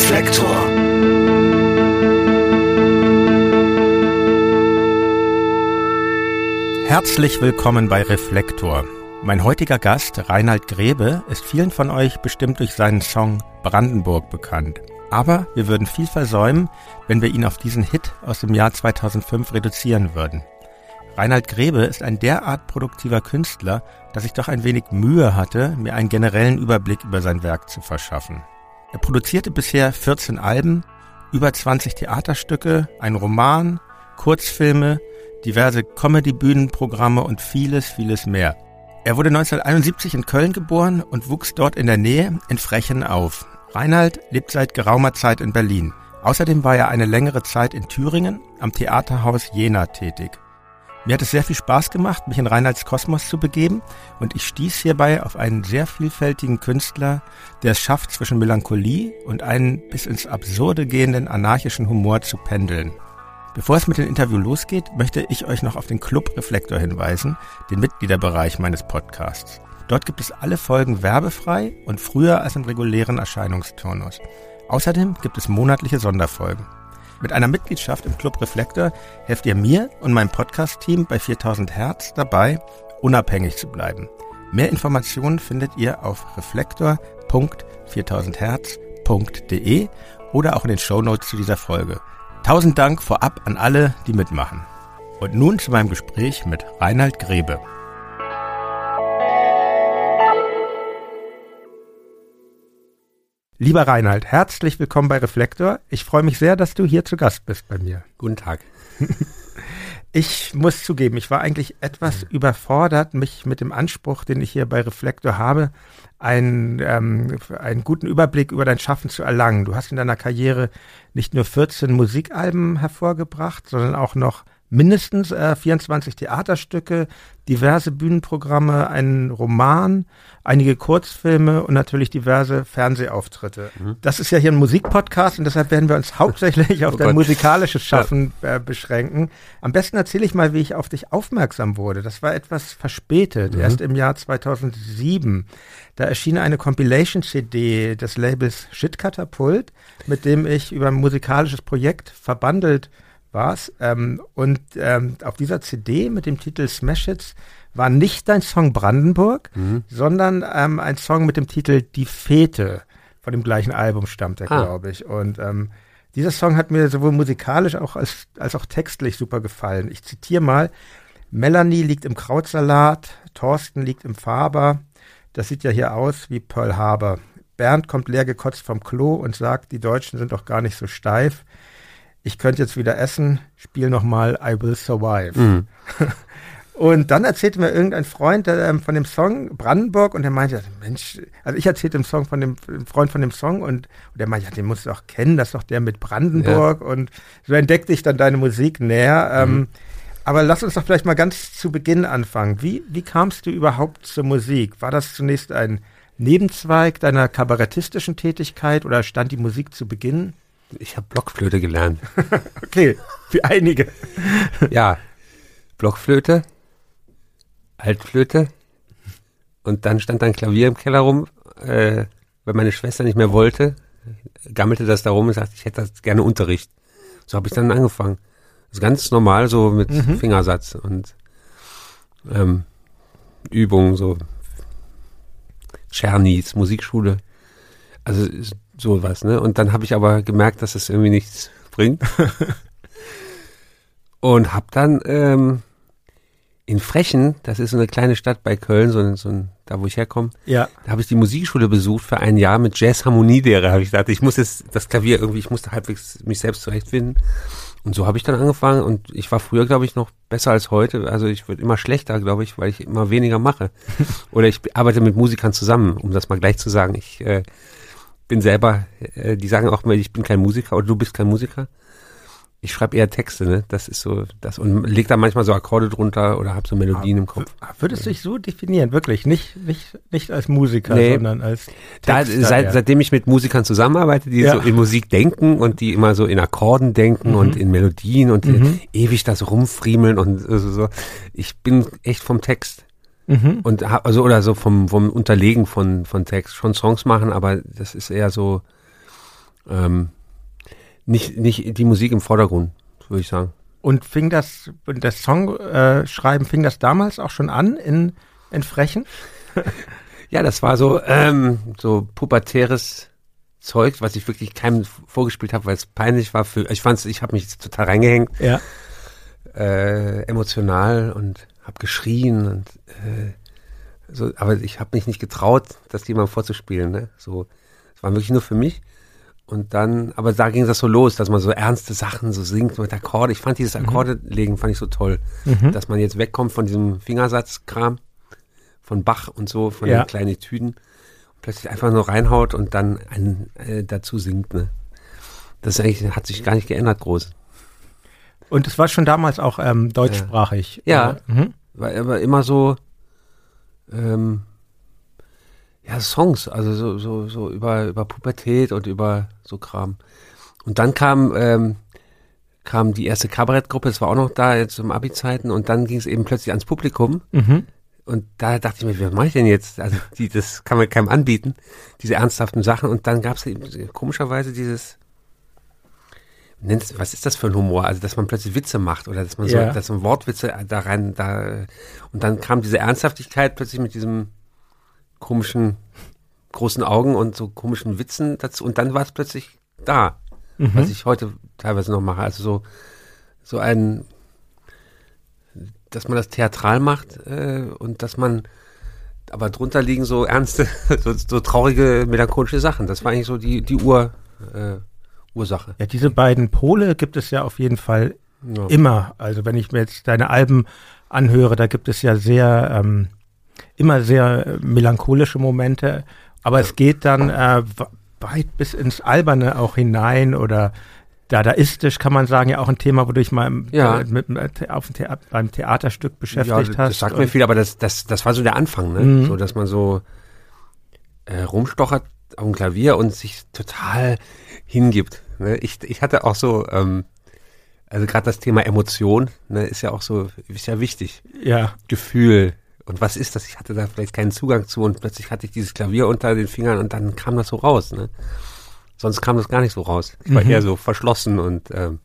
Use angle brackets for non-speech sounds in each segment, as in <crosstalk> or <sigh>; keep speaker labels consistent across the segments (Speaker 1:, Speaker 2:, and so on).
Speaker 1: Reflektor.
Speaker 2: Herzlich willkommen bei Reflektor. Mein heutiger Gast, Reinhard Grebe, ist vielen von euch bestimmt durch seinen Song Brandenburg bekannt. Aber wir würden viel versäumen, wenn wir ihn auf diesen Hit aus dem Jahr 2005 reduzieren würden. Reinhard Grebe ist ein derart produktiver Künstler, dass ich doch ein wenig Mühe hatte, mir einen generellen Überblick über sein Werk zu verschaffen. Er produzierte bisher 14 Alben, über 20 Theaterstücke, ein Roman, Kurzfilme, diverse Comedy-Bühnenprogramme und vieles, vieles mehr. Er wurde 1971 in Köln geboren und wuchs dort in der Nähe in Frechen auf. Reinhard lebt seit geraumer Zeit in Berlin. Außerdem war er eine längere Zeit in Thüringen am Theaterhaus Jena tätig. Mir hat es sehr viel Spaß gemacht, mich in Reinhards Kosmos zu begeben und ich stieß hierbei auf einen sehr vielfältigen Künstler, der es schafft, zwischen Melancholie und einen bis ins Absurde gehenden anarchischen Humor zu pendeln. Bevor es mit dem Interview losgeht, möchte ich euch noch auf den Club Reflektor hinweisen, den Mitgliederbereich meines Podcasts. Dort gibt es alle Folgen werbefrei und früher als im regulären Erscheinungsturnus. Außerdem gibt es monatliche Sonderfolgen. Mit einer Mitgliedschaft im Club Reflektor helft ihr mir und meinem Podcast-Team bei 4000 Hertz dabei, unabhängig zu bleiben. Mehr Informationen findet ihr auf reflektor.4000herz.de oder auch in den Shownotes zu dieser Folge. Tausend Dank vorab an alle, die mitmachen. Und nun zu meinem Gespräch mit Reinhard Grebe. Lieber Reinhard, herzlich willkommen bei Reflektor. Ich freue mich sehr, dass du hier zu Gast bist bei mir.
Speaker 3: Guten Tag. <laughs>
Speaker 2: Ich muss zugeben, ich war eigentlich etwas mhm. überfordert, mich mit dem Anspruch, den ich hier bei Reflektor habe, einen, ähm, einen guten Überblick über dein Schaffen zu erlangen. Du hast in deiner Karriere nicht nur 14 Musikalben hervorgebracht, sondern auch noch mindestens äh, 24 Theaterstücke, diverse Bühnenprogramme, einen Roman, einige Kurzfilme und natürlich diverse Fernsehauftritte. Mhm. Das ist ja hier ein Musikpodcast und deshalb werden wir uns hauptsächlich <laughs> auf oh dein musikalisches Schaffen äh, beschränken. Am besten erzähle ich mal, wie ich auf dich aufmerksam wurde. Das war etwas verspätet, mhm. erst im Jahr 2007. Da erschien eine Compilation-CD des Labels Shit Katapult, mit dem ich über ein musikalisches Projekt verbandelt war's. Ähm, und ähm, auf dieser CD mit dem Titel Smash Hits war nicht dein Song Brandenburg, mhm. sondern ähm, ein Song mit dem Titel Die Fete. Von dem gleichen Album stammt er, ah. glaube ich. Und ähm, dieser Song hat mir sowohl musikalisch auch als, als auch textlich super gefallen. Ich zitiere mal. Melanie liegt im Krautsalat, Thorsten liegt im Faber. Das sieht ja hier aus wie Pearl Harbor. Bernd kommt leer gekotzt vom Klo und sagt, die Deutschen sind doch gar nicht so steif ich könnte jetzt wieder essen, spiel nochmal I Will Survive. Mhm. <laughs> Und dann erzählte mir irgendein Freund ähm, von dem Song Brandenburg und der meinte, Mensch, also ich erzählte dem Song von dem Freund von dem Song und, und der meinte, ja, den musst du auch kennen, das ist doch der mit Brandenburg ja. und so entdeckte ich dann deine Musik näher. Ähm, mhm. aber lass uns doch vielleicht mal ganz zu Beginn anfangen. Wie, wie kamst du überhaupt zur Musik? War das zunächst ein Nebenzweig deiner kabarettistischen Tätigkeit oder stand die Musik zu Beginn?
Speaker 3: Ich habe Blockflöte gelernt. <laughs>
Speaker 2: okay, für einige.
Speaker 3: ja, Blockflöte, Altflöte und dann stand ein Klavier im Keller rum, äh, weil meine Schwester nicht mehr wollte, gammelte das da rum und sagte, ich hätte das gerne Unterricht. So habe ich dann angefangen. Das ist ganz normal, so mit mhm. Fingersatz und ähm, Übungen, so Czernis, Musikschule. Also sowas, ne? Und dann habe ich aber gemerkt, dass es das irgendwie nichts bringt. <laughs> und habe dann ähm, in Frechen, das ist so eine kleine Stadt bei Köln, so, so ein, da wo ich herkomme,
Speaker 2: ja.
Speaker 3: da habe ich die Musikschule besucht für ein Jahr mit Jazz-Harmonielehre, habe ich gedacht, ich muss jetzt das Klavier irgendwie, ich musste halbwegs mich selbst zurechtfinden. Und so habe ich dann angefangen und ich war früher, glaube ich, noch besser als heute. Also ich würde immer schlechter, glaube ich, weil ich immer weniger mache. <laughs> Oder ich arbeite mit Musikern zusammen, um das mal gleich zu sagen. Ich äh, bin selber, äh, die sagen auch immer, ich bin kein Musiker oder du bist kein Musiker. Ich schreibe eher Texte, ne? Das ist so das und leg da manchmal so Akkorde drunter oder hab so Melodien im Kopf.
Speaker 2: Würdest du dich so definieren, wirklich? Nicht, nicht, nicht als Musiker, nee. sondern als
Speaker 3: Texter, da, seit, ja. Seitdem ich mit Musikern zusammenarbeite, die ja. so in Musik denken und die immer so in Akkorden denken mhm. und in Melodien und mhm. ewig das rumfriemeln und so, so. Ich bin echt vom Text. Mhm. Und also oder so vom, vom Unterlegen von, von Text schon Songs machen, aber das ist eher so, ähm, nicht, nicht die Musik im Vordergrund, würde ich sagen.
Speaker 2: Und fing das, das Songschreiben, fing das damals auch schon an in, in Frechen? <laughs>
Speaker 3: ja, das war so, ähm, so pubertäres Zeug, was ich wirklich keinem vorgespielt habe, weil es peinlich war. Für, ich fand's, ich habe mich total reingehängt,
Speaker 2: Ja.
Speaker 3: äh, emotional und habe geschrien und äh, so, aber ich habe mich nicht getraut, das jemandem vorzuspielen. Ne? So, es war wirklich nur für mich. Und dann, aber da ging das so los, dass man so ernste Sachen so singt mit Akkorde. Ich fand dieses Akkorde legen fand ich so toll,
Speaker 2: Mhm.
Speaker 3: dass man jetzt wegkommt von diesem Fingersatzkram von Bach und so, von
Speaker 2: Ja.
Speaker 3: den kleinen Etüden, plötzlich einfach nur reinhaut und dann ein, äh, dazu singt. Ne? Das eigentlich hat sich gar nicht geändert groß.
Speaker 2: Und es war schon damals auch ähm, deutschsprachig.
Speaker 3: Ja.
Speaker 2: Äh, mhm.
Speaker 3: war aber immer so ähm, ja Songs, also so so so über über Pubertät und über so Kram. Und dann kam ähm, kam die erste Kabarettgruppe, das war auch noch da jetzt im Abi-Zeiten und dann ging es eben plötzlich ans Publikum
Speaker 2: Mhm.
Speaker 3: und da dachte ich mir, was mache ich denn jetzt? Also die, das kann man keinem anbieten, diese ernsthaften Sachen. Und dann gab es komischerweise dieses, nennt's- was ist das für ein Humor? Also dass man plötzlich Witze macht oder dass man so,
Speaker 2: Ja.
Speaker 3: dass man Wortwitze da rein, da und dann kam diese Ernsthaftigkeit plötzlich mit diesem komischen großen Augen und so komischen Witzen dazu und dann war es plötzlich da,
Speaker 2: Mhm.
Speaker 3: was ich heute teilweise noch mache. Also so so ein dass man das theatral macht äh, und dass man aber drunter liegen so ernste, <laughs> so, so traurige, melancholische Sachen. Das war eigentlich so die, die Ur, äh, Ursache.
Speaker 2: Ja, diese beiden Pole gibt es ja auf jeden Fall
Speaker 3: Ja.
Speaker 2: immer. Also wenn ich mir jetzt deine Alben anhöre, da gibt es ja sehr, ähm, immer sehr melancholische Momente. Aber es geht dann äh, weit bis ins Alberne auch hinein oder dadaistisch kann man sagen, ja auch ein Thema, wo du dich mal im,
Speaker 3: Ja.
Speaker 2: äh, mit, The auf dem Thea beim Theaterstück beschäftigt
Speaker 3: ja,
Speaker 2: hast.
Speaker 3: das sagt mir viel, aber das, das, das war so der Anfang, ne?
Speaker 2: Mhm.
Speaker 3: So, dass man so äh, rumstochert auf dem Klavier und sich total hingibt. Ne? Ich, ich hatte auch so, ähm, also gerade das Thema Emotion, ne, ist ja auch so, ist ja wichtig.
Speaker 2: Ja,
Speaker 3: Gefühl. Und was ist das? Ich hatte da vielleicht keinen Zugang zu und plötzlich hatte ich dieses Klavier unter den Fingern und dann kam das so raus. Ne? Sonst kam das gar nicht so raus. Ich war
Speaker 2: Mhm.
Speaker 3: eher so verschlossen und ähm,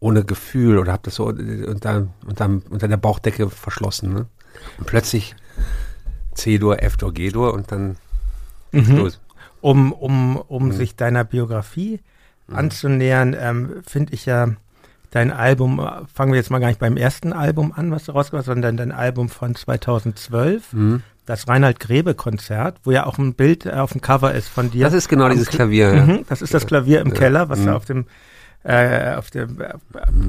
Speaker 3: ohne Gefühl oder habe das so unter, unter, unter der Bauchdecke verschlossen. Ne? Und plötzlich C-Dur, F-Dur, G-Dur und dann
Speaker 2: Mhm.
Speaker 3: los.
Speaker 2: Um, um, um
Speaker 3: Mhm.
Speaker 2: sich deiner Biografie anzunähern, ähm, finde ich ja dein Album, äh, fangen wir jetzt mal gar nicht beim ersten Album an, was du rausgebracht hast, sondern dein Album von 2012,
Speaker 3: Mhm.
Speaker 2: das Reinhard Grebe Konzert, wo ja auch ein Bild äh, auf dem Cover ist von dir.
Speaker 3: Das ist genau dieses
Speaker 2: Kl-
Speaker 3: Klavier. Ja.
Speaker 2: Mhm, das ist das Klavier im
Speaker 3: Ja.
Speaker 2: Keller, was
Speaker 3: Mhm.
Speaker 2: da auf dem äh, auf dem äh,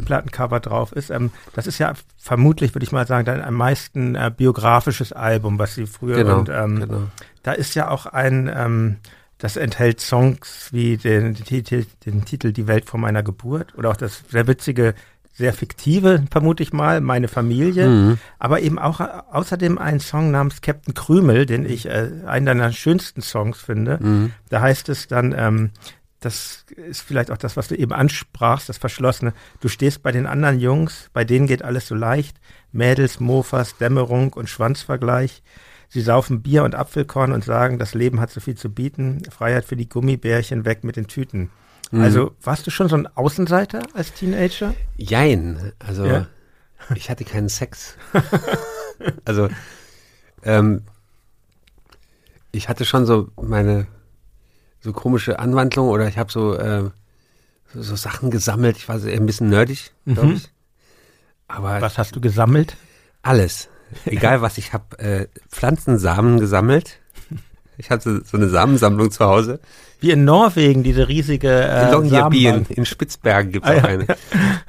Speaker 2: Plattencover drauf ist. Ähm, das ist ja vermutlich, würde ich mal sagen, dein am meisten äh, biografisches Album, was sie früher
Speaker 3: Genau,
Speaker 2: und ähm,
Speaker 3: genau.
Speaker 2: da ist ja auch ein, ähm, das enthält Songs wie den, den, Titel, den Titel Die Welt vor meiner Geburt oder auch das sehr witzige, sehr fiktive, vermute ich mal, Meine Familie.
Speaker 3: Mhm.
Speaker 2: Aber eben auch außerdem einen Song namens Captain Krümel, den ich äh, einen deiner schönsten Songs finde.
Speaker 3: Mhm.
Speaker 2: Da heißt es dann, ähm, das ist vielleicht auch das, was du eben ansprachst, das Verschlossene. Du stehst bei den anderen Jungs, bei denen geht alles so leicht. Mädels, Mofas, Dämmerung und Schwanzvergleich. Sie saufen Bier und Apfelkorn und sagen, das Leben hat so viel zu bieten. Freiheit für die Gummibärchen, weg mit den Tüten.
Speaker 3: Mhm.
Speaker 2: Also warst du schon so ein Außenseiter als Teenager?
Speaker 3: Jein. Also
Speaker 2: Ja.
Speaker 3: ich hatte keinen Sex. <laughs> also ähm, ich hatte schon so meine so komische Anwandlung oder ich habe so, äh, so so Sachen gesammelt. Ich war so eher ein bisschen nerdig, glaube
Speaker 2: Mhm.
Speaker 3: ich. Aber
Speaker 2: Was hast du gesammelt?
Speaker 3: alles. Egal was, ich habe äh, Pflanzensamen gesammelt. Ich hatte so eine Samensammlung zu Hause.
Speaker 2: Wie in Norwegen, diese riesige äh,
Speaker 3: In Longyearbyen, in Spitzbergen gibt's
Speaker 2: Ah,
Speaker 3: auch
Speaker 2: ja.
Speaker 3: eine.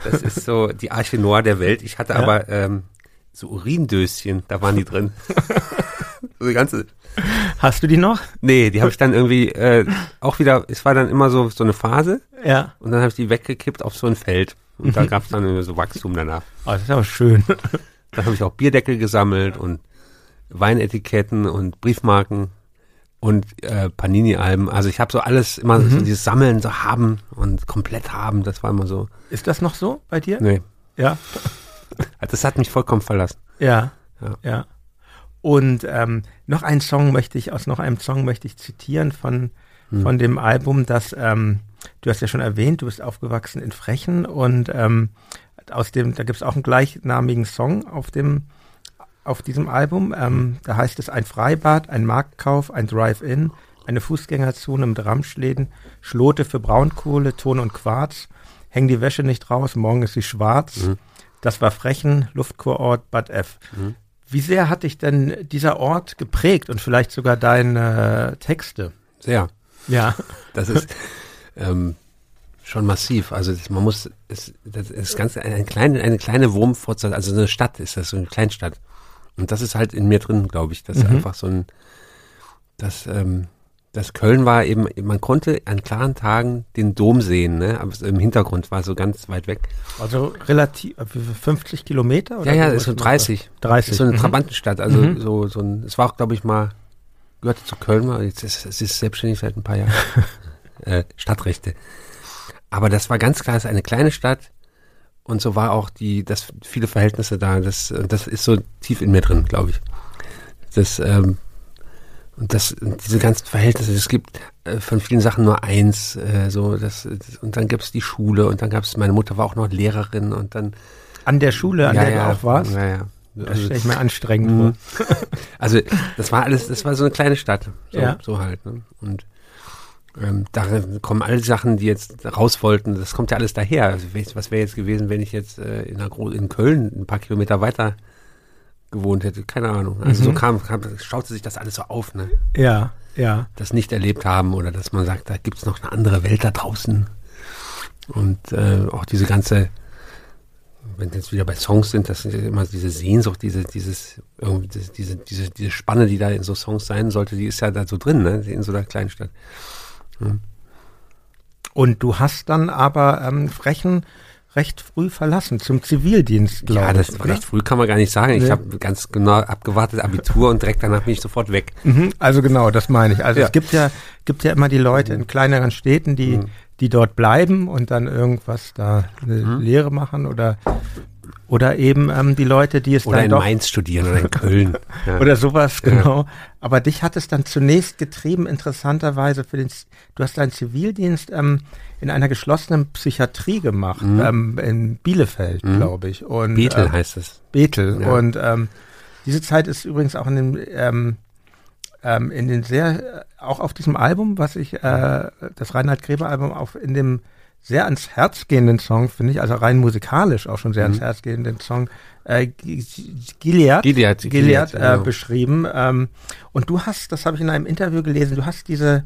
Speaker 3: Das ist so die Arche Noir der Welt. Ich hatte
Speaker 2: Ja.
Speaker 3: aber ähm, so Urindöschen, da waren die drin. <laughs> so die ganze.
Speaker 2: Hast du die noch?
Speaker 3: Nee, die habe ich dann irgendwie äh, auch wieder, es war dann immer so, so eine Phase
Speaker 2: Ja.
Speaker 3: und dann habe ich die weggekippt auf so ein Feld. Und da gab's dann irgendwie so Wachstum danach.
Speaker 2: Oh, das ist aber schön.
Speaker 3: Dann habe ich auch Bierdeckel gesammelt und Weinetiketten und Briefmarken und äh, Panini-Alben. Also ich habe so alles immer
Speaker 2: Mhm.
Speaker 3: so dieses Sammeln, so haben und komplett haben. Das war immer so.
Speaker 2: Ist das noch so bei dir?
Speaker 3: Nee,
Speaker 2: Ja. <laughs>
Speaker 3: das hat mich vollkommen verlassen.
Speaker 2: Ja.
Speaker 3: Ja.
Speaker 2: Ja. Und ähm, noch einen Song möchte ich, aus noch einem Song möchte ich zitieren von,
Speaker 3: Hm.
Speaker 2: von dem Album, das ähm, du hast ja schon erwähnt, du bist aufgewachsen in Frechen und ähm, aus dem, da gibt es auch einen gleichnamigen Song auf dem auf diesem Album. Ähm, da heißt es ein Freibad, ein Marktkauf, ein Drive-In, eine Fußgängerzone mit Ramschläden, Schlote für Braunkohle, Ton und Quarz, häng die Wäsche nicht raus, morgen ist sie schwarz. Mhm. Das war Frechen, Luftkurort Bad F. Mhm. Wie sehr hat dich denn dieser Ort geprägt und vielleicht sogar deine Texte?
Speaker 3: Sehr.
Speaker 2: Ja.
Speaker 3: Das ist <laughs> ähm, schon massiv. Also man muss, es, das ist ganz eine kleine, eine kleine Wurmfortsatz, also eine Stadt ist das, so eine Kleinstadt. Und das ist halt in mir drin, glaube ich. Das ist mhm. einfach so ein, das, ähm, das Köln war eben, man konnte an klaren Tagen den Dom sehen, ne? aber im Hintergrund war so ganz weit weg.
Speaker 2: Also relativ 50 Kilometer?
Speaker 3: Oder ja, ja, ist so 30.
Speaker 2: 30.
Speaker 3: Ist so eine mhm. Trabantenstadt. Also mhm. so, so ein, es war auch, glaube ich, mal, gehörte zu Köln mal, jetzt ist es ist selbstständig seit ein paar Jahren. <laughs> äh, Stadtrechte. Aber das war ganz klar, es ist eine kleine Stadt und so war auch die, das viele Verhältnisse da. Das, das ist so tief in mir drin, glaube ich. Das, ähm, und das, diese ganzen Verhältnisse, es gibt äh, von vielen Sachen nur eins, äh, so, das, das und dann gab es die Schule und dann gab es, meine Mutter war auch noch Lehrerin und dann.
Speaker 2: An der Schule, an
Speaker 3: ja,
Speaker 2: der
Speaker 3: ja,
Speaker 2: du auch warst?
Speaker 3: Ja, ja.
Speaker 2: Das also, stelle ich mir anstrengend vor. Mhm. <laughs>
Speaker 3: Also, das war alles, das war so eine kleine Stadt. So,
Speaker 2: ja.
Speaker 3: so halt, ne? Und ähm, da kommen alle Sachen, die jetzt raus wollten, das kommt ja alles daher. Also, was wäre jetzt gewesen, wenn ich jetzt äh, in, in Köln ein paar Kilometer weiter gewohnt hätte? Keine Ahnung. Also mhm. so kam, kam, schaute sich das alles so auf, ne?
Speaker 2: Ja, ja.
Speaker 3: Das nicht erlebt haben oder dass man sagt, da gibt es noch eine andere Welt da draußen. Und äh, auch diese ganze, wenn jetzt wieder bei Songs sind, das sind ja immer diese Sehnsucht, diese, dieses, diese, diese, diese Spanne, die da in so Songs sein sollte, die ist ja da so drin, ne? In so einer kleinen Stadt.
Speaker 2: Und du hast dann aber ähm, Frechen recht früh verlassen, zum Zivildienst,
Speaker 3: glaube ich. Ja, das oder? recht früh kann man gar nicht sagen. Nee. Ich habe ganz genau abgewartet, Abitur und direkt danach bin ich sofort weg.
Speaker 2: Mhm, also genau, das meine ich. Also ja. es gibt ja, gibt ja immer die Leute in kleineren Städten, die, mhm. die dort bleiben und dann irgendwas da eine mhm. Lehre machen oder oder eben ähm, die Leute, die es
Speaker 3: oder
Speaker 2: dann
Speaker 3: in
Speaker 2: doch
Speaker 3: Mainz studieren oder in Köln. <laughs>
Speaker 2: Ja. oder sowas, genau. Ja. Aber dich hat es dann zunächst getrieben, interessanterweise für den, du hast deinen Zivildienst ähm, in einer geschlossenen Psychiatrie gemacht, mhm. ähm, in Bielefeld, mhm. glaube ich.
Speaker 3: Und, Bethel äh, heißt es.
Speaker 2: Bethel. Ja. Und ähm, diese Zeit ist übrigens auch in den, ähm, ähm, in den sehr, auch auf diesem Album, was ich, äh, das Reinhard Gräber Album, auf in dem sehr ans Herz gehenden Song, finde ich, also rein musikalisch auch schon sehr mhm. ans Herz gehenden Song, äh, Gilead,
Speaker 3: Gilead,
Speaker 2: Gilead, Gilead äh, genau. beschrieben. Ähm, und du hast, das habe ich in einem Interview gelesen, du hast diese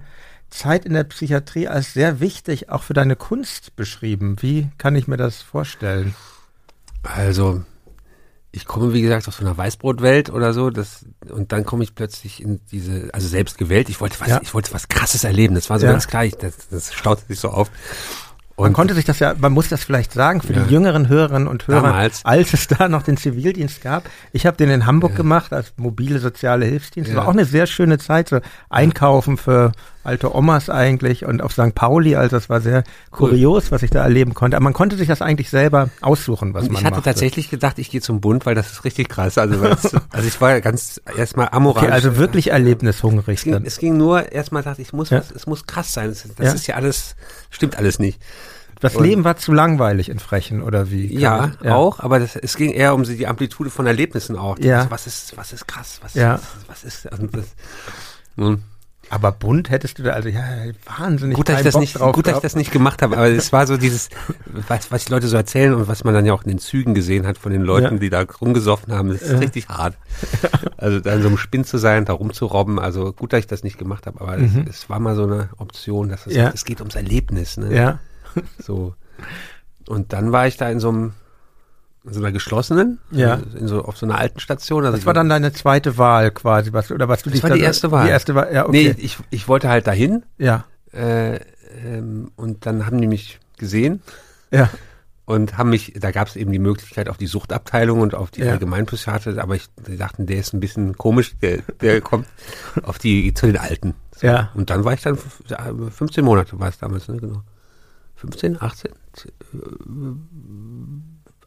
Speaker 2: Zeit in der Psychiatrie als sehr wichtig auch für deine Kunst beschrieben. Wie kann ich mir das vorstellen?
Speaker 3: Also, ich komme, wie gesagt, aus so einer Weißbrotwelt oder so, das, und dann komme ich plötzlich in diese, also selbst gewählt, ich wollte was, ja. ich wollte was krasses erleben, das war so ja. ganz klar, ich, das, das staute sich so auf.
Speaker 2: Und man konnte sich das ja, man muss das vielleicht sagen, für ja. die jüngeren Hörerinnen und Hörer, Damals. als es da noch den Zivildienst gab. Ich habe den in Hamburg ja. gemacht als mobile soziale Hilfsdienst. Ja. War auch eine sehr schöne Zeit, so einkaufen für alte Omas eigentlich und auf St. Pauli, also das war sehr kurios, was ich da erleben konnte. Aber man konnte sich das eigentlich selber aussuchen, was und man
Speaker 3: Ich hatte
Speaker 2: machte.
Speaker 3: tatsächlich gedacht, ich gehe zum Bund, weil das ist richtig krass. Also, <laughs> also ich war ganz erstmal amoralisch. Okay,
Speaker 2: also wirklich erlebnishungrig.
Speaker 3: Es ging, es ging nur, erstmal dachte ich, es muss, ja. es muss krass sein. Das, das ist ja alles, stimmt alles nicht.
Speaker 2: Das und Leben war zu langweilig in Frechen oder wie?
Speaker 3: Ja, ja, auch, aber das, es ging eher um die Amplitude von Erlebnissen auch.
Speaker 2: Ja.
Speaker 3: Also was ist, was ist krass? Was,
Speaker 2: ja.
Speaker 3: was, was ist, also das,
Speaker 2: nun. Aber bunt hättest du da, also ja, wahnsinnig
Speaker 3: gut, dass ich das nicht, Gut, dass ich das nicht gemacht habe, aber es war so dieses, was, was die Leute so erzählen und was man dann ja auch in den Zügen gesehen hat von den Leuten, ja. die da rumgesoffen haben, das ist ja. richtig hart. Also da in so einem Spinn zu sein, da rumzurobben, also gut, dass ich das nicht gemacht habe, aber mhm. es, es, war mal so eine Option, dass es,
Speaker 2: ja.
Speaker 3: es geht ums Erlebnis. Ne?
Speaker 2: Ja.
Speaker 3: So. Und dann war ich da in so einem in so einer geschlossenen,
Speaker 2: ja.
Speaker 3: in so auf so einer alten Station.
Speaker 2: Also das war dann deine zweite Wahl quasi, was oder was du
Speaker 3: das dich war die erste Wahl.
Speaker 2: Die erste Wahl, ja, okay.
Speaker 3: Nee, ich, ich wollte halt dahin.
Speaker 2: Ja.
Speaker 3: Äh, ähm, und dann haben die mich gesehen.
Speaker 2: Ja.
Speaker 3: Und haben mich, da gab es eben die Möglichkeit auf die Suchtabteilung und auf die ja. Allgemeinpsychiater, aber ich die dachten, der ist ein bisschen komisch, der, der <laughs> kommt auf die zu den Alten.
Speaker 2: So. Ja.
Speaker 3: Und dann war ich dann 15 Monate war es damals, ne, genau. 15, 18,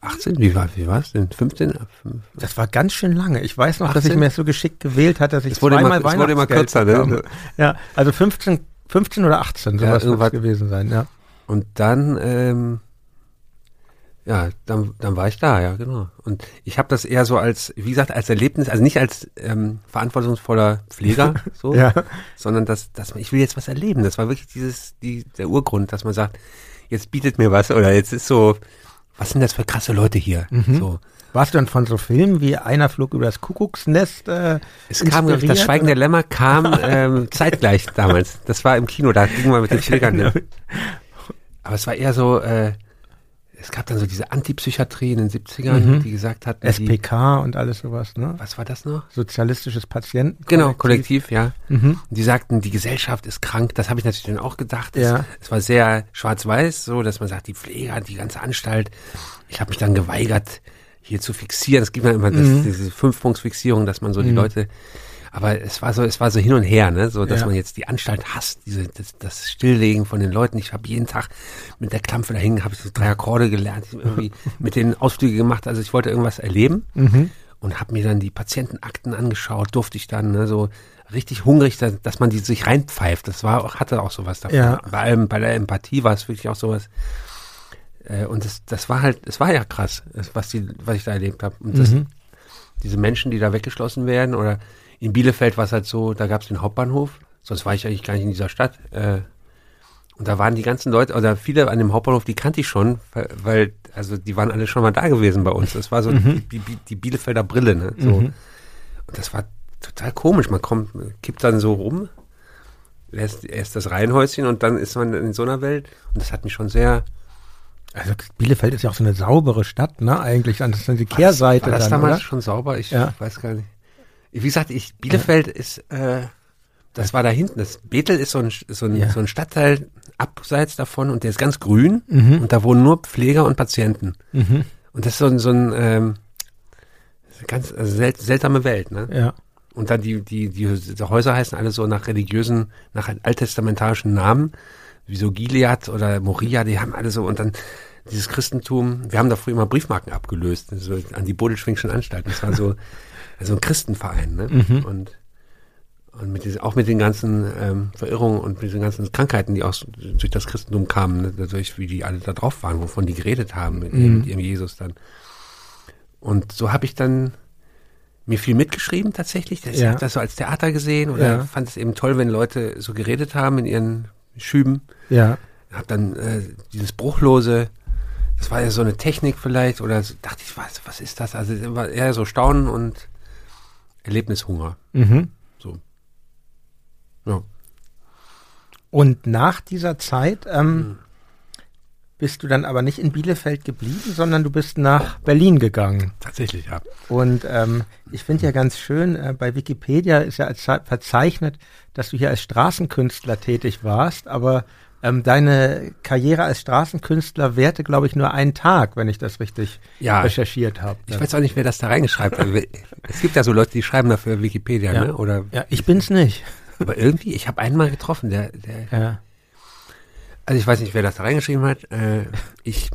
Speaker 3: 18, wie war, wie war es denn? 15?
Speaker 2: Das war ganz schön lange. Ich weiß noch, 18? dass ich mir so geschickt gewählt hatte, dass ich
Speaker 3: es wurde zweimal immer, es wurde immer kürzer, ne?
Speaker 2: Ja, also 15, 15 oder 18, sowas ja, wird gewesen sein, ja.
Speaker 3: Und dann, ähm, ja, dann, dann war ich da, ja, genau. Und ich habe das eher so als, wie gesagt, als Erlebnis, also nicht als ähm, verantwortungsvoller Pfleger, <laughs> so,
Speaker 2: Ja.
Speaker 3: sondern dass, dass man, ich will jetzt was erleben. Das war wirklich dieses, die, der Urgrund, dass man sagt, jetzt bietet mir was oder jetzt ist so, was sind das für krasse Leute hier?
Speaker 2: Mhm.
Speaker 3: So.
Speaker 2: Warst du dann von so Filmen wie Einer flog über das Kuckucksnest? Äh,
Speaker 3: Es kam, ich, das Schweigen der Lämmer kam <laughs> ähm, zeitgleich damals. Das war im Kino, da ging man mit den <laughs> hin. Aber es war eher so, äh, es gab dann so diese Antipsychiatrie in den 70ern,
Speaker 2: Mhm.
Speaker 3: die gesagt hatten, die,
Speaker 2: SPK und alles sowas, ne?
Speaker 3: was war das noch?
Speaker 2: Sozialistisches Patienten.
Speaker 3: Genau, Kollektiv, ja.
Speaker 2: Mhm.
Speaker 3: Die sagten, die Gesellschaft ist krank. Das habe ich natürlich dann auch gedacht. Es,
Speaker 2: Ja.
Speaker 3: es war sehr schwarz-weiß, so, dass man sagt, die Pfleger, die ganze Anstalt. Ich habe mich dann geweigert, hier zu fixieren. Es gibt ja immer das,
Speaker 2: Mhm.
Speaker 3: diese Fünf-Punkts-Fixierung, dass man so die Leute. Aber es war so, es war so hin und her, ne, so, dass
Speaker 2: Ja.
Speaker 3: man jetzt die Anstalt hasst, diese, das, das Stilllegen von den Leuten. Ich habe jeden Tag mit der Klampfe da hängen, habe ich so drei Akkorde gelernt, irgendwie <laughs> mit den Ausflüge gemacht. Also ich wollte irgendwas erleben
Speaker 2: Mhm.
Speaker 3: und habe mir dann die Patientenakten angeschaut, durfte ich dann ne, so richtig hungrig, dass, dass man die sich reinpfeift. Das war auch, hatte auch sowas davon.
Speaker 2: Ja.
Speaker 3: Bei allem, bei der Empathie war es wirklich auch sowas. Äh, und das, das war halt, es war ja krass, was die, was ich da erlebt habe. Und das,
Speaker 2: Mhm.
Speaker 3: diese Menschen, die da weggeschlossen werden, oder in Bielefeld war es halt so, da gab es den Hauptbahnhof, sonst war ich eigentlich gar nicht in dieser Stadt. Äh, und da waren die ganzen Leute, oder viele an dem Hauptbahnhof, die kannte ich schon, weil, also die waren alle schon mal da gewesen bei uns. Das war so die, die, die Bielefelder Brille, ne? So.
Speaker 2: Mhm.
Speaker 3: Und das war total komisch. Man kommt, kippt dann so rum, erst, erst das Reihenhäuschen und dann ist man in so einer Welt. Und das hat mich schon sehr.
Speaker 2: Also Bielefeld ist ja auch so eine saubere Stadt, ne? Eigentlich, das ist dann die Kehrseite
Speaker 3: war das
Speaker 2: dann,
Speaker 3: damals
Speaker 2: oder?
Speaker 3: schon sauber? Ich
Speaker 2: Ja.
Speaker 3: weiß gar nicht. Wie gesagt, ich, Bielefeld ist, äh, das war da hinten. Das Bethel ist so ein, so ein,
Speaker 2: Ja.
Speaker 3: so ein Stadtteil abseits davon und der ist ganz grün
Speaker 2: Mhm.
Speaker 3: und da wohnen nur Pfleger und Patienten.
Speaker 2: Mhm.
Speaker 3: Und das ist so ein, so ein ähm, ganz also sel seltsame Welt, ne?
Speaker 2: Ja.
Speaker 3: Und dann die, die, die, die Häuser heißen alle so nach religiösen, nach alttestamentarischen Namen, wie so Gilead oder Moria, die haben alle so, und dann dieses Christentum, wir haben da früher immer Briefmarken abgelöst, so an die Bodelschwingschen Anstalten. Das war so, <laughs> so ein Christenverein, ne?
Speaker 2: Mhm.
Speaker 3: Und, und mit diesen, auch mit den ganzen ähm, Verirrungen und mit den ganzen Krankheiten, die aus, durch das Christentum kamen, ne? dadurch, wie die alle da drauf waren, wovon die geredet haben mit, ihrem-
Speaker 2: Mhm.
Speaker 3: mit ihrem Jesus dann. Und so habe ich dann mir viel mitgeschrieben tatsächlich. Ich
Speaker 2: Ja.
Speaker 3: habe das so als Theater gesehen oder
Speaker 2: Ja.
Speaker 3: fand es eben toll, wenn Leute so geredet haben in ihren Schüben.
Speaker 2: Ja.
Speaker 3: Hab dann äh, dieses Bruchlose, das war ja so eine Technik vielleicht oder so, dachte ich, was, was ist das? Also war eher so Staunen und Erlebnishunger.
Speaker 2: Mhm.
Speaker 3: So. Ja.
Speaker 2: Und nach dieser Zeit ähm,
Speaker 3: Mhm.
Speaker 2: bist du dann aber nicht in Bielefeld geblieben, sondern du bist nach Berlin gegangen.
Speaker 3: Tatsächlich, ja.
Speaker 2: Und ähm, ich finde ja ganz schön, äh, bei Wikipedia ist ja als, verzeichnet, dass du hier als Straßenkünstler tätig warst, aber ähm, deine Karriere als Straßenkünstler währte, glaube ich, nur einen Tag, wenn ich das richtig
Speaker 3: Ja.
Speaker 2: recherchiert habe.
Speaker 3: Ich weiß auch nicht, wer das da reingeschreibt hat. <laughs> Es gibt ja so Leute, die schreiben dafür Wikipedia,
Speaker 2: Ja.
Speaker 3: ne? Oder
Speaker 2: Ja, ich bin's nicht.
Speaker 3: aber irgendwie, ich habe einen mal getroffen, der, der
Speaker 2: Ja.
Speaker 3: Also ich weiß nicht, wer das da reingeschrieben hat. Äh, ich,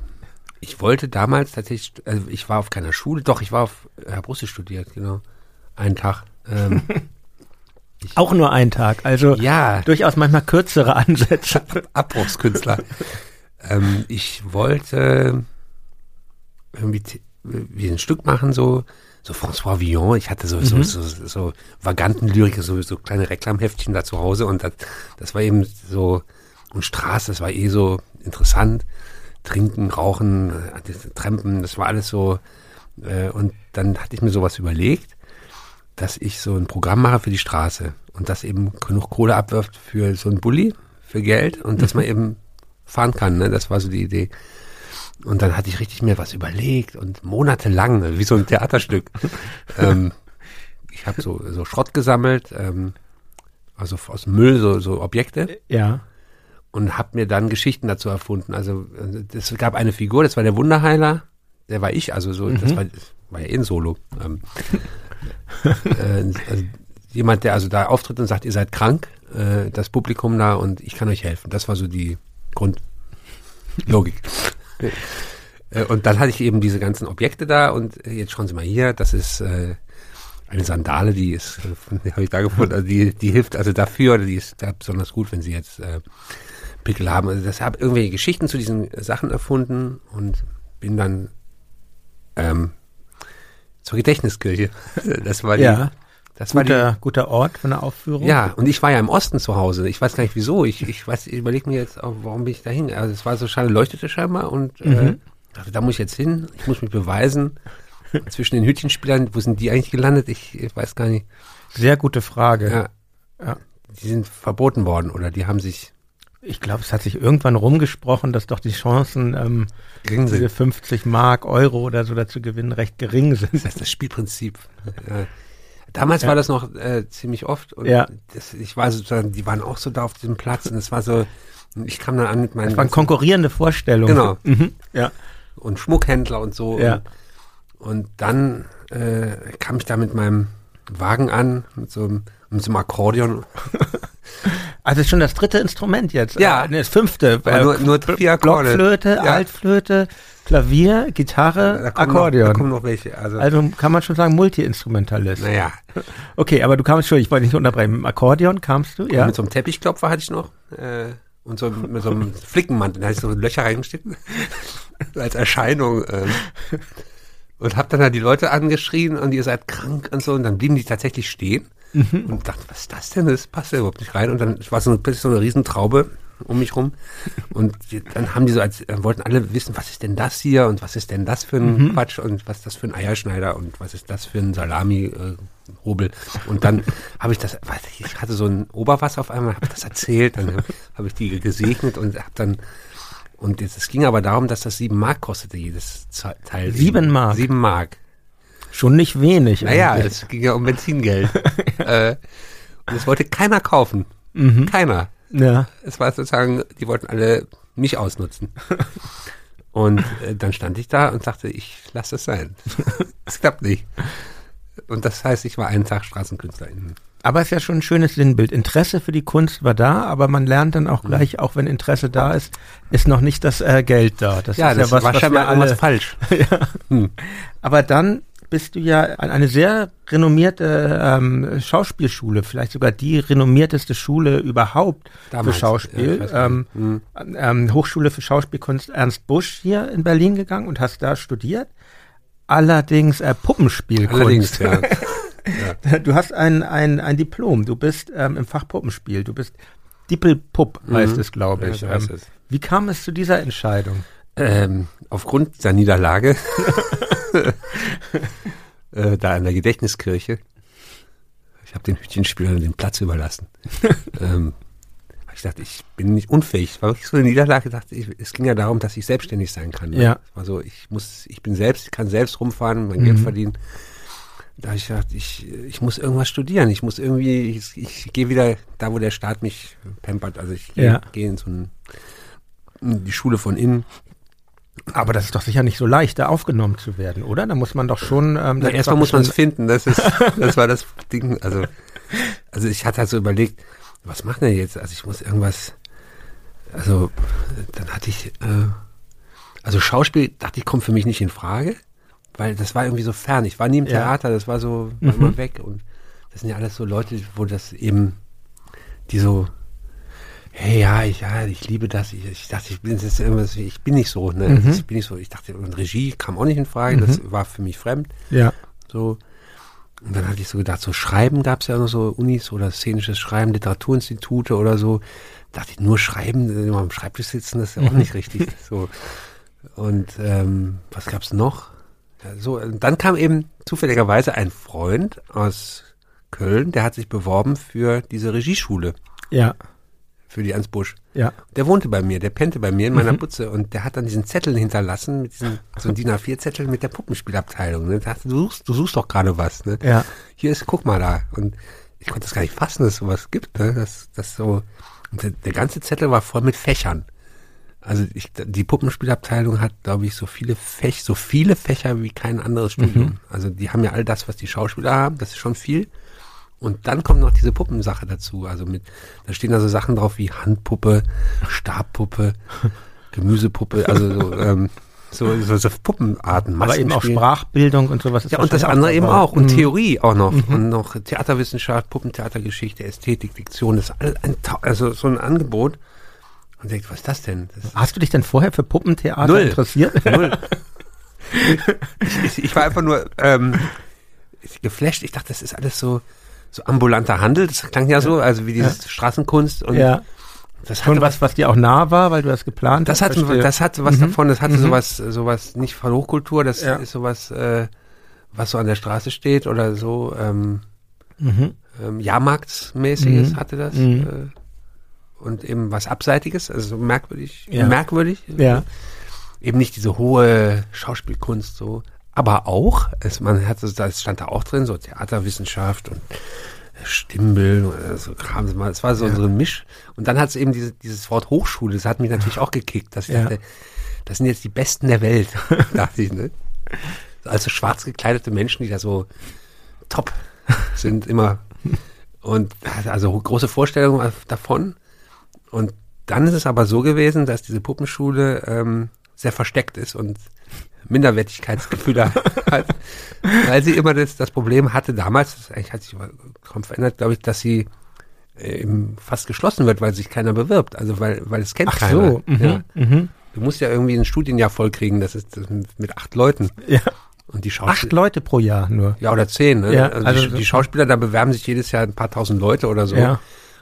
Speaker 3: ich wollte damals tatsächlich, also ich war auf keiner Schule, doch, ich war auf Herr Brusse studiert, genau. Einen Tag. Ähm, <laughs>
Speaker 2: Auch nur einen Tag, also
Speaker 3: ja,
Speaker 2: durchaus manchmal kürzere Ansätze. <laughs>
Speaker 3: Abbruchskünstler. ähm, ich wollte irgendwie wie ein Stück machen, so, so François Villon. Ich hatte so, so, so, so vaganten Lyrik, so, so kleine Reklamheftchen da zu Hause und das, das war eben so, und Straße, das war eh so interessant. Trinken, Rauchen, äh, das Trampen, das war alles so. Äh, und dann hatte ich mir sowas überlegt, dass ich so ein Programm mache für die Straße und das eben genug Kohle abwirft für so ein Bulli, für Geld und dass man eben fahren kann. Ne? Das war so die Idee. Und dann hatte ich richtig mir was überlegt und monatelang, wie so ein Theaterstück. <laughs> ähm, ich habe so, so Schrott gesammelt, ähm, also aus Müll so, so Objekte
Speaker 2: Ja.
Speaker 3: und habe mir dann Geschichten dazu erfunden. Also äh, es gab eine Figur, das war der Wunderheiler, der war ich, also so, das war, war ja eh ein Solo. Ähm, <laughs> äh, also jemand, der also da auftritt und sagt, ihr seid krank, äh, das Publikum da und ich kann euch helfen. Das war so die Grundlogik. <laughs> Äh, und dann hatte ich eben diese ganzen Objekte da und äh, jetzt schauen Sie mal hier, das ist äh, eine Sandale, die ist, äh, <laughs> habe ich da gefunden, also die, die hilft also dafür, oder die ist da besonders gut, wenn Sie jetzt äh, Pickel haben. Also das habe irgendwelche Geschichten zu diesen Sachen erfunden und bin dann ähm, zur Gedächtniskirche. <laughs> Das war die,
Speaker 2: Ja.
Speaker 3: das war die,
Speaker 2: Guter, guter Ort für eine Aufführung.
Speaker 3: ja, und ich war ja im Osten zu Hause. Ich weiß gar nicht wieso. Ich, ich weiß, ich überlege mir jetzt, auch, warum bin ich da hin? Also es war so schade, leuchtete scheinbar und äh,
Speaker 2: Mhm.
Speaker 3: dachte, da muss ich jetzt hin. Ich muss mich beweisen. <laughs> Zwischen den Hütchenspielern, wo sind die eigentlich gelandet? Ich, ich weiß gar nicht.
Speaker 2: Sehr gute Frage.
Speaker 3: Ja.
Speaker 2: Ja.
Speaker 3: Die sind verboten worden oder die haben sich
Speaker 2: Ich glaube, es hat sich irgendwann rumgesprochen, dass doch die Chancen, ähm,
Speaker 3: gering
Speaker 2: diese
Speaker 3: sind.
Speaker 2: 50 Mark, Euro oder so dazu gewinnen, recht gering sind.
Speaker 3: Das ist das Spielprinzip. Damals
Speaker 2: Ja.
Speaker 3: war das noch äh, ziemlich oft und
Speaker 2: Ja.
Speaker 3: das, ich war sozusagen, die waren auch so da auf diesem Platz und es war so, ich kam dann an mit meinen
Speaker 2: Das waren konkurrierende Vorstellungen.
Speaker 3: Genau.
Speaker 2: Mhm. Ja.
Speaker 3: und Schmuckhändler und so.
Speaker 2: Ja.
Speaker 3: Und, und dann äh, kam ich da mit meinem Wagen an, mit so einem, mit so einem Akkordeon. <laughs>
Speaker 2: Also ist schon das dritte Instrument jetzt.
Speaker 3: Ja.
Speaker 2: Äh, nee, das fünfte.
Speaker 3: Aber nur- nur vier Akkorde.
Speaker 2: Blockflöte,
Speaker 3: Ja.
Speaker 2: Altflöte, Klavier, Gitarre, Akkordeon.
Speaker 3: Noch, da kommen noch welche. Also,
Speaker 2: also kann man schon sagen, Multi-Instrumentalist.
Speaker 3: naja, <laughs>
Speaker 2: Okay, aber du kamst schon, ich wollte nicht unterbrechen, mit dem Akkordeon kamst du, ja?
Speaker 3: mit so einem Teppichklopfer hatte ich noch. Äh, und so mit so einem <laughs> Flickenmantel, da hatte ich so Löcher reingesteckt. als Erscheinung. Ähm, und hab dann da die Leute angeschrien und ihr seid krank und so. Und dann blieben die tatsächlich stehen. Und dachte, was ist das denn? Das passt ja überhaupt nicht rein. Und dann war so eine, plötzlich so eine Riesentraube um mich rum. Und die, dann haben die so, als äh, wollten alle wissen, was ist denn das hier und was ist denn das für ein Quatsch und was ist das für ein Eierschneider und was ist das für ein Salami-Hobel. und dann <laughs> habe ich das, ich, hatte so ein Oberwasser auf einmal, habe das erzählt, dann habe ich die gesegnet und habe dann und jetzt, es ging aber darum, dass das sieben Mark kostete, jedes Teil.
Speaker 2: Sieben Mark?
Speaker 3: Sieben Mark.
Speaker 2: Schon nicht wenig.
Speaker 3: Naja,
Speaker 2: eigentlich.
Speaker 3: es ging ja um Benzingeld. <laughs> äh, und es wollte keiner kaufen.
Speaker 2: Mhm.
Speaker 3: Keiner.
Speaker 2: ja.
Speaker 3: Es war sozusagen, die wollten alle mich ausnutzen. <laughs> Und äh, dann stand ich da und sagte, ich lasse es sein. <laughs> Es klappt nicht. Und das heißt, ich war einen Tag Straßenkünstlerin.
Speaker 2: Aber es ist ja schon ein schönes Sinnbild. Interesse für die Kunst war da, aber man lernt dann
Speaker 3: Mhm.
Speaker 2: auch gleich, auch wenn Interesse da ist, ist noch nicht das äh, Geld da. Das
Speaker 3: Ja,
Speaker 2: ist
Speaker 3: das
Speaker 2: ja was,
Speaker 3: war
Speaker 2: was
Speaker 3: scheinbar
Speaker 2: wir
Speaker 3: irgendwas
Speaker 2: alle,
Speaker 3: falsch.
Speaker 2: Aber dann bist du ja an eine sehr renommierte ähm, Schauspielschule, vielleicht sogar die renommierteste Schule überhaupt
Speaker 3: Damals,
Speaker 2: für Schauspiel.
Speaker 3: ja, ich
Speaker 2: ähm,
Speaker 3: Hm.
Speaker 2: ähm, Hochschule für Schauspielkunst Ernst Busch hier in Berlin gegangen und hast da studiert. Allerdings äh, Puppenspielkunst.
Speaker 3: Allerdings, ja. <laughs>
Speaker 2: Du hast ein, ein, ein Diplom. Du bist ähm, im Fach Puppenspiel. Du bist Dippelpupp, heißt es, glaube
Speaker 3: Ja,
Speaker 2: ich.
Speaker 3: so heißt
Speaker 2: ähm. Wie kam es zu dieser Entscheidung?
Speaker 3: Ähm, aufgrund dieser Niederlage <laughs> äh, da in der Gedächtniskirche, ich habe den Hütchenspielern den Platz überlassen. <laughs> ähm, ich dachte, ich bin nicht unfähig. War wirklich so eine Niederlage. Dachte ich, es ging ja darum, dass ich selbstständig sein kann. ne?
Speaker 2: Ja.
Speaker 3: Es war so, ich muss, ich bin selbst, ich kann selbst rumfahren, mein Geld verdienen. Da habe ich gedacht, ich, ich muss irgendwas studieren. Ich muss irgendwie, ich, ich gehe wieder da, wo der Staat mich pampert. Also ich gehe
Speaker 2: Ja.
Speaker 3: gehe in so ein, in die Schule von innen.
Speaker 2: Aber das ist doch sicher nicht so leicht, da aufgenommen zu werden, oder? Da muss man doch schon. Ähm,
Speaker 3: Na, erstmal muss man es finden. Das ist, <laughs> das war das Ding. Also, also ich hatte halt so überlegt, was macht denn jetzt? Also ich muss irgendwas. Also dann hatte ich, äh, also Schauspiel dachte ich kommt für mich nicht in Frage, weil das war irgendwie so fern. Ich war nie im
Speaker 2: Ja.
Speaker 3: Theater, das war so war immer weg und das sind ja alles so Leute, wo das eben, die so hey, ja, ich, ja, ich liebe das. Ich, ich dachte, ich bin jetzt irgendwas, ich bin nicht so, ne?
Speaker 2: Mhm.
Speaker 3: Ich bin nicht so. Ich dachte, und Regie kam auch nicht in Frage, das war für mich fremd.
Speaker 2: Ja.
Speaker 3: So. Und dann hatte ich so gedacht, so Schreiben gab es ja auch noch so Unis oder szenisches Schreiben, Literaturinstitute oder so. dachte ich, nur Schreiben, äh, immer am Schreibtisch sitzen, das ist ja auch nicht <laughs> richtig. So. Und ähm, was gab's noch? Ja, so, und dann kam eben zufälligerweise ein Freund aus Köln, der hat sich beworben für diese Regieschule,
Speaker 2: Ja.
Speaker 3: Für die Ernst Busch.
Speaker 2: Ja.
Speaker 3: Der wohnte bei mir, der pennte bei mir in meiner Butze und der hat dann diesen Zettel hinterlassen, mit diesen, so ein DIN A4-Zettel mit der Puppenspielabteilung. Ne? Da dachte, du suchst, du suchst doch gerade was, ne?
Speaker 2: Ja.
Speaker 3: Hier ist, guck mal da. Und ich konnte das gar nicht fassen, dass es sowas gibt, ne? Das, das so, und der, der ganze Zettel war voll mit Fächern. Also ich, die Puppenspielabteilung hat, glaube ich, so viele Fächer, so viele Fächer wie kein anderes Studium. Also die haben ja all das, was die Schauspieler haben, das ist schon viel. Und dann kommt noch diese Puppensache dazu. Also mit, da stehen da so Sachen drauf wie Handpuppe, Stabpuppe, <laughs> Gemüsepuppe, also so, ähm, so, so, so Puppenarten.
Speaker 2: Aber eben auch. Sprachbildung und sowas ist
Speaker 3: Ja, und das andere eben auch. Und
Speaker 2: Mhm.
Speaker 3: Theorie auch noch. Und noch Theaterwissenschaft, Puppentheatergeschichte, Ästhetik, Diktion. Das ist alles ein, also so ein Angebot. Und denkt, was ist das denn? Das
Speaker 2: Hast du dich denn vorher für Puppentheater
Speaker 3: Null.
Speaker 2: interessiert? <laughs>
Speaker 3: Null. <laughs> ich, ich, ich war einfach nur ähm, geflasht. Ich dachte, das ist alles so so ambulanter Handel. Das klang ja so, also wie dieses Straßenkunst und
Speaker 2: ja.
Speaker 3: das
Speaker 2: Schon
Speaker 3: hatte
Speaker 2: was, was dir auch nah war, weil du das geplant
Speaker 3: Das
Speaker 2: hast?
Speaker 3: hat,
Speaker 2: verstehe.
Speaker 3: das hatte was
Speaker 2: Mhm.
Speaker 3: davon, das hatte
Speaker 2: Mhm.
Speaker 3: sowas, sowas nicht von Hochkultur, das
Speaker 2: Ja.
Speaker 3: ist sowas, äh, was so an der Straße steht oder so, ähm,
Speaker 2: Mhm.
Speaker 3: ähm, Jahrmarktsmäßiges
Speaker 2: Mhm.
Speaker 3: hatte das.
Speaker 2: Mhm.
Speaker 3: Äh, und eben was Abseitiges, also so merkwürdig,
Speaker 2: Ja.
Speaker 3: merkwürdig.
Speaker 2: Ja.
Speaker 3: Eben nicht diese hohe Schauspielkunst so. Aber auch, es, man hat so, das stand da auch drin, so Theaterwissenschaft und Stimmbildung, oder so Kram. Es war so,
Speaker 2: Ja.
Speaker 3: so ein Misch. Und dann hat es eben diese, dieses Wort Hochschule, das hat mich natürlich auch gekickt, dass ich
Speaker 2: Ja.
Speaker 3: das sind jetzt die Besten der Welt, <laughs> dachte ich, ne? Also schwarz gekleidete Menschen, die da so top sind immer. Und hatte also große Vorstellungen davon. Und dann ist es aber so gewesen, dass diese Puppenschule ähm, sehr versteckt ist und Minderwertigkeitsgefühle <laughs> hat, weil sie immer das, das Problem hatte damals, das eigentlich hat sich kaum verändert, glaube ich, dass sie äh, eben fast geschlossen wird, weil sich keiner bewirbt. Also weil, weil es kennt
Speaker 2: Ach
Speaker 3: keiner.
Speaker 2: so. Mhm.
Speaker 3: Ja.
Speaker 2: Mhm.
Speaker 3: Du musst ja irgendwie ein Studienjahr vollkriegen, das ist das mit acht Leuten.
Speaker 2: ja.
Speaker 3: Und die
Speaker 2: Acht
Speaker 3: Schauspieler.
Speaker 2: Leute pro Jahr nur.
Speaker 3: Ja, oder zehn, ne?
Speaker 2: Ja,
Speaker 3: also,
Speaker 2: also
Speaker 3: die, die Schauspieler, da bewerben sich jedes Jahr ein paar tausend Leute oder so.
Speaker 2: Ja.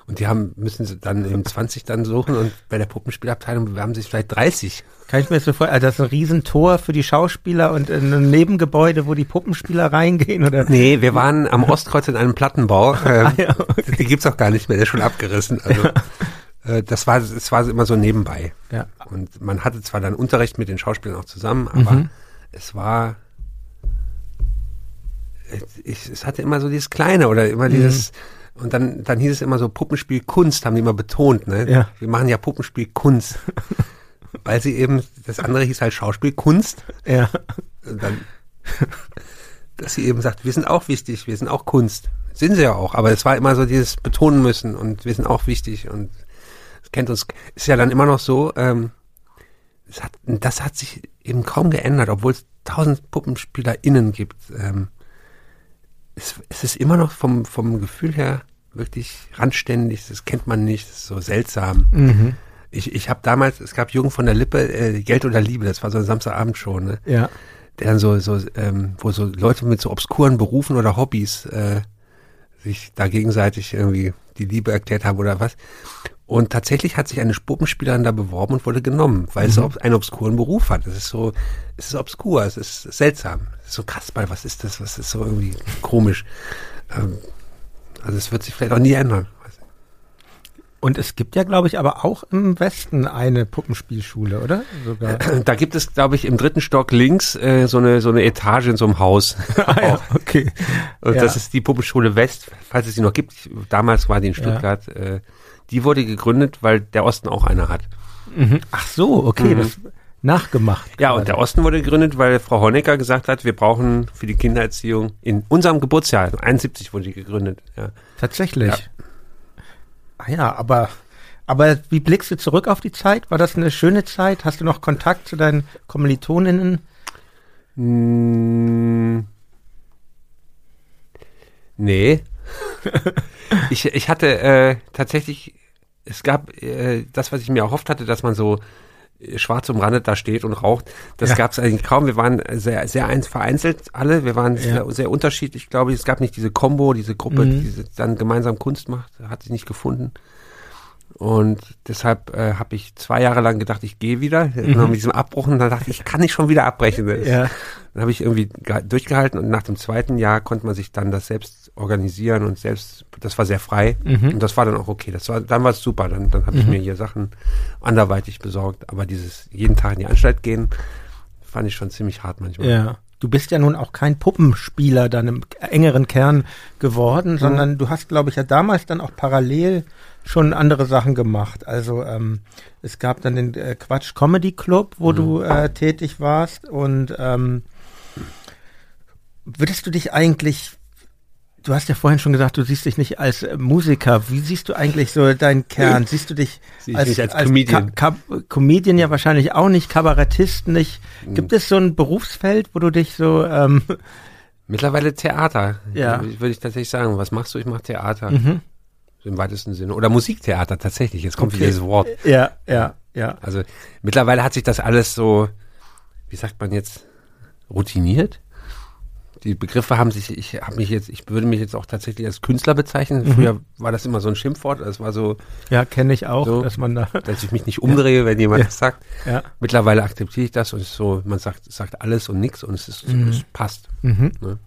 Speaker 3: Und die haben, müssen sie dann eben 20 dann suchen und bei der Puppenspielabteilung bewerben sich vielleicht 30.
Speaker 2: Kann ich mir das so vorstellen? Also das ist ein Riesentor für die Schauspieler und ein Nebengebäude, wo die Puppenspieler reingehen oder?
Speaker 3: Nee, wir waren am Ostkreuz in einem Plattenbau. Ähm, <laughs>
Speaker 2: Ah, ja, okay.
Speaker 3: Den gibt's auch gar nicht mehr, der ist schon abgerissen. Also äh, das war, es war immer so nebenbei.
Speaker 2: Ja.
Speaker 3: Und man hatte zwar dann Unterricht mit den Schauspielern auch zusammen, aber
Speaker 2: Mhm.
Speaker 3: es war, es- ich, es hatte immer so dieses Kleine oder
Speaker 2: Mhm.
Speaker 3: immer dieses, und dann, dann hieß es immer so Puppenspiel Kunst, haben die immer betont, ne?
Speaker 2: Ja.
Speaker 3: Wir machen ja Puppenspiel Kunst. <laughs> Weil sie eben, das andere hieß halt Schauspiel Kunst.
Speaker 2: Ja.
Speaker 3: Und dann, dass sie eben sagt, wir sind auch wichtig, wir sind auch Kunst. Sind sie ja auch, aber es war immer so dieses betonen müssen und wir sind auch wichtig und es kennt uns, ist ja dann immer noch so, ähm, es hat, das hat sich eben kaum geändert, obwohl es tausend PuppenspielerInnen gibt. Ähm, es, es ist immer noch vom, vom Gefühl her wirklich randständig, das kennt man nicht, das ist so seltsam.
Speaker 2: Mhm.
Speaker 3: Ich, ich habe damals, es gab Jürgen von der Lippe, äh, Geld oder Liebe, das war so eine Samstagabendshow, ne?
Speaker 2: Ja.
Speaker 3: der dann so, so ähm, wo so Leute mit so obskuren Berufen oder Hobbys äh, sich da gegenseitig irgendwie die Liebe erklärt haben oder was. Und tatsächlich hat sich eine Puppenspielerin da beworben und wurde genommen, weil sie ob- einen obskuren Beruf hat. Das ist so, es ist obskur, es ist seltsam. Es ist so krass, weil was ist das? Was ist so irgendwie komisch? Ähm, also es wird sich vielleicht auch nie ändern.
Speaker 2: Und es gibt ja, glaube ich, aber auch im Westen eine Puppenspielschule, oder? Sogar. <clears throat>
Speaker 3: Da gibt es, glaube ich, im dritten Stock links äh, so eine so eine Etage in so einem Haus. <laughs>
Speaker 2: ah, ja, <laughs> okay.
Speaker 3: Und
Speaker 2: Ja.
Speaker 3: das ist die Puppenschule West, falls es sie noch gibt. Damals war die in Stuttgart. Äh, die wurde gegründet, weil der Osten auch eine hat.
Speaker 2: Mhm. Ach so, okay, das nachgemacht.
Speaker 3: Ja,
Speaker 2: quasi.
Speaker 3: und der Osten wurde gegründet, weil Frau Honecker gesagt hat, wir brauchen für die Kindererziehung in unserem Geburtsjahr, 71 wurde die gegründet. Ja.
Speaker 2: Tatsächlich.
Speaker 3: Ja.
Speaker 2: Ah ja, aber, aber wie blickst du zurück auf die Zeit? War das eine schöne Zeit? Hast du noch Kontakt zu deinen Kommilitoninnen?
Speaker 3: Mm, nee. <laughs> ich, ich hatte äh, tatsächlich, es gab äh, das, was ich mir erhofft hatte, dass man so schwarz umrandet da steht und raucht. Das
Speaker 2: Ja.
Speaker 3: gab es eigentlich kaum. Wir waren sehr, sehr eins vereinzelt alle. Wir waren
Speaker 2: Ja.
Speaker 3: sehr, sehr unterschiedlich, glaube ich. Es gab nicht diese Combo, diese Gruppe,
Speaker 2: Mhm.
Speaker 3: die dann gemeinsam Kunst macht. Hat sich nicht gefunden. Und deshalb äh, habe ich zwei Jahre lang gedacht, ich gehe wieder. Mhm. Mit diesem Abbruch und dann dachte ich, ich kann nicht schon wieder abbrechen.
Speaker 2: Ja.
Speaker 3: dann habe ich irgendwie ge- durchgehalten und nach dem zweiten Jahr konnte man sich dann das selbst organisieren und selbst, das war sehr frei
Speaker 2: Mhm.
Speaker 3: und das war dann auch okay. Das war, dann war es super. Dann, dann habe ich
Speaker 2: Mhm.
Speaker 3: mir hier Sachen anderweitig besorgt. Aber dieses jeden Tag in die Anstalt gehen, fand ich schon ziemlich hart manchmal.
Speaker 2: Ja. Du bist ja nun auch kein Puppenspieler dann im engeren Kern geworden, sondern du hast, glaube ich, ja damals dann auch parallel schon andere Sachen gemacht. Also ähm, es gab dann den äh, Quatsch Comedy Club, wo du äh, tätig warst und ähm, würdest du dich eigentlich Du hast ja vorhin schon gesagt, du siehst dich nicht als äh, Musiker. Wie siehst du eigentlich so deinen Kern? Siehst du dich
Speaker 3: Sehe ich nicht als Comedian.
Speaker 2: Ka Ka Comedian ja wahrscheinlich auch nicht, Kabarettist nicht.
Speaker 3: Hm.
Speaker 2: Gibt es so ein Berufsfeld, wo du dich so ähm,
Speaker 3: Mittlerweile Theater.
Speaker 2: Ja.
Speaker 3: Würde ich tatsächlich sagen. Was machst du? Ich mache Theater.
Speaker 2: mhm.
Speaker 3: im weitesten Sinne. Oder Musiktheater tatsächlich. Jetzt kommt
Speaker 2: Okay.
Speaker 3: wieder dieses Wort.
Speaker 2: Ja, ja, ja.
Speaker 3: Also mittlerweile hat sich das alles so, wie sagt man jetzt, routiniert. Die Begriffe haben sich, ich habe mich jetzt, ich würde mich jetzt auch tatsächlich als Künstler bezeichnen.
Speaker 2: Mhm.
Speaker 3: Früher war das immer so ein Schimpfwort. Das war so,
Speaker 2: Ja, kenne ich auch,
Speaker 3: So.
Speaker 2: dass man da. <laughs>
Speaker 3: dass ich mich nicht umdrehe, wenn jemand
Speaker 2: Ja.
Speaker 3: das sagt.
Speaker 2: Ja.
Speaker 3: Mittlerweile akzeptiere ich das und es ist so, man sagt, sagt alles und nichts und es ist, es passt.
Speaker 2: Mhm.
Speaker 3: Ne?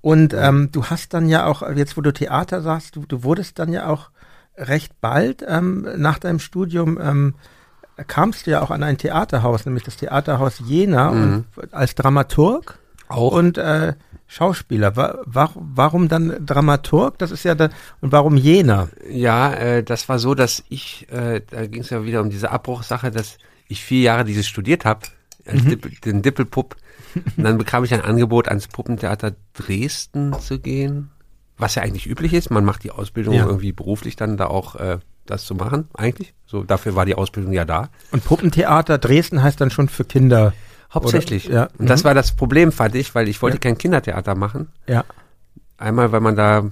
Speaker 2: Und ähm, du hast dann ja auch, jetzt wo du Theater sagst, du, du wurdest dann ja auch recht bald ähm, nach deinem Studium, ähm, kamst du ja auch an ein Theaterhaus, nämlich das Theaterhaus Jena und als Dramaturg
Speaker 3: Auch.
Speaker 2: und äh, Schauspieler. Wa wa warum dann Dramaturg? Das ist ja da, und warum Jena?
Speaker 3: Ja, äh, das war so, dass ich, äh, da ging es ja wieder um diese Abbruchsache, dass ich vier Jahre dieses studiert habe, als Dippel, den Dippelpupp. Und dann bekam ich ein Angebot, ans Puppentheater Dresden zu gehen, was ja eigentlich üblich ist. Man macht die Ausbildung
Speaker 2: Ja.
Speaker 3: irgendwie beruflich dann da auch äh, das zu machen, eigentlich. So, dafür war die Ausbildung ja da.
Speaker 2: Und Puppentheater Dresden heißt dann schon für Kinder.
Speaker 3: Hauptsächlich.
Speaker 2: Oder? Ja.
Speaker 3: Und das
Speaker 2: Mhm.
Speaker 3: war das Problem, fand ich, weil ich wollte
Speaker 2: Ja.
Speaker 3: kein Kindertheater machen.
Speaker 2: Ja.
Speaker 3: Einmal, weil man da,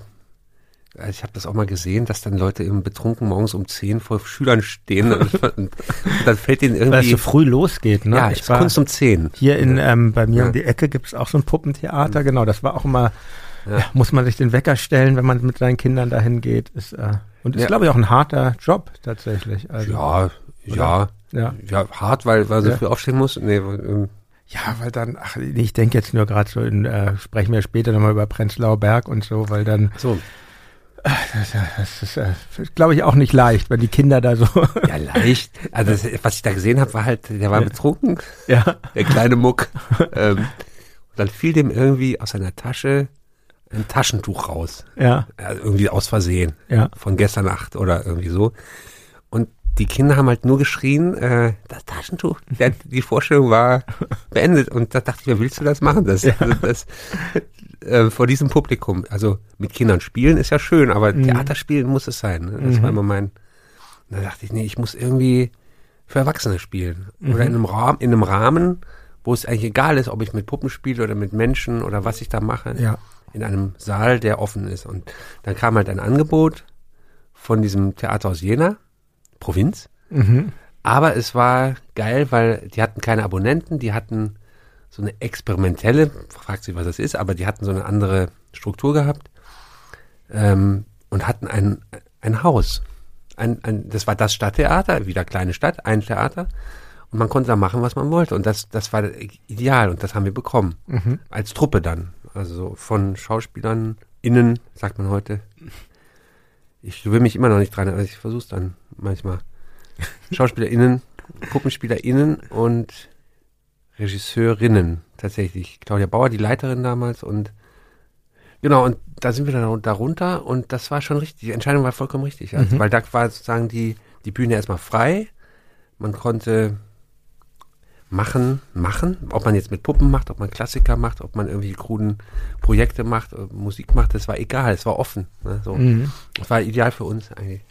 Speaker 3: also ich habe das auch mal gesehen, dass dann Leute im Betrunken morgens um 10 vor Schülern stehen und, <laughs> und dann fällt denen
Speaker 2: Weil es
Speaker 3: irgendwie,
Speaker 2: so früh losgeht, ne?
Speaker 3: ja,
Speaker 2: ich war
Speaker 3: Kunst um 10.
Speaker 2: hier in, ähm, bei mir
Speaker 3: Ja.
Speaker 2: um die Ecke gibt's auch so ein Puppentheater, genau. Das war auch immer,
Speaker 3: Ja.
Speaker 2: muss man sich den Wecker stellen, wenn man mit seinen Kindern dahin geht. Ist, äh, und ist, glaube ich, auch ein harter Job tatsächlich. Also,
Speaker 3: Ja, ja,
Speaker 2: ja.
Speaker 3: ja, hart, weil, weil so
Speaker 2: Ja.
Speaker 3: früh aufstehen muss. Nee, ähm,
Speaker 2: Ja, weil dann, ach, ich denke jetzt nur gerade so in, äh, sprechen wir später nochmal über Prenzlauer Berg und so, weil dann,
Speaker 3: so,
Speaker 2: das, das ist, äh, glaube ich, auch nicht leicht, wenn die Kinder da so,
Speaker 3: ja, leicht. Also das, was ich da gesehen habe, war halt, der war betrunken,
Speaker 2: ja,
Speaker 3: der kleine Muck. ähm, und dann fiel dem irgendwie aus seiner Tasche ein Taschentuch raus.
Speaker 2: ja,
Speaker 3: Ja, irgendwie aus Versehen.
Speaker 2: ja,
Speaker 3: von gestern Nacht oder irgendwie so. Die Kinder haben halt nur geschrien, äh, das Taschentuch. Die Vorstellung war <laughs> beendet. Und da dachte ich mir, willst du das machen? Das,
Speaker 2: Ja.
Speaker 3: das, äh, vor diesem Publikum. Also mit Kindern spielen ist ja schön, aber
Speaker 2: Mhm.
Speaker 3: Theaterspielen muss es sein. Ne? Das war immer mein. Da dachte ich, nee, ich muss irgendwie für Erwachsene spielen. Oder in einem Rahmen, in einem Rahmen, wo es eigentlich egal ist, ob ich mit Puppen spiele oder mit Menschen oder was ich da mache
Speaker 2: ja,
Speaker 3: in einem Saal, der offen ist. Und dann kam halt ein Angebot von diesem Theater aus Jena, Provinz.
Speaker 2: mhm.
Speaker 3: Aber es war geil, weil die hatten keine Abonnenten, die hatten so eine experimentelle, fragt sich, was das ist, aber die hatten so eine andere Struktur gehabt ähm, und hatten ein, ein Haus. Ein, ein, das war das Stadttheater, wieder kleine Stadt, ein Theater. Und man konnte da machen, was man wollte. Und das, das war ideal und das haben wir bekommen.
Speaker 2: Mhm.
Speaker 3: Als Truppe dann. Also so von Schauspielern innen, sagt man heute. Ich will mich immer noch nicht dran, aber ich versuche es dann manchmal. SchauspielerInnen, PuppenspielerInnen und Regisseurinnen tatsächlich. Claudia Bauer, die Leiterin damals und genau, und da sind wir dann darunter und das war schon richtig. Die Entscheidung war vollkommen richtig. Also, Weil da war sozusagen die, die Bühne erstmal frei. Man konnte machen, machen, ob man jetzt mit Puppen macht, ob man Klassiker macht, ob man irgendwie kruden Projekte macht, äh, Musik macht, das war egal, es war offen. Ne, so.
Speaker 2: Mhm.
Speaker 3: Das war ideal für uns eigentlich.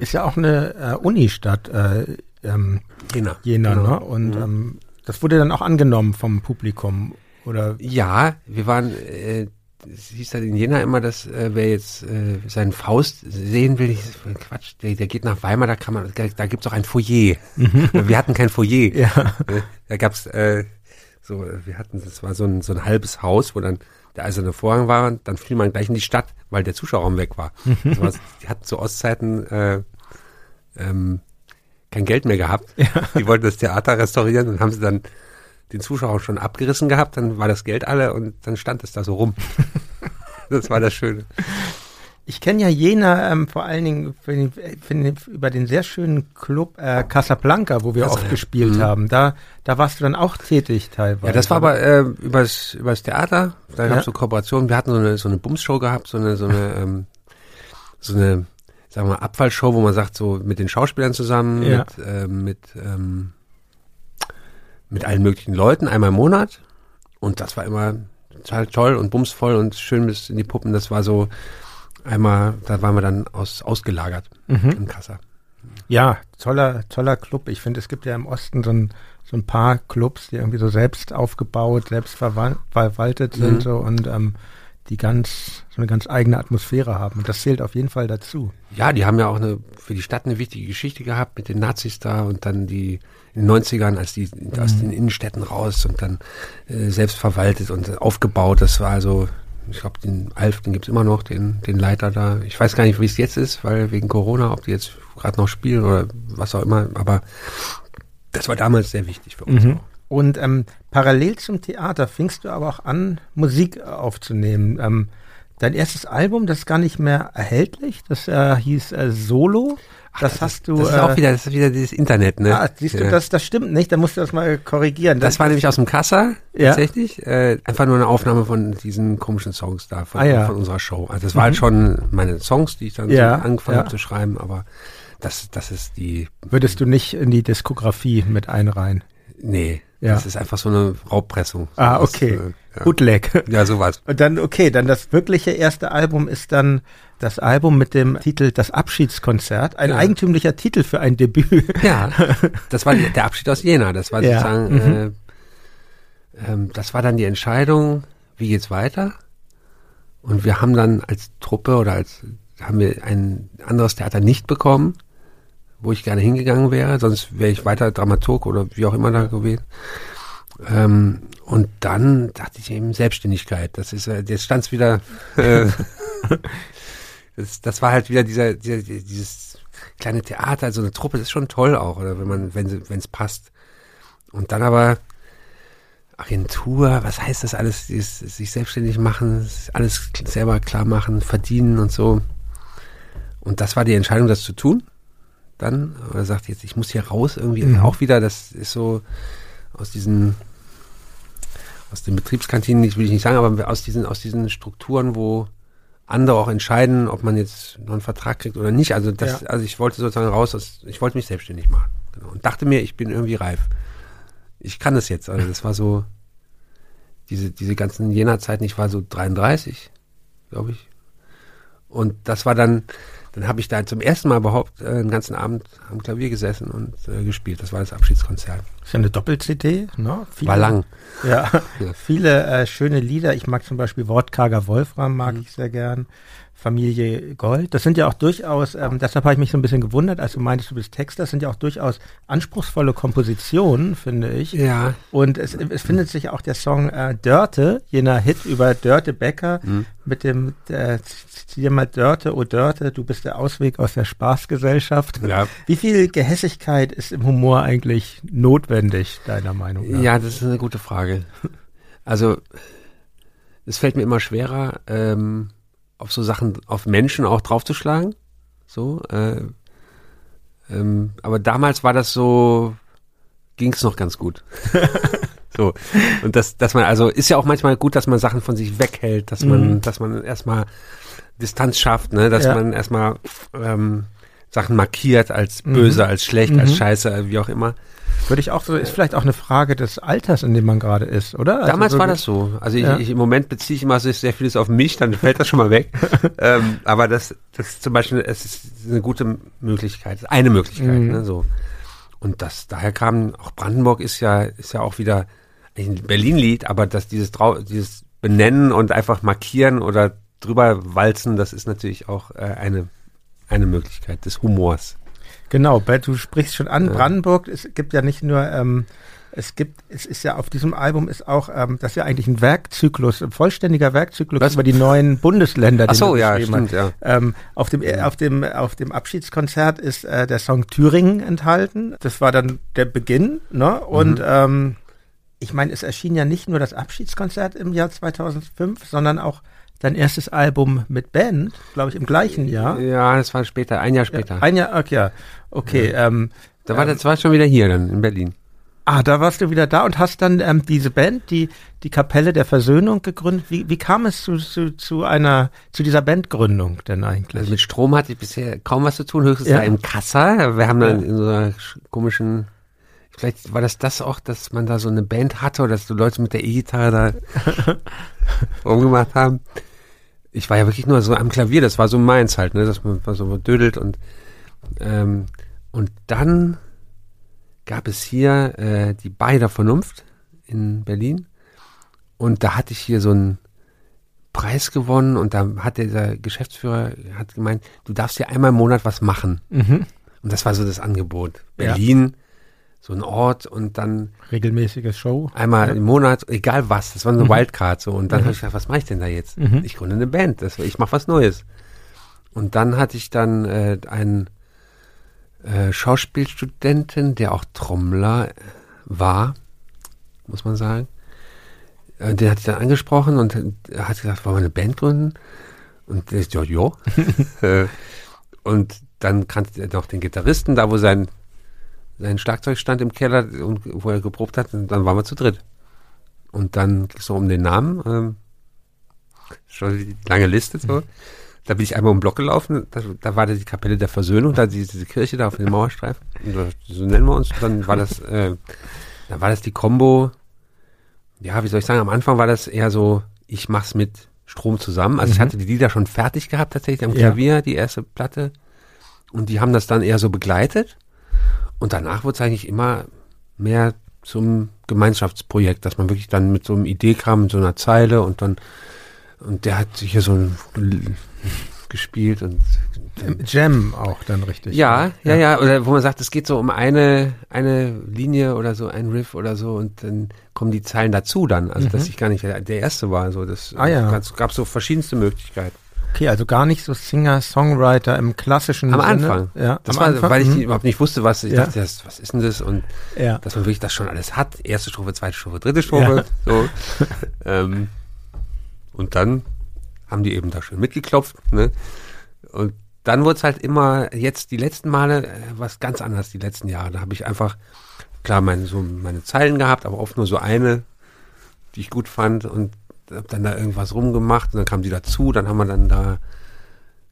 Speaker 2: Ist ja auch eine äh, Unistadt, äh, ähm,
Speaker 3: Jena.
Speaker 2: Jena,
Speaker 3: Genau.
Speaker 2: ne? Und ähm, das wurde dann auch angenommen vom Publikum, oder?
Speaker 3: Ja, wir waren, äh, es hieß dann in Jena immer, dass äh, wer jetzt äh, seinen Faust sehen will, ich, Quatsch, der, der geht nach Weimar, da kann man, da, da gibt's auch ein Foyer. Wir hatten kein Foyer. <laughs>
Speaker 2: Ja.
Speaker 3: Äh, Da gab's äh, so, wir hatten, das war so ein, so ein halbes Haus, wo dann der eiserne Vorhang war dann fiel man gleich in die Stadt, weil der Zuschauerraum weg war. Das war die hatten zu Ostzeiten äh, ähm, kein Geld mehr gehabt. Die wollten das Theater restaurieren und haben sie dann den Zuschauer schon abgerissen gehabt, dann war das Geld alle und dann stand es da so rum. <laughs> das war das Schöne.
Speaker 2: Ich kenne ja Jena ähm, vor allen Dingen für den, für den, über den sehr schönen Club äh, Casablanca, wo wir
Speaker 3: Also,
Speaker 2: oft
Speaker 3: ja.
Speaker 2: gespielt
Speaker 3: Mhm.
Speaker 2: haben. Da, da warst du dann auch tätig teilweise.
Speaker 3: Ja, das war aber äh, übers, übers Theater, da gab es
Speaker 2: Ja.
Speaker 3: so Kooperationen. Wir hatten so eine, so eine Bumsshow gehabt, so eine, so eine, <laughs> ähm, so eine, sagen wir mal, Abfallshow, wo man sagt, so mit den Schauspielern zusammen,
Speaker 2: Ja.
Speaker 3: mit, ähm, mit, ähm, mit allen möglichen Leuten, einmal im Monat. Und das war immer total toll und bumsvoll und schön bis in die Puppen. Das war so einmal, da waren wir dann aus, ausgelagert
Speaker 2: Mhm.
Speaker 3: im Kassa.
Speaker 2: Ja, toller, toller Club. Ich finde, es gibt ja im Osten so ein, so ein paar Clubs, die irgendwie so selbst aufgebaut, selbst verwal- verwaltet sind
Speaker 3: Mhm.
Speaker 2: so und ähm, die ganz, so eine ganz eigene Atmosphäre haben. Und das zählt auf jeden Fall dazu.
Speaker 3: Ja, die haben ja auch eine, für die Stadt eine wichtige Geschichte gehabt mit den Nazis da und dann die in den 90ern, als die mhm. aus den Innenstädten raus und dann äh, selbst verwaltet und aufgebaut. Das war also, ich glaube, den Alf, den gibt's immer noch, den, den Leiter da. Ich weiß gar nicht, wie es jetzt ist, weil wegen Corona, ob die jetzt gerade noch spielen oder was auch immer, aber das war damals sehr wichtig für uns
Speaker 2: mhm. Und ähm, parallel zum Theater fingst du aber auch an, Musik aufzunehmen. Ähm, dein erstes Album, das ist gar nicht mehr erhältlich, das äh, hieß äh, Solo. Das, Ach, das hast du.
Speaker 3: Das ist äh, auch wieder, das ist wieder dieses Internet, ne?
Speaker 2: Ah, siehst du, das, das stimmt nicht. Da musst du das mal korrigieren.
Speaker 3: Das, das war nämlich aus dem Kassa, ja. tatsächlich. Äh, einfach nur eine Aufnahme von diesen komischen Songs da, von, ah, ja. von unserer Show. Also das mhm. war halt schon meine Songs, die ich dann so angefangen habe zu schreiben, aber das, das ist die.
Speaker 2: Würdest du nicht in die Diskografie mit einreihen?
Speaker 3: Nee. Ja. Das ist einfach so eine Raubpressung.
Speaker 2: Ah, okay. Das, äh, ja. Bootleg.
Speaker 3: Ja, sowas.
Speaker 2: Und dann, okay, dann das wirkliche erste Album ist dann das Album mit dem Titel Das Abschiedskonzert. Ein ja. eigentümlicher Titel für ein Debüt.
Speaker 3: Ja, <laughs> das war der Abschied aus Jena. Das war ja. sozusagen, mhm. äh, ähm, das war dann die Entscheidung, wie geht's weiter? Und wir haben dann als Truppe oder als, haben wir ein anderes Theater nicht bekommen wo ich gerne hingegangen wäre, sonst wäre ich weiter Dramaturg oder wie auch immer da gewesen. Ähm, und dann dachte ich eben Selbstständigkeit. Das ist, äh, jetzt stand es wieder, äh, <laughs> das, das war halt wieder dieser, dieser, dieses kleine Theater, also eine Truppe, das ist schon toll auch, oder wenn man, wenn wenn es passt. Und dann aber Agentur, was heißt das alles, dieses, sich selbstständig machen, alles selber klar machen, verdienen und so. Und das war die Entscheidung, das zu tun dann. Er sagt jetzt, ich muss hier raus irgendwie. Mhm. Auch wieder, das ist so aus diesen, aus den Betriebskantinen, ich will ich nicht sagen, aber aus diesen, aus diesen Strukturen, wo andere auch entscheiden, ob man jetzt noch einen Vertrag kriegt oder nicht. Also das, ja. also ich wollte sozusagen raus, aus, ich wollte mich selbstständig machen. Genau. Und dachte mir, ich bin irgendwie reif. Ich kann das jetzt. Also das war so, diese, diese ganzen Jena-Zeiten, ich war so 33, glaube ich. Und das war dann, dann habe ich da zum ersten Mal überhaupt äh, einen ganzen Abend am Klavier gesessen und äh, gespielt. Das war das Abschiedskonzert. Das
Speaker 2: ist ja eine Doppel-CD, ne?
Speaker 3: Viele, war lang.
Speaker 2: Ja, <laughs> ja. viele äh, schöne Lieder. Ich mag zum Beispiel Wortkarger Wolfram, mag mhm. ich sehr gern. Familie Gold. Das sind ja auch durchaus, ähm, deshalb habe ich mich so ein bisschen gewundert, als du meintest, du bist Texter, das sind ja auch durchaus anspruchsvolle Kompositionen, finde ich.
Speaker 3: Ja.
Speaker 2: Und es, es findet sich auch der Song äh, Dörte, jener Hit über Dörte Becker mhm. mit dem, äh, zieh dir mal Dörte, oh Dörte, du bist der Ausweg aus der Spaßgesellschaft. Ja. Wie viel Gehässigkeit ist im Humor eigentlich notwendig, deiner Meinung nach?
Speaker 3: Ja, das ist eine gute Frage. Also, es fällt mir immer schwerer, ähm, auf so Sachen, auf Menschen auch draufzuschlagen. So, äh, ähm, aber damals war das so, ging es noch ganz gut. <laughs> so. Und das, dass man, also ist ja auch manchmal gut, dass man Sachen von sich weghält, dass man, mhm. dass man erstmal Distanz schafft, ne, dass ja. man erstmal ähm, Sachen markiert als böse, mhm. als schlecht, mhm. als scheiße, wie auch immer.
Speaker 2: Würde ich auch so, ist vielleicht auch eine Frage des Alters, in dem man gerade ist, oder?
Speaker 3: Also Damals so war das so. Also ich, ja. ich, im Moment beziehe ich immer sehr vieles auf mich, dann fällt das schon mal weg. <laughs> ähm, aber das, das zum Beispiel, es ist eine gute Möglichkeit, eine Möglichkeit, mhm. ne, so. Und das, daher kam, auch Brandenburg ist ja, ist ja auch wieder ein Berlin-Lied, aber dass dieses, Trau dieses Benennen und einfach markieren oder drüber walzen, das ist natürlich auch äh, eine, eine Möglichkeit des Humors.
Speaker 2: Genau, du sprichst schon an, ja. Brandenburg, es gibt ja nicht nur, ähm, es gibt, es ist ja auf diesem Album ist auch, ähm, das ist ja eigentlich ein Werkzyklus, ein vollständiger Werkzyklus Was? über die neuen Bundesländer.
Speaker 3: Ach so, ja, stimmt,
Speaker 2: ja. Ähm, auf dem, äh, auf dem, auf dem Abschiedskonzert ist äh, der Song Thüringen enthalten. Das war dann der Beginn, ne? Und mhm. ähm, ich meine, es erschien ja nicht nur das Abschiedskonzert im Jahr 2005, sondern auch dein erstes Album mit Band, glaube ich, im gleichen Jahr.
Speaker 3: Ja, das war später, ein Jahr später.
Speaker 2: Ja, ein Jahr, okay, okay. Ja. Ähm,
Speaker 3: da war ähm, das war schon wieder hier dann in Berlin.
Speaker 2: Ah, da warst du wieder da und hast dann ähm, diese Band, die die Kapelle der Versöhnung gegründet. Wie, wie kam es zu, zu, zu einer zu dieser Bandgründung denn eigentlich?
Speaker 3: Also mit Strom hatte ich bisher kaum was zu tun, höchstens ja. da im Kassa. Wir haben dann in so einer komischen Vielleicht war das das auch, dass man da so eine Band hatte oder dass so Leute mit der E-Gitarre da <laughs> rumgemacht haben ich war ja wirklich nur so am Klavier, das war so meins halt, ne, dass man so dödelt und ähm, und dann gab es hier äh, die Beider Vernunft in Berlin und da hatte ich hier so ein Preis gewonnen und da hat dieser Geschäftsführer hat gemeint, du darfst ja einmal im Monat was machen.
Speaker 2: Mhm.
Speaker 3: Und das war so das Angebot.
Speaker 2: Ja.
Speaker 3: So ein Ort und dann
Speaker 2: Regelmäßige Show.
Speaker 3: einmal
Speaker 2: Ja.
Speaker 3: im Monat, egal was, das war eine
Speaker 2: Mhm.
Speaker 3: Wildcard so. Und dann
Speaker 2: Mhm.
Speaker 3: habe ich gedacht, was mache ich denn da jetzt?
Speaker 2: Mhm.
Speaker 3: Ich gründe eine Band, das, ich mache was Neues. Und dann hatte ich dann äh, einen äh, Schauspielstudenten, der auch Trommler äh, war, muss man sagen. Äh, den hatte ich dann angesprochen und er hat gesagt, wollen wir eine Band gründen? Und der ist ja, jo. <laughs> Äh, und dann kannte er noch den Gitarristen, da wo sein, sein Schlagzeug stand im Keller und wo er geprobt hat, und dann waren wir zu dritt. Und dann ging es so um den Namen. Ähm, schon die lange Liste so. Da bin ich einmal um den Block gelaufen, da, da war da die Kapelle der Versöhnung, da diese, diese Kirche da auf dem Mauerstreifen. So nennen wir uns. Dann war das, äh, dann war das die Combo. Ja, wie soll ich sagen, am Anfang war das eher so, ich mach's mit Strom zusammen. Also ich
Speaker 2: Mhm.
Speaker 3: hatte die Lieder schon fertig gehabt tatsächlich am
Speaker 2: Ja.
Speaker 3: Klavier, die erste Platte. Und die haben das dann eher so begleitet. Und danach wurde es eigentlich immer mehr zum Gemeinschaftsprojekt, dass man wirklich dann mit so einer Idee kam, mit so einer Zeile und dann, und der hat hier so ein gespielt und
Speaker 2: Jam auch dann richtig.
Speaker 3: ja, ja, ja, oder wo man sagt, es geht so um eine, eine Linie oder so, ein Riff oder so und dann kommen die Zeilen dazu dann, also dass
Speaker 2: Mhm.
Speaker 3: ich gar nicht der Erste war, so das
Speaker 2: Ah, ja.
Speaker 3: es gab so verschiedenste Möglichkeiten.
Speaker 2: Okay, also gar nicht so Singer-Songwriter im klassischen
Speaker 3: Am
Speaker 2: Sinne.
Speaker 3: Anfang.
Speaker 2: Ja,
Speaker 3: Das
Speaker 2: am
Speaker 3: war,
Speaker 2: Anfang.
Speaker 3: weil ich
Speaker 2: mhm.
Speaker 3: überhaupt nicht wusste, was, ich
Speaker 2: Ja.
Speaker 3: dachte, das, was ist denn das und
Speaker 2: Ja.
Speaker 3: dass man wirklich das schon alles hat. Erste Strophe, zweite Strophe, dritte Strophe. So. ähm, und dann haben die eben da schön mitgeklopft. Ne? Und dann wurde es halt immer, jetzt die letzten Male, äh, was ganz anders, die letzten Jahre. Da habe ich einfach, klar, meine, so meine Zeilen gehabt, aber oft nur so eine, die ich gut fand und habe dann da irgendwas rumgemacht und dann kamen die dazu, dann haben wir dann da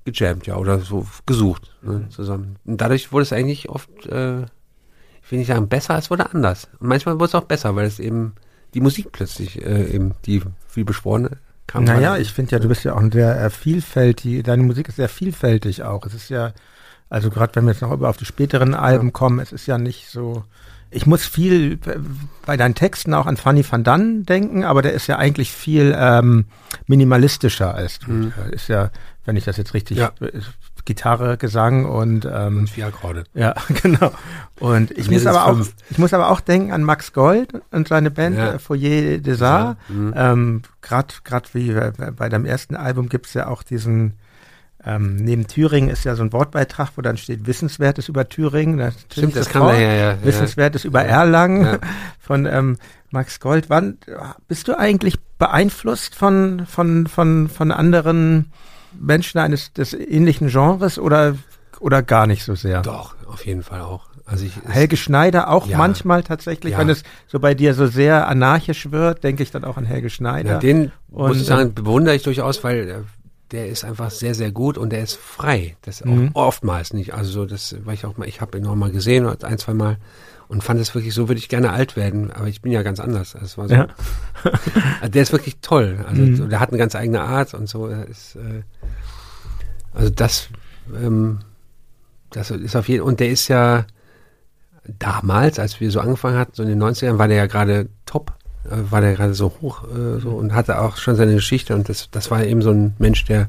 Speaker 3: gejammt, ja, oder so gesucht ne, zusammen. Und dadurch wurde es eigentlich oft, äh, ich will nicht sagen besser, es wurde anders. Und manchmal wurde es auch besser, weil es eben die Musik plötzlich äh, eben die viel beschworene kam.
Speaker 2: Naja, ich finde ja, du bist ja auch ein sehr äh, vielfältig, deine Musik ist sehr vielfältig auch. Es ist ja, also gerade wenn wir jetzt noch über auf die späteren Alben kommen, es ist ja nicht so, ich muss viel äh, bei deinen Texten auch an Fanny van Dan denken, aber der ist ja eigentlich viel ähm, minimalistischer als du.
Speaker 3: Mhm.
Speaker 2: Ist ja, wenn ich das jetzt richtig,
Speaker 3: Ja.
Speaker 2: äh, Gitarre, Gesang und ähm,
Speaker 3: und vier Akkorde.
Speaker 2: ja, <laughs> genau. Und ich
Speaker 3: mir
Speaker 2: muss aber auch, ich muss aber auch denken an Max Gold und seine Band
Speaker 3: Ja.
Speaker 2: äh, Foyer des Arts.
Speaker 3: Mhm.
Speaker 2: Ähm, Gerade grad wie bei deinem ersten Album gibt's ja auch diesen, ähm, neben Thüringen ist ja so ein Wortbeitrag, wo dann steht Wissenswertes über Thüringen. Das
Speaker 3: Stimmt, das
Speaker 2: kam
Speaker 3: kam daher, ja. ja.
Speaker 2: Wissenswertes über
Speaker 3: Ja.
Speaker 2: Erlangen
Speaker 3: Ja. <laughs>
Speaker 2: von ähm, Max Gold. Wann bist du eigentlich beeinflusst von von von von anderen Menschen eines des ähnlichen Genres oder oder gar nicht so sehr?
Speaker 3: Doch, auf jeden Fall auch. Also ich,
Speaker 2: Helge Schneider auch
Speaker 3: Ja.
Speaker 2: manchmal tatsächlich,
Speaker 3: Ja.
Speaker 2: wenn es so bei dir so sehr anarchisch wird, denke ich dann auch an Helge Schneider.
Speaker 3: Ja, den muss
Speaker 2: Und,
Speaker 3: ich sagen, bewundere ich durchaus, weil äh, der ist einfach sehr, sehr gut und der ist frei. Das auch
Speaker 2: Mhm.
Speaker 3: oftmals nicht. Also so, das war ich auch mal, ich habe ihn noch mal gesehen, ein, zwei Mal und fand es wirklich, so würde ich gerne alt werden, aber ich bin ja ganz anders. Also Es war so,
Speaker 2: Ja. <laughs>
Speaker 3: also der ist wirklich toll. Also
Speaker 2: Mhm.
Speaker 3: der hat eine ganz eigene Art und so. Ist, äh, also das, ähm, das ist auf jeden und der ist ja damals, als wir so angefangen hatten, so in den 90ern, war der ja gerade top, war der gerade so hoch äh, so und hatte auch schon seine Geschichte und das, das war eben so ein Mensch, der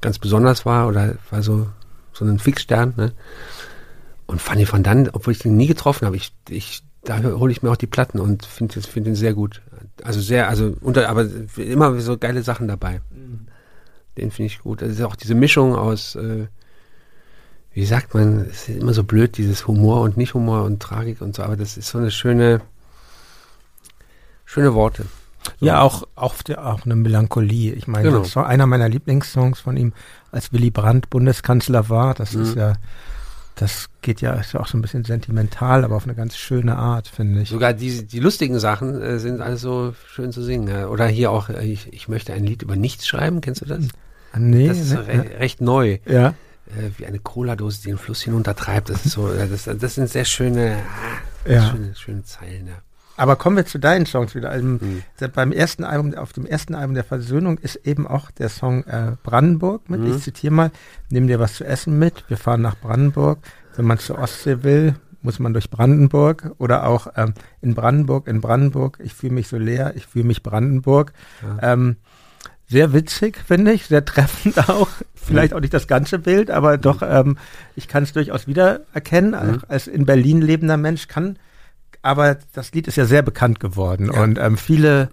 Speaker 3: ganz besonders war oder war so, so ein Fixstern, ne? Und Fanny van Dan, obwohl ich ihn nie getroffen habe, ich, ich, da hole ich mir auch die Platten und finde find ihn sehr gut. Also sehr, also unter, aber immer so geile Sachen dabei. Den finde ich gut. Das ist auch diese Mischung aus, äh, wie sagt man, es ist immer so blöd, dieses Humor und nicht-Humor und Tragik und so, aber das ist so eine schöne, schöne Worte. So.
Speaker 2: Ja, auch, auch, der, auch eine Melancholie. Ich meine,
Speaker 3: Genau.
Speaker 2: das war einer meiner Lieblingssongs von ihm, als Willy Brandt Bundeskanzler war. Das ist
Speaker 3: Mhm.
Speaker 2: ja, das geht ja, ist ja auch so ein bisschen sentimental, aber auf eine ganz schöne Art, finde ich.
Speaker 3: Sogar die, die lustigen Sachen äh, sind alles so schön zu singen. Ja. Oder hier auch, äh, ich, ich möchte ein Lied über nichts schreiben, kennst du das?
Speaker 2: Ah, nee,
Speaker 3: das ist
Speaker 2: ne?
Speaker 3: re recht neu.
Speaker 2: ja.
Speaker 3: Äh, wie eine Cola-Dose, die den Fluss hinuntertreibt. Das ist so, äh, <laughs> das, das sind sehr schöne, ah,
Speaker 2: Ja.
Speaker 3: schöne, schöne Zeilen. Ja.
Speaker 2: Aber kommen wir zu deinen Songs wieder. Also,
Speaker 3: Mhm.
Speaker 2: Beim ersten Album, auf dem ersten Album der Versöhnung ist eben auch der Song äh, Brandenburg mit.
Speaker 3: Mhm.
Speaker 2: Ich zitiere mal, nimm dir was zu essen mit, wir fahren nach Brandenburg. Wenn man zur Ostsee will, muss man durch Brandenburg oder auch ähm, in Brandenburg, in Brandenburg, ich fühle mich so leer, ich fühle mich Brandenburg.
Speaker 3: Ja.
Speaker 2: Ähm, sehr witzig, finde ich, sehr treffend <laughs> auch. Vielleicht auch nicht das ganze Bild, aber doch, ähm, ich kann es durchaus wiedererkennen. Mhm. Als in Berlin lebender Mensch kann, aber das Lied ist ja sehr bekannt geworden ja. und ähm, viele,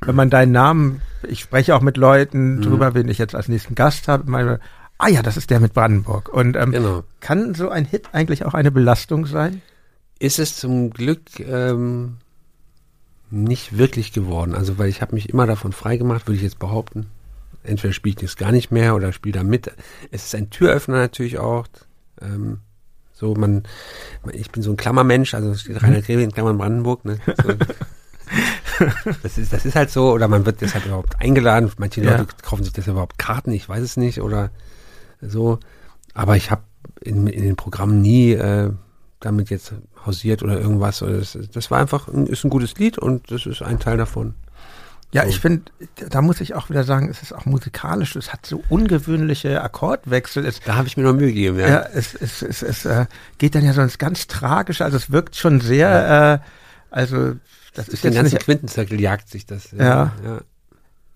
Speaker 2: wenn man deinen Namen, ich spreche auch mit Leuten mhm. drüber, wen ich jetzt als nächsten Gast habe, meine, ah ja, das ist der mit Brandenburg. Und ähm, genau. kann so ein Hit eigentlich auch eine Belastung sein?
Speaker 3: Ist es zum Glück ähm, nicht wirklich geworden. Also weil ich habe mich immer davon freigemacht, würde ich jetzt behaupten. Entweder spiele ich das gar nicht mehr oder spiele da mit. Es ist ein Türöffner natürlich auch. Ähm, so, man, ich bin so ein Klammermensch, also steht Rainer Grebe in Klammern Brandenburg, ne? So. <laughs> das ist, das ist halt so, oder man wird deshalb überhaupt eingeladen. Manche Leute ja. kaufen sich das überhaupt Karten, ich weiß es nicht, oder so. Aber ich habe in, in den Programmen nie äh, damit jetzt hausiert oder irgendwas. Das, das war einfach, ein, ist ein gutes Lied und das ist ein Teil davon.
Speaker 2: Ja, ich finde, da muss ich auch wieder sagen, es ist auch musikalisch, es hat so ungewöhnliche Akkordwechsel. Es,
Speaker 3: da habe ich mir noch Mühe gegeben, ja.
Speaker 2: ja es, es, es, es äh, geht dann ja so ins ganz Tragische, also es wirkt schon sehr, ja. äh, also
Speaker 3: das, das ist den ganzen nicht, Quintenzirkel jagt sich das.
Speaker 2: Ja. ja.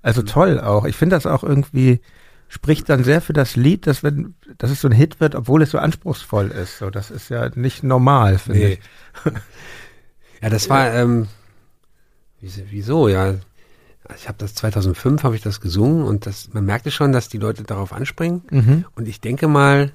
Speaker 2: Also toll auch. Ich finde das auch irgendwie, spricht dann sehr für das Lied, dass wenn, dass es so ein Hit wird, obwohl es so anspruchsvoll ist. So, das ist ja nicht normal, finde nee. ich. <laughs>
Speaker 3: ja, das war, ähm, wieso, ja. Ich habe das 2005 habe ich das gesungen und das, man merkte schon, dass die Leute darauf anspringen. Mhm. Und ich denke mal,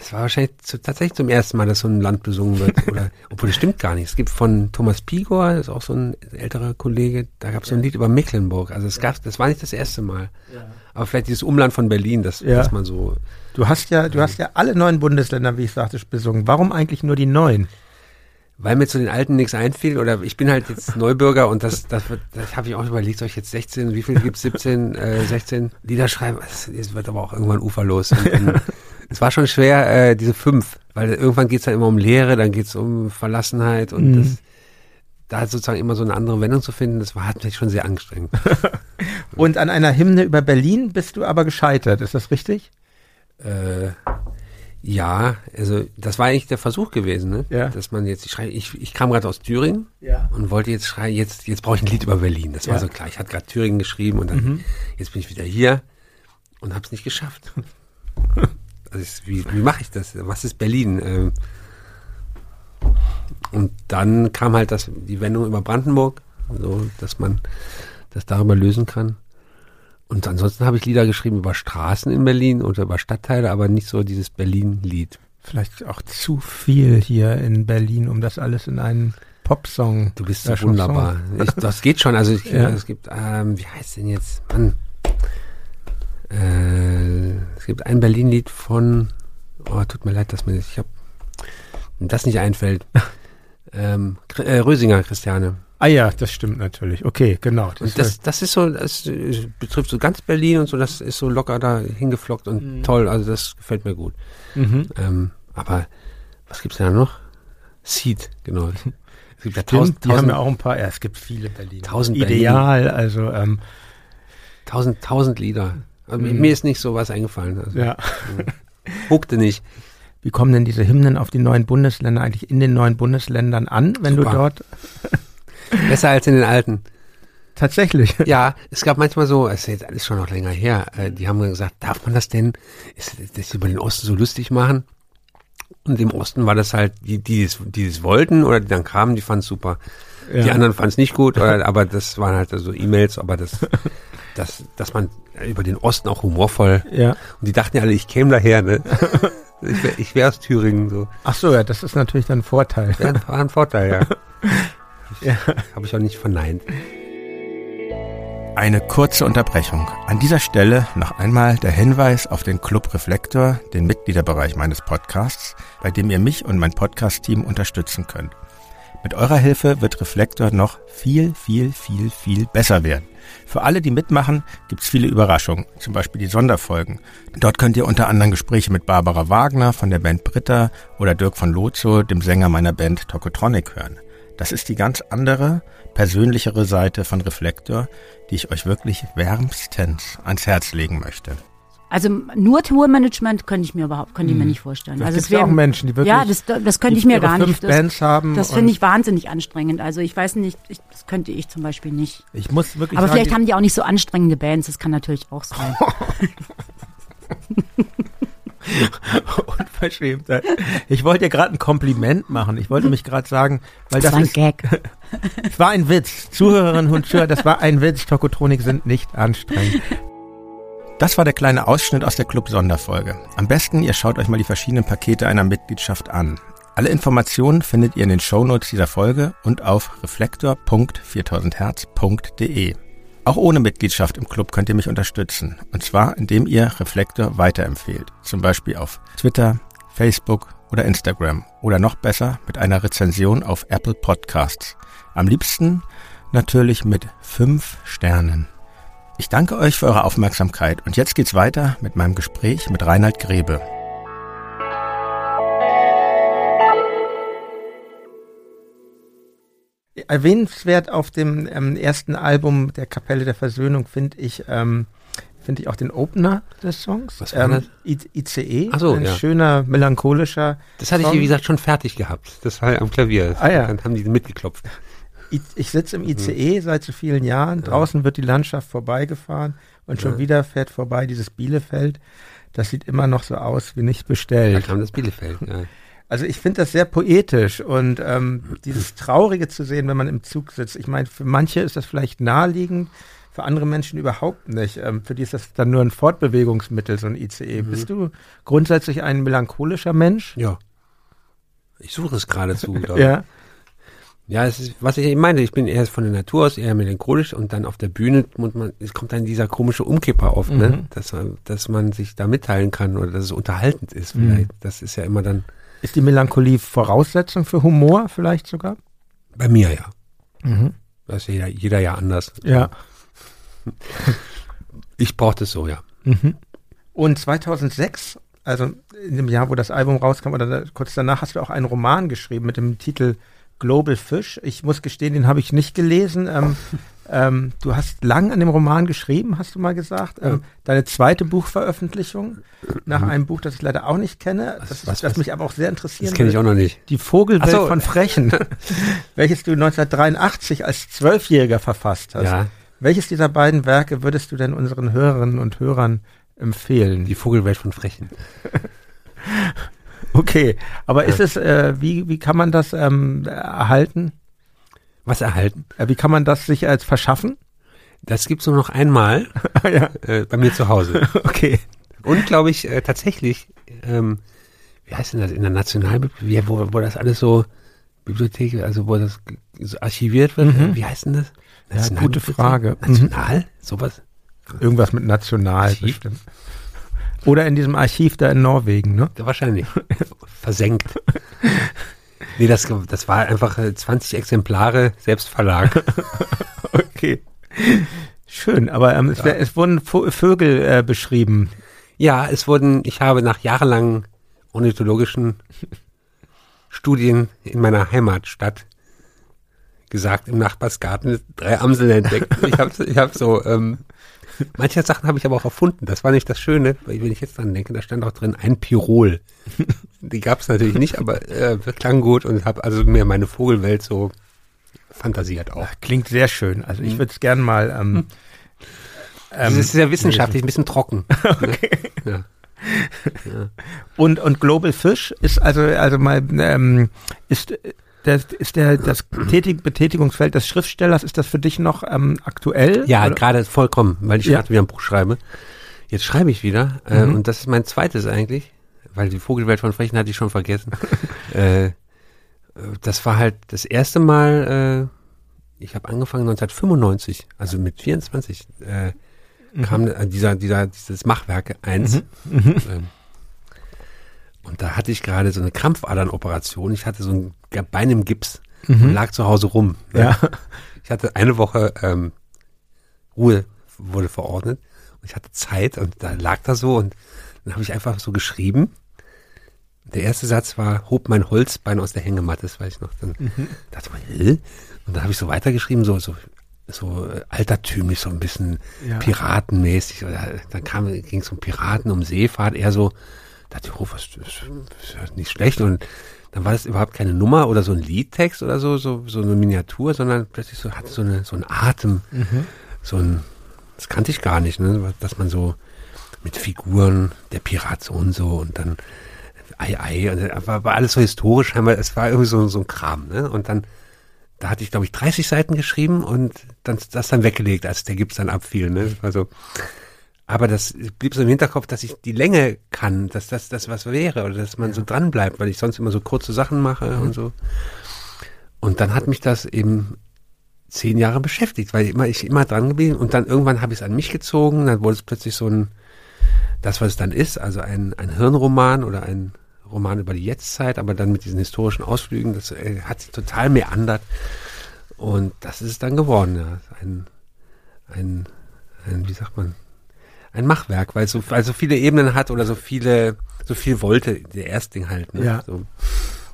Speaker 3: es war wahrscheinlich zu, tatsächlich zum ersten Mal, dass so ein Land besungen wird. <laughs> Oder, obwohl das stimmt gar nicht. Es gibt von Thomas Pigor, das ist auch so ein älterer Kollege, da gab es so ein Lied über Mecklenburg. Also es gab, das war nicht das erste Mal. Ja. Aber vielleicht dieses Umland von Berlin, das, ja. das man so.
Speaker 2: Du hast ja, du hast ja alle neun Bundesländer, wie ich sagte, besungen. Warum eigentlich nur die neun?
Speaker 3: Weil mir zu den Alten nichts einfiel oder ich bin halt jetzt Neubürger und das, das, wird, das habe ich auch überlegt, soll ich jetzt 16, wie viel gibt's 17, äh, 16 Lieder schreiben? Es wird aber auch irgendwann uferlos. Und, und, <laughs> es war schon schwer, äh, diese fünf, weil irgendwann geht's dann immer um Lehre, dann geht's um Verlassenheit und mhm. das, da sozusagen immer so eine andere Wendung zu finden, das war hat mich schon sehr angestrengend. <laughs>
Speaker 2: und an einer Hymne über Berlin bist du aber gescheitert, ist das richtig?
Speaker 3: Äh, ja, also das war eigentlich der Versuch gewesen, ne? Ja. Dass man jetzt, ich, schrei, ich, ich kam gerade aus Thüringen ja. und wollte jetzt schreien, jetzt, jetzt brauche ich ein Lied über Berlin. Das ja. war so klar. Ich hatte gerade Thüringen geschrieben und dann, mhm. jetzt bin ich wieder hier und habe es nicht geschafft. <laughs> Also ich, wie, wie mache ich das? Was ist Berlin? Ähm, und dann kam halt das, die Wendung über Brandenburg, so dass man das darüber lösen kann. Und ansonsten habe ich Lieder geschrieben über Straßen in Berlin oder über Stadtteile, aber nicht so dieses Berlin-Lied.
Speaker 2: Vielleicht auch zu viel hier in Berlin, um das alles in einen Popsong.
Speaker 3: Du bist so wunderbar. Ich, das geht schon. Also ich, <laughs> ja. es gibt, ähm, wie heißt denn jetzt? Mann. Äh, es gibt ein Berlin-Lied von, oh, tut mir leid, dass mir ich hab, das nicht einfällt. <laughs> ähm, äh, Rösinger Christiane.
Speaker 2: Ah ja, das stimmt natürlich. Okay, genau.
Speaker 3: Das, und das, das ist so, das betrifft so ganz Berlin und so, das ist so locker da hingeflockt und mhm. toll. Also das gefällt mir gut. Mhm. Ähm, aber was gibt's denn da noch? Seed, genau. <laughs>
Speaker 2: Es gibt ja tausend, die haben ja auch ein paar, ja, es gibt viele Berlin.
Speaker 3: Tausend
Speaker 2: Ideal, Berlin. also ähm,
Speaker 3: tausend, tausend Lieder. Also mhm. Mir ist nicht so was eingefallen. Also,
Speaker 2: ja. <laughs>
Speaker 3: Huckte nicht.
Speaker 2: Wie kommen denn diese Hymnen auf die neuen Bundesländer eigentlich in den neuen Bundesländern an, wenn Super. du dort
Speaker 3: Besser als in den alten.
Speaker 2: Tatsächlich. <laughs>
Speaker 3: Ja, es gab manchmal so, es ist jetzt alles schon noch länger her, äh, die haben gesagt, darf man das denn, ist, das über den Osten so lustig machen? Und im Osten war das halt, die, die es, die es wollten oder die dann kamen, die fanden es super. Ja. Die anderen fanden es nicht gut, oder, aber das waren halt so E-Mails, aber das, <laughs> das, dass man über den Osten auch humorvoll.
Speaker 2: Ja.
Speaker 3: Und die dachten ja alle, ich käme daher, ne? <laughs> Ich wäre wär aus Thüringen so.
Speaker 2: Ach so, ja, das ist natürlich dann ein Vorteil.
Speaker 3: Ja, war ein Vorteil, ja. Ja. Habe ich auch nicht verneint.
Speaker 2: Eine kurze Unterbrechung. An dieser Stelle noch einmal der Hinweis auf den Club Reflektor, den Mitgliederbereich meines Podcasts, bei dem ihr mich und mein Podcast-Team unterstützen könnt. Mit eurer Hilfe wird Reflektor noch viel, viel, viel, viel besser werden. Für alle, die mitmachen, gibt's viele Überraschungen, zum Beispiel die Sonderfolgen. Dort könnt ihr unter anderem Gespräche mit Barbara Wagner von der Band Britta oder Dirk von Lozo, dem Sänger meiner Band Tokotronic hören. Das ist die ganz andere, persönlichere Seite von Reflektor, die ich euch wirklich wärmstens ans Herz legen möchte.
Speaker 1: Also nur Tourmanagement könnte ich mir überhaupt, könnte ich mir nicht vorstellen.
Speaker 2: Das
Speaker 1: also es wäre
Speaker 2: ja auch Menschen, die wirklich
Speaker 1: Ja, das, das könnte ich mir gar
Speaker 2: fünf
Speaker 1: nicht. Das,
Speaker 2: Bands haben
Speaker 1: das finde ich wahnsinnig anstrengend. Also ich weiß nicht, ich, das könnte ich zum Beispiel nicht.
Speaker 2: Ich muss wirklich
Speaker 1: Aber
Speaker 2: sagen,
Speaker 1: vielleicht haben die auch nicht so anstrengende Bands, das kann natürlich auch sein. <laughs> <laughs> <laughs>
Speaker 2: Unverschämtheit. Ich wollte dir gerade ein Kompliment machen. Ich wollte mich gerade sagen, weil
Speaker 1: Das
Speaker 2: das,
Speaker 1: war ein
Speaker 2: ist,
Speaker 1: Gag. <laughs>
Speaker 2: es war ein Witz. Zuhörerinnen und Zuhörer, das war ein Witz. Tokotronik sind nicht anstrengend. Das war der kleine Ausschnitt aus der Club-Sonderfolge. Am besten, ihr schaut euch mal die verschiedenen Pakete einer Mitgliedschaft an. Alle Informationen findet ihr in den Shownotes dieser Folge und auf reflektor.4000herz.de. Auch ohne Mitgliedschaft im Club könnt ihr mich unterstützen. Und zwar, indem ihr Reflektor weiterempfehlt. Zum Beispiel auf Twitter, Facebook oder Instagram. Oder noch besser mit einer Rezension auf Apple Podcasts. Am liebsten natürlich mit fünf Sternen. Ich danke euch für eure Aufmerksamkeit und jetzt geht's weiter mit meinem Gespräch mit Reinhard Grebe. Erwähnenswert auf dem ähm, ersten Album der Kapelle der Versöhnung finde ich ähm, finde ich auch den Opener des Songs.
Speaker 3: Was war
Speaker 2: ähm,
Speaker 3: das?
Speaker 2: ICE.
Speaker 3: Ach so,
Speaker 2: ein
Speaker 3: ja.
Speaker 2: schöner melancholischer.
Speaker 3: Das hatte ich,
Speaker 2: Song.
Speaker 3: wie gesagt, schon fertig gehabt. Das war am Klavier.
Speaker 2: Ah, ja.
Speaker 3: Dann haben die mitgeklopft.
Speaker 2: Ich sitze
Speaker 3: Mhm.
Speaker 2: im ICE seit so vielen Jahren. Draußen wird die Landschaft vorbeigefahren und schon
Speaker 3: Ja.
Speaker 2: wieder fährt vorbei dieses Bielefeld. Das sieht immer noch so aus wie nicht
Speaker 3: Da
Speaker 2: bestellt.
Speaker 3: kam das Bielefeld. Ja.
Speaker 2: Also ich finde das sehr poetisch und ähm, dieses Traurige zu sehen, wenn man im Zug sitzt. Ich meine, für manche ist das vielleicht naheliegend, für andere Menschen überhaupt nicht. Ähm, für die ist das dann nur ein Fortbewegungsmittel, so ein ICE.
Speaker 3: Mhm.
Speaker 2: Bist du grundsätzlich ein melancholischer Mensch?
Speaker 3: ja. Ich suche es geradezu. <laughs>
Speaker 2: Ja.
Speaker 3: Ja, es ist, was ich eben meinte, ich bin eher von der Natur aus eher melancholisch und dann auf der Bühne muss man, es kommt dann dieser komische Umkipper auf,
Speaker 2: Mhm.
Speaker 3: ne? Dass, man- dass man sich da mitteilen kann oder dass es unterhaltend ist
Speaker 2: Mhm.
Speaker 3: vielleicht. Das ist ja immer dann,
Speaker 2: Ist die Melancholie Voraussetzung für Humor vielleicht sogar?
Speaker 3: bei mir ja.
Speaker 2: Mhm.
Speaker 3: Das ist jeder, jeder ja anders.
Speaker 2: Ja. <laughs>
Speaker 3: Ich brauche das so, ja.
Speaker 2: Mhm. Und 2006, also in dem Jahr, wo das Album rauskam, oder da, kurz danach, hast du auch einen Roman geschrieben mit dem Titel Global Fish. Ich muss gestehen, den habe ich nicht gelesen. Ähm, ähm, du hast lang an dem Roman geschrieben, hast du mal gesagt. Ähm, deine zweite Buchveröffentlichung nach einem Buch, das ich leider auch nicht kenne, das,
Speaker 3: was-
Speaker 2: das
Speaker 3: was-
Speaker 2: mich aber auch sehr interessieren
Speaker 3: Das kenne ich auch noch nicht.
Speaker 2: Die Vogelwelt
Speaker 3: so.
Speaker 2: von Frechen, <laughs> welches du 1983 als Zwölfjähriger verfasst hast.
Speaker 3: Ja,
Speaker 2: Welches dieser beiden Werke würdest du denn unseren Hörerinnen und Hörern empfehlen?
Speaker 3: die Vogelwelt von Frechen. <laughs>
Speaker 2: Okay, aber
Speaker 3: Ja.
Speaker 2: ist es, äh, wie, wie kann man das ähm, erhalten?
Speaker 3: Was erhalten?
Speaker 2: Äh, wie kann man das sich als verschaffen?
Speaker 3: Das gibt's nur noch einmal <laughs>
Speaker 2: ja,
Speaker 3: äh, bei mir zu Hause. <laughs>
Speaker 2: okay.
Speaker 3: Und glaube ich äh, tatsächlich, ähm, wie heißt denn das, in der Nationalbibliothek, wo, wo das alles so, Bibliothek, also wo das so archiviert wird,
Speaker 2: Mhm.
Speaker 3: wie heißt denn das?
Speaker 2: Ja, gute? Frage. Mhm.
Speaker 3: National? Sowas?
Speaker 2: Irgendwas mit National
Speaker 3: Archiv?
Speaker 2: bestimmt. Oder in diesem Archiv da in Norwegen, ne?
Speaker 3: Wahrscheinlich. <laughs> Versenkt. Nee, das, das war einfach äh, 20 Exemplare, Selbstverlag. <laughs>
Speaker 2: Okay. Schön, aber ähm, es, es wurden Vögel äh, beschrieben.
Speaker 3: Ja, es wurden, ich habe nach jahrelangen ornithologischen Studien in meiner Heimatstadt gesagt, im Nachbarsgarten drei Amseln entdeckt. Ich habe ich hab so, ähm, manche Sachen habe ich aber auch erfunden. Das war nicht das Schöne, weil wenn ich jetzt dran denke, da stand auch drin ein Pirol. Die gab es natürlich nicht, aber äh, klang gut und habe also mir meine Vogelwelt so fantasiert auch.
Speaker 2: Klingt sehr schön. Also ich würde es gern mal. Ähm,
Speaker 3: Das
Speaker 2: ähm,
Speaker 3: ist sehr wissenschaftlich, ein bisschen trocken. <laughs> okay. Ja.
Speaker 2: und, und Global Fish ist also, also mal, ähm, ist, das, ist der, das Tätig Betätigungsfeld des Schriftstellers, ist das für dich noch ähm, aktuell?
Speaker 3: Ja, gerade vollkommen, weil ich
Speaker 2: Ja.
Speaker 3: gerade wieder ein Buch schreibe. Jetzt schreibe ich wieder äh,
Speaker 2: Mhm.
Speaker 3: und das ist mein zweites eigentlich, weil die Vogelwelt von Frechen hatte ich schon vergessen. <laughs> äh, das war halt das erste Mal, äh, ich habe angefangen 1995, also mit 24, äh, kam äh, dieser, dieser, dieses Machwerke 1.
Speaker 2: Mhm.
Speaker 3: Ähm, und da hatte ich gerade so eine Krampfadernoperation. Ich hatte so ein Bein im Gips und
Speaker 2: Mhm.
Speaker 3: lag zu Hause rum. ne?
Speaker 2: Ja.
Speaker 3: Ich hatte eine Woche ähm, Ruhe wurde verordnet und ich hatte Zeit und da lag da so und dann habe ich einfach so geschrieben. Der erste Satz war, hob mein Holzbein aus der Hängematte, das weiß ich noch. Dann dachte man, Hä? Und dann habe ich so weitergeschrieben, so, so so äh, altertümlich, so ein bisschen
Speaker 2: Ja.
Speaker 3: piratenmäßig. Oder dann kam, ging es um Piraten, um Seefahrt, eher so, dachte ich, oh, was, das ist nicht schlecht. Und dann war das überhaupt keine Nummer oder so ein Liedtext oder so, so, so eine Miniatur, sondern plötzlich so, hatte so eine, so einen Atem, so ein, das kannte ich gar nicht, ne, dass man so mit Figuren, der Pirat so und so und dann Ei, Ei, und war, war alles so historisch, scheinbar, es war irgendwie so, so ein Kram, ne, und dann, da hatte ich, glaube ich, 30 Seiten geschrieben und dann, das dann weggelegt, als der Gips dann abfiel, ne, das war so, aber das blieb so im Hinterkopf, dass ich die Länge kann, dass das das was wäre oder dass man so dran bleibt, weil ich sonst immer so kurze Sachen mache und so. Und dann hat mich das eben zehn Jahre beschäftigt, weil immer ich immer dran geblieben und dann irgendwann habe ich es an mich gezogen, dann wurde es plötzlich so ein, das was es dann ist, also ein, ein Hirnroman oder ein Roman über die Jetztzeit, aber dann mit diesen historischen Ausflügen, das äh, hat sich total meandert und das ist es dann geworden, ja, ein, ein, ein wie sagt man, ein Machwerk, weil es so, weil so viele Ebenen hat oder so viele, so viel wollte, der Erstling halt. Ne?
Speaker 2: Ja.
Speaker 3: So.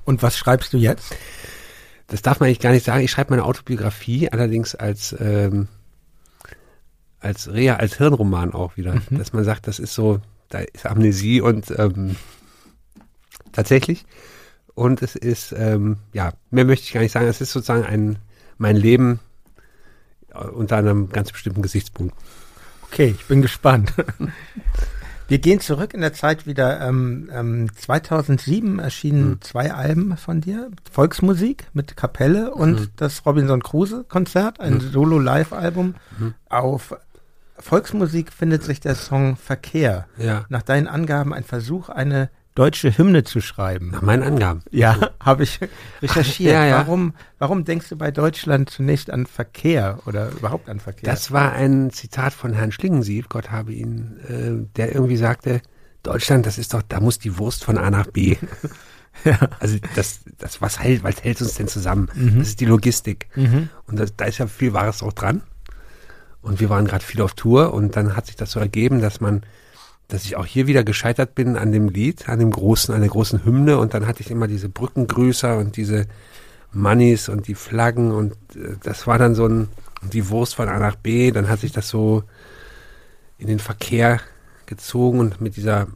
Speaker 2: Und was schreibst du jetzt?
Speaker 3: Das darf man eigentlich gar nicht sagen. Ich schreibe meine Autobiografie, allerdings als, ähm, als Rea, als Hirnroman auch wieder. Dass man sagt, das ist so, da ist Amnesie und ähm, tatsächlich. Und es ist, ähm, ja, mehr möchte ich gar nicht sagen. Es ist sozusagen ein, mein Leben äh, unter einem ganz bestimmten Gesichtspunkt.
Speaker 2: Okay, ich bin gespannt. <laughs> Wir gehen zurück in der Zeit wieder. Ähm, ähm, 2007 erschienen zwei Alben von dir. Volksmusik mit Kapelle und das Robinson Crusoe Konzert, ein Solo-Live-Album. Auf Volksmusik findet sich der Song Verkehr.
Speaker 3: Ja.
Speaker 2: Nach deinen Angaben ein Versuch, eine deutsche Hymne zu schreiben.
Speaker 3: Nach meinen Angaben.
Speaker 2: Ja, <laughs> habe ich recherchiert.
Speaker 3: ja, ja.
Speaker 2: Warum, warum denkst du bei Deutschland zunächst an Verkehr oder überhaupt an Verkehr?
Speaker 3: Das war ein Zitat von Herrn Schlingensief, Gott habe ihn, äh, der irgendwie sagte, Deutschland, das ist doch, da muss die Wurst von A nach B. <laughs>
Speaker 2: ja.
Speaker 3: Also das, das was hält, was hält uns denn zusammen?
Speaker 2: Mhm.
Speaker 3: Das ist die Logistik. Und das, da ist ja viel Wahres auch dran. Und wir waren gerade viel auf Tour und dann hat sich das so ergeben, dass man, dass ich auch hier wieder gescheitert bin an dem Lied, an dem großen, an der großen Hymne und dann hatte ich immer diese Brückengrüßer und diese Moneys und die Flaggen und äh, das war dann so ein, die Wurst von A nach B, dann hat sich das so in den Verkehr gezogen und mit dieser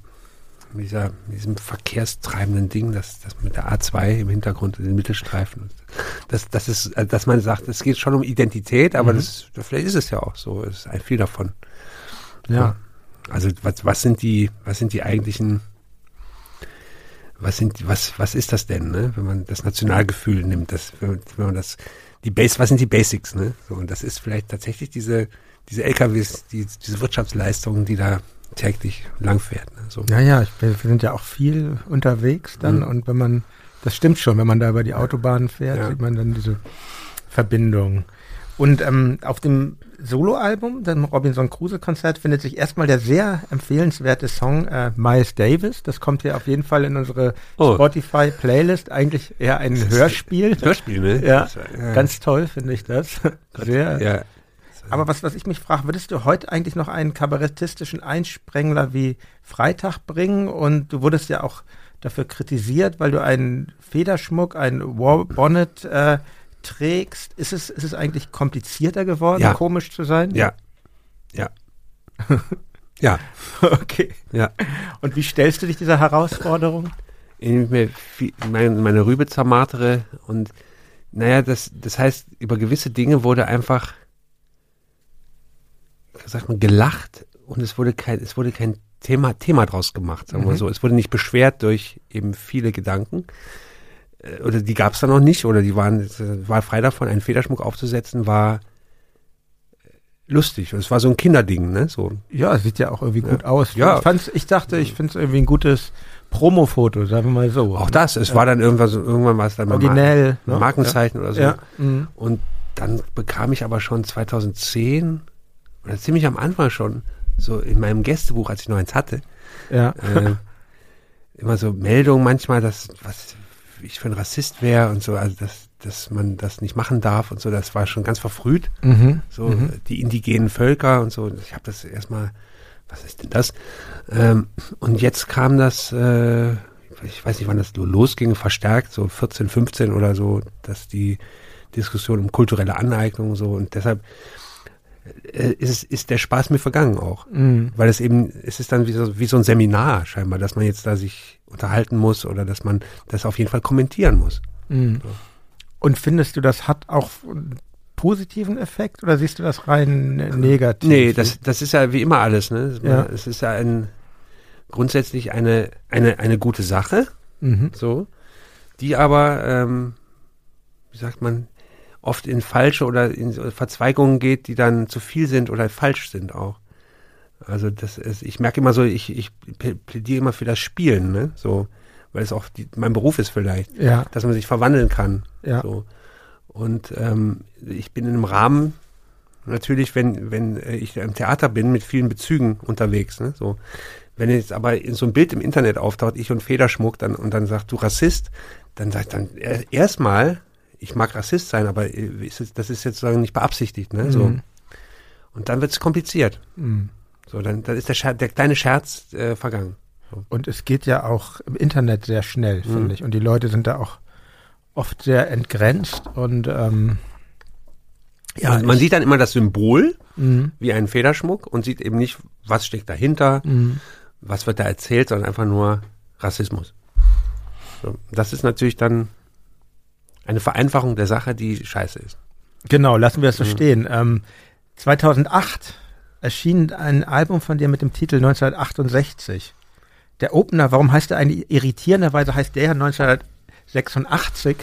Speaker 3: mit, dieser, mit diesem verkehrstreibenden Ding, das, das mit der A2 im Hintergrund, den Mittelstreifen. Das, das ist, also, dass man sagt, es geht schon um Identität, aber das, vielleicht ist es ja auch so. Es ist ein viel davon.
Speaker 2: ja.
Speaker 3: Also was, was sind die, was sind die eigentlichen, was sind, was, was ist das denn, ne? Wenn man das Nationalgefühl nimmt, das, wenn man, wenn man das, die Base, was sind die Basics, ne? So, und das ist vielleicht tatsächlich diese, diese LKWs, die, diese Wirtschaftsleistungen, die da täglich langfährt. Ne? So.
Speaker 2: Ja, ja, ich wir sind ja auch viel unterwegs dann
Speaker 3: Mhm.
Speaker 2: und wenn man, das stimmt schon, wenn man da über die Autobahnen fährt,
Speaker 3: Ja.
Speaker 2: sieht man dann diese Verbindung. Und ähm, auf dem Soloalbum, dem Robinson Crusoe Konzert, findet sich erstmal der sehr empfehlenswerte Song äh, Miles Davis. Das kommt hier auf jeden Fall in unsere
Speaker 3: Oh.
Speaker 2: Spotify Playlist. Eigentlich eher ein Hörspiel.
Speaker 3: Hörspiel, ne?
Speaker 2: Ja,
Speaker 3: Das ja.
Speaker 2: ganz toll finde ich das. <laughs> Sehr.
Speaker 3: ja.
Speaker 2: Aber was, was ich mich frage, würdest du heute eigentlich noch einen kabarettistischen Einsprengler wie Freitag bringen? Und du wurdest ja auch dafür kritisiert, weil du einen Federschmuck, ein War Bonnet äh, trägst. Ist es, ist es eigentlich komplizierter geworden,
Speaker 3: Ja.
Speaker 2: komisch zu sein?
Speaker 3: Ja. Ja. <laughs> ja. <laughs>
Speaker 2: Okay.
Speaker 3: Ja.
Speaker 2: Und wie stellst du dich dieser Herausforderung?
Speaker 3: indem ich mir viel, meine, meine Rübe zermartere und naja, das, das heißt, über gewisse Dinge wurde einfach, sagt man, gelacht und es wurde kein, es wurde kein Thema, Thema draus gemacht, sagen wir
Speaker 2: Mhm.
Speaker 3: so. Es wurde nicht beschwert durch eben viele Gedanken. Äh, Oder die gab es da noch nicht, oder die waren, es war frei davon, einen Federschmuck aufzusetzen, war äh, lustig. Es war so ein Kinderding, ne? So.
Speaker 2: Ja, sieht ja auch irgendwie gut aus.
Speaker 3: Ja.
Speaker 2: Ich, fand's, ich dachte, ich finde es irgendwie ein gutes Promo-Foto, sagen wir mal so.
Speaker 3: Auch das, es war dann irgendwann so, irgendwann war es dann mal
Speaker 2: Originell.
Speaker 3: Mar-
Speaker 2: ne?
Speaker 3: Markenzeichen oder so.
Speaker 2: Ja. Mhm.
Speaker 3: Und dann bekam ich aber schon 2010 oder ziemlich am Anfang schon so in meinem Gästebuch, als ich noch eins hatte,
Speaker 2: Ja.
Speaker 3: äh, <laughs> immer so Meldungen manchmal, dass was ich für ein Rassist wäre und so, also dass, dass man das nicht machen darf und so, das war schon ganz verfrüht,
Speaker 2: Mhm.
Speaker 3: so äh, die indigenen Völker und so. Ich habe das erstmal, was ist denn das? Ähm, und jetzt kam das, äh, ich weiß nicht, wann das losging, verstärkt, so 14, 15 oder so, dass die Diskussion um kulturelle Aneignung und so und deshalb ist, ist der Spaß mir vergangen auch.
Speaker 2: Mhm.
Speaker 3: Weil es eben, es ist dann wie so, wie so ein Seminar scheinbar, dass man jetzt da sich unterhalten muss oder dass man das auf jeden Fall kommentieren muss.
Speaker 2: Mhm. Und findest du, das hat auch einen positiven Effekt oder siehst du das rein negativ?
Speaker 3: Nee, das, das ist ja wie immer alles, ne?
Speaker 2: Ja.
Speaker 3: Es ist ja ein, grundsätzlich eine, eine, eine gute Sache,
Speaker 2: Mhm.
Speaker 3: so, die aber, ähm, wie sagt man, oft in falsche oder in Verzweigungen geht, die dann zu viel sind oder falsch sind auch. Also das ist, ich merke immer so, ich, ich plädiere immer für das Spielen, ne? So, weil es auch die, mein Beruf ist vielleicht,
Speaker 2: Ja,
Speaker 3: dass man sich verwandeln kann.
Speaker 2: ja.
Speaker 3: So. Und ähm, ich bin in einem Rahmen, natürlich, wenn, wenn äh, ich im Theater bin, mit vielen Bezügen unterwegs. Ne? So. Wenn jetzt aber in so ein Bild im Internet auftaucht, ich und Federschmuck, dann, und dann sagt, du Rassist, dann sagt dann er- erstmal, ich mag Rassist sein, aber äh, das ist jetzt sozusagen nicht beabsichtigt. Ne? So.
Speaker 2: Mhm.
Speaker 3: Und dann wird es kompliziert.
Speaker 2: Mhm.
Speaker 3: So, dann, dann ist der, Scher der kleine Scherz äh, vergangen.
Speaker 2: Und es geht ja auch im Internet sehr schnell,
Speaker 3: Mhm.
Speaker 2: finde ich. Und die Leute sind da auch oft sehr entgrenzt und ähm, ja,
Speaker 3: man, man
Speaker 2: ich-
Speaker 3: sieht dann immer das Symbol
Speaker 2: Mhm.
Speaker 3: wie einen Federschmuck und sieht eben nicht, was steckt dahinter,
Speaker 2: Mhm.
Speaker 3: was wird da erzählt, sondern einfach nur Rassismus. So, das ist natürlich dann eine Vereinfachung der Sache, die scheiße ist.
Speaker 2: Genau, lassen wir es so
Speaker 3: Mhm.
Speaker 2: stehen. Ähm, 2008 erschien ein Album von dir mit dem Titel 1968. Der Opener, warum heißt der eigentlich irritierenderweise heißt der ja 1986?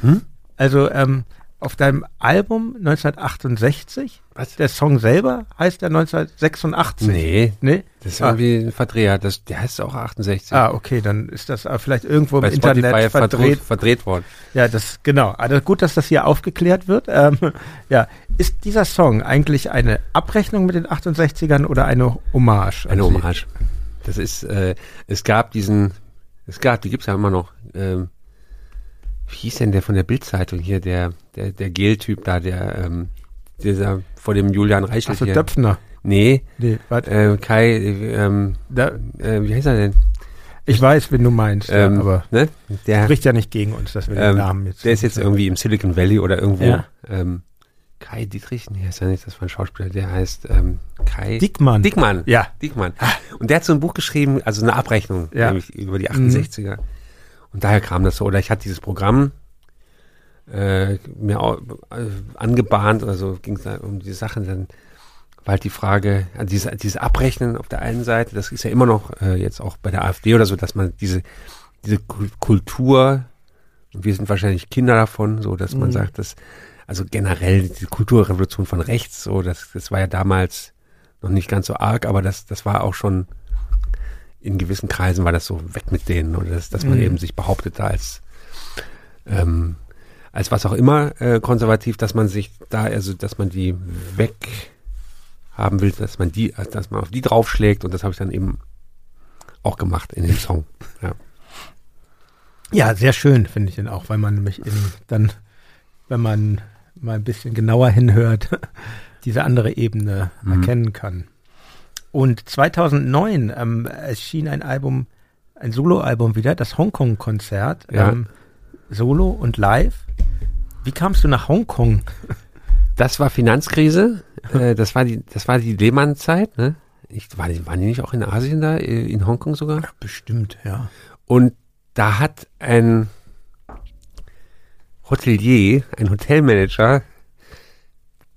Speaker 3: Hm?
Speaker 2: Also ähm, auf deinem Album 1968,
Speaker 3: Was?
Speaker 2: der Song selber heißt ja 1986.
Speaker 3: Nee,
Speaker 2: Nee?
Speaker 3: das ist
Speaker 2: Ah.
Speaker 3: irgendwie ein Verdreher. Das, der heißt auch 68.
Speaker 2: Ah, okay, dann ist das vielleicht irgendwo im
Speaker 3: Bei Spotify
Speaker 2: Internet verdreht.
Speaker 3: verdreht, worden.
Speaker 2: Ja, das genau. Also gut, dass das hier aufgeklärt wird. Ähm, <laughs> ja, ist dieser Song eigentlich eine Abrechnung mit den 68ern oder eine Hommage?
Speaker 3: Eine? Hommage. Das ist, äh, es gab diesen, es gab, die gibt's ja immer noch, ähm, hieß denn der von der Bildzeitung hier, der, der, der Gel-Typ da, der, ähm, dieser vor dem Julian Reichelt
Speaker 2: Achso. Döpfner.
Speaker 3: Nee,
Speaker 2: Nee, warte.
Speaker 3: äh, Kai, äh, ähm,
Speaker 2: Da,
Speaker 3: äh, wie heißt er denn?
Speaker 2: ich weiß, wen du meinst,
Speaker 3: Ähm,
Speaker 2: ja, aber
Speaker 3: ne? Der,
Speaker 2: spricht ja nicht gegen uns, dass wir den
Speaker 3: ähm,
Speaker 2: Namen jetzt.
Speaker 3: der ist jetzt irgendwie im Silicon Valley oder irgendwo.
Speaker 2: Ja.
Speaker 3: Ähm, Kai Dietrich, nee, ist ja nicht, das war ein Schauspieler, der heißt ähm, Kai
Speaker 2: Dickmann.
Speaker 3: Dickmann.
Speaker 2: Ja.
Speaker 3: Dickmann. Und der hat so ein Buch geschrieben, also eine Abrechnung,
Speaker 2: Ja.
Speaker 3: nämlich über die 68er. Und daher kam das so. Oder ich hatte dieses Programm äh, mir auch, äh, angebahnt oder so, ging es um die Sachen, dann war halt die Frage, also diese, diese Abrechnen auf der einen Seite, das ist ja immer noch äh, jetzt auch bei der AfD oder so, dass man diese, diese Kul- Kultur, und wir sind wahrscheinlich Kinder davon, so dass man
Speaker 2: Mhm.
Speaker 3: sagt, dass, also generell die Kulturrevolution von rechts, so, das, das war ja damals noch nicht ganz so arg, aber das, das war auch schon in gewissen Kreisen war das so weg mit denen oder das, dass man
Speaker 2: Mhm.
Speaker 3: eben sich behauptete als ähm, als was auch immer äh, konservativ, dass man sich da also dass man die weg haben will, dass man die dass man auf die draufschlägt und das habe ich dann eben auch gemacht in dem Song. Ja.
Speaker 2: Ja, sehr schön finde ich den auch, weil man nämlich eben dann, wenn man mal ein bisschen genauer hinhört, <laughs> diese andere Ebene
Speaker 3: Mhm.
Speaker 2: erkennen kann. Und 2009 ähm, erschien ein Album, ein Soloalbum wieder, das Hongkong-Konzert,
Speaker 3: Ja.
Speaker 2: ähm, Solo und Live. Wie kamst du nach Hongkong?
Speaker 3: Das war Finanzkrise, äh, das war die das war die Lehmann-Zeit, ne? Ich, war waren die nicht auch in Asien da, äh, in Hongkong sogar?
Speaker 2: Bestimmt, ja.
Speaker 3: Und da hat ein Hotelier, ein Hotelmanager,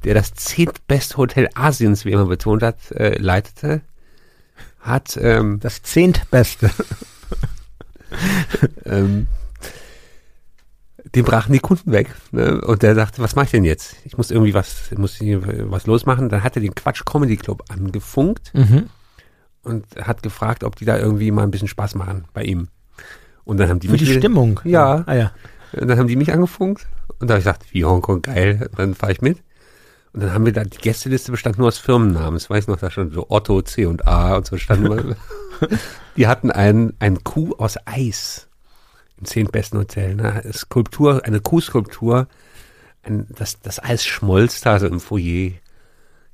Speaker 3: der das zehntbeste Hotel Asiens, wie er immer betont hat, äh, leitete, hat ähm,
Speaker 2: Das zehntbeste. <laughs>
Speaker 3: ähm, dem brachen die Kunden weg. Ne? Und der sagte, was mache ich denn jetzt? Ich muss irgendwie was, muss was losmachen. Dann hat er den Quatsch Comedy Club angefunkt
Speaker 2: Mhm.
Speaker 3: und hat gefragt, ob die da irgendwie mal ein bisschen Spaß machen bei ihm. Und dann haben die
Speaker 2: Für
Speaker 3: mich
Speaker 2: die Stimmung.
Speaker 3: Ja.
Speaker 2: Ah ja.
Speaker 3: Und dann haben die mich angefunkt und da habe ich gesagt, wie Hongkong, geil, dann fahre ich mit. Und dann haben wir da, die Gästeliste bestand nur aus Firmennamen. Das weiß ich noch, da stand so Otto, C und A und so standen immer. <laughs> die hatten ein, ein Kuh aus Eis im zehntbesten Hotel. Ne? Skulptur, eine Kuhskulptur. Ein, das, das Eis schmolz da so im Foyer.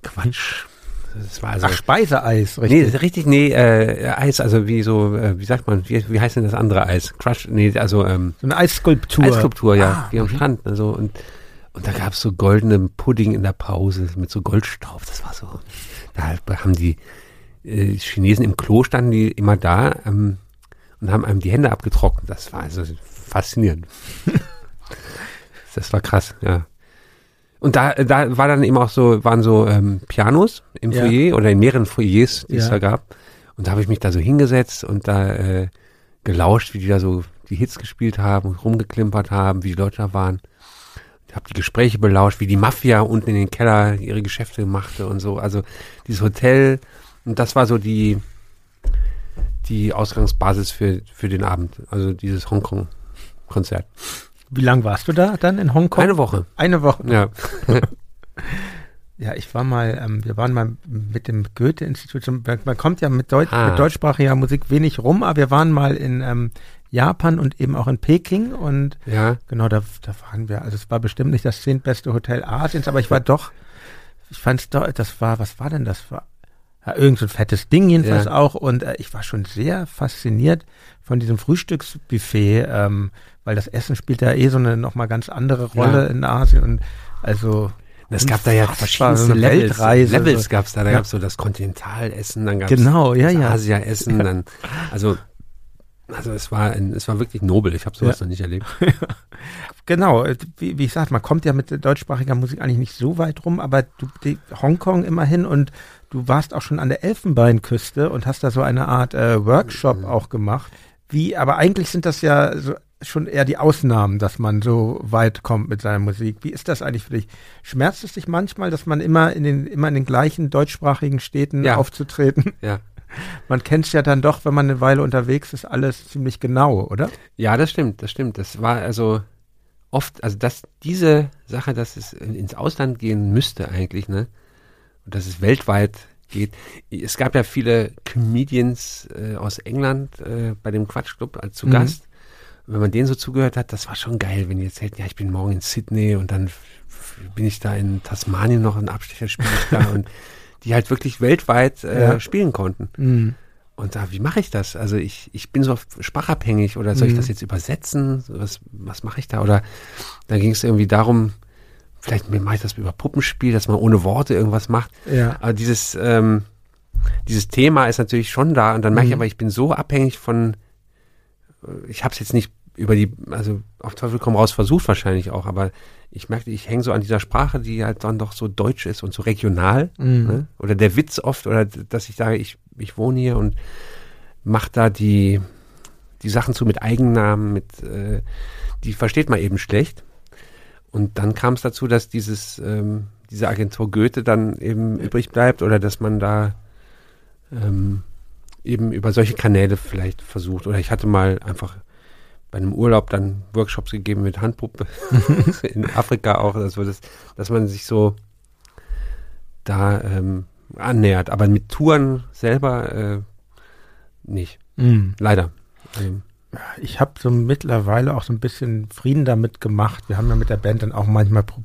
Speaker 3: Quatsch. Das war also.
Speaker 2: Ach, Speiseeis,
Speaker 3: Nee,
Speaker 2: richtig.
Speaker 3: richtig, nee, äh, Eis, also wie so, äh, wie sagt man, wie, wie heißt denn das andere Eis? Crush, nee, also ähm,
Speaker 2: so eine Eisskulptur.
Speaker 3: Eisskulptur, ja,
Speaker 2: Ah,
Speaker 3: wie am Strand. Also und Und da gab es so goldenen Pudding in der Pause mit so Goldstaub. Das war so. Da haben die äh, Chinesen im Klo standen die immer da ähm, und haben einem die Hände abgetrocknet. Das war also faszinierend. <laughs> das war krass, ja. Und da, da war dann eben auch so, waren so ähm, Pianos im
Speaker 2: Ja.
Speaker 3: Foyer oder in mehreren Foyers, die es
Speaker 2: Ja.
Speaker 3: da gab. Und da habe ich mich da so hingesetzt und da äh, gelauscht, wie die da so die Hits gespielt haben und rumgeklimpert haben, wie die Leute da waren. Ich habe die Gespräche belauscht, wie die Mafia unten in den Keller ihre Geschäfte machte und so. Also dieses Hotel, und das war so die, die Ausgangsbasis für, für den Abend. Also dieses Hongkong-Konzert.
Speaker 2: Wie lange warst du da dann in Hongkong?
Speaker 3: Eine Woche.
Speaker 2: Eine Woche.
Speaker 3: Ja. <laughs>
Speaker 2: Ja, ich war mal, ähm, wir waren mal mit dem Goethe-Institut, man kommt ja mit, Deut
Speaker 3: Ah.
Speaker 2: mit deutschsprachiger Musik wenig rum, aber wir waren mal in ähm, Japan und eben auch in Peking und
Speaker 3: Ja.
Speaker 2: genau, da, da waren wir, also es war bestimmt nicht das zehntbeste Hotel Asiens, aber ich war doch, ich fand es doch, das war, was war denn das? War, ja, irgend so ein fettes Ding jedenfalls
Speaker 3: Ja.
Speaker 2: auch und äh, ich war schon sehr fasziniert von diesem Frühstücksbuffet, ähm, weil das Essen spielt ja eh so eine nochmal ganz andere Rolle
Speaker 3: Ja.
Speaker 2: in Asien und also
Speaker 3: Es gab da ja verschiedenste
Speaker 2: eine
Speaker 3: Levels.
Speaker 2: Weltreise,
Speaker 3: Levels gab es da. Da
Speaker 2: Ja.
Speaker 3: gab es so das Kontinentalessen, dann gab es
Speaker 2: Genau, ja,
Speaker 3: das
Speaker 2: ja.
Speaker 3: Asia-Essen, dann, <laughs> also, also es war, ein, es war wirklich nobel. Ich habe sowas
Speaker 2: Ja.
Speaker 3: noch nicht erlebt. <laughs>
Speaker 2: Genau, äh, wie, wie ich sagte, man kommt ja mit deutschsprachiger Musik eigentlich nicht so weit rum, aber du, die, Hongkong immerhin und du warst auch schon an der Elfenbeinküste und hast da so eine Art äh, Workshop
Speaker 3: Mhm.
Speaker 2: auch gemacht. Wie, aber eigentlich sind das ja so schon eher die Ausnahmen, dass man so weit kommt mit seiner Musik. Wie ist das eigentlich für dich? Schmerzt es dich manchmal, dass man immer in den, immer in den gleichen deutschsprachigen Städten
Speaker 3: Ja.
Speaker 2: aufzutreten?
Speaker 3: Ja.
Speaker 2: Man kennt es ja dann doch, wenn man eine Weile unterwegs ist, alles ziemlich genau, oder?
Speaker 3: Ja, das stimmt, das stimmt. Das war also oft, also dass diese Sache, dass es in- ins Ausland gehen müsste eigentlich, ne? Und dass es weltweit geht. Es gab ja viele Comedians äh, aus England äh, bei dem Quatschclub als zu
Speaker 2: Mhm.
Speaker 3: Gast. Und wenn man denen so zugehört hat, das war schon geil, wenn die erzählten, ja, ich bin morgen in Sydney und dann bin ich da in Tasmanien noch, ein Abstecher spiele ich da <laughs> und die halt wirklich weltweit äh,
Speaker 2: Ja.
Speaker 3: spielen konnten.
Speaker 2: Mhm.
Speaker 3: Und da, wie mache ich das? Also ich, ich bin so sprachabhängig oder soll ich
Speaker 2: Mhm.
Speaker 3: das jetzt übersetzen? Was, was mache ich da? Oder da ging es irgendwie darum, vielleicht mache ich das über Puppenspiel, dass man ohne Worte irgendwas macht.
Speaker 2: Ja.
Speaker 3: Aber dieses, ähm, dieses Thema ist natürlich schon da und dann merke ich
Speaker 2: Mhm.
Speaker 3: aber, ich bin so abhängig von, äh, ich habe es jetzt nicht über die, also auf Teufel komm raus versucht wahrscheinlich auch, aber ich merkte, ich hänge so an dieser Sprache, die halt dann doch so deutsch ist und so regional.
Speaker 2: Mhm.
Speaker 3: Ne? Oder der Witz oft, oder dass ich sage, ich, ich wohne hier und mache da die, die Sachen zu mit Eigennamen, mit, äh, die versteht man eben schlecht. Und dann kam es dazu, dass dieses, ähm, diese Agentur Goethe dann eben übrig bleibt oder dass man da ähm, eben über solche Kanäle vielleicht versucht. Oder ich hatte mal einfach bei einem Urlaub dann Workshops gegeben mit Handpuppe <laughs> in Afrika auch, also das, dass man sich so da ähm, annähert. Aber mit Touren selber äh, nicht.
Speaker 2: Mhm.
Speaker 3: Leider. Ähm,
Speaker 2: Ich habe so mittlerweile auch so ein bisschen Frieden damit gemacht. Wir haben ja mit der Band dann auch manchmal, pro-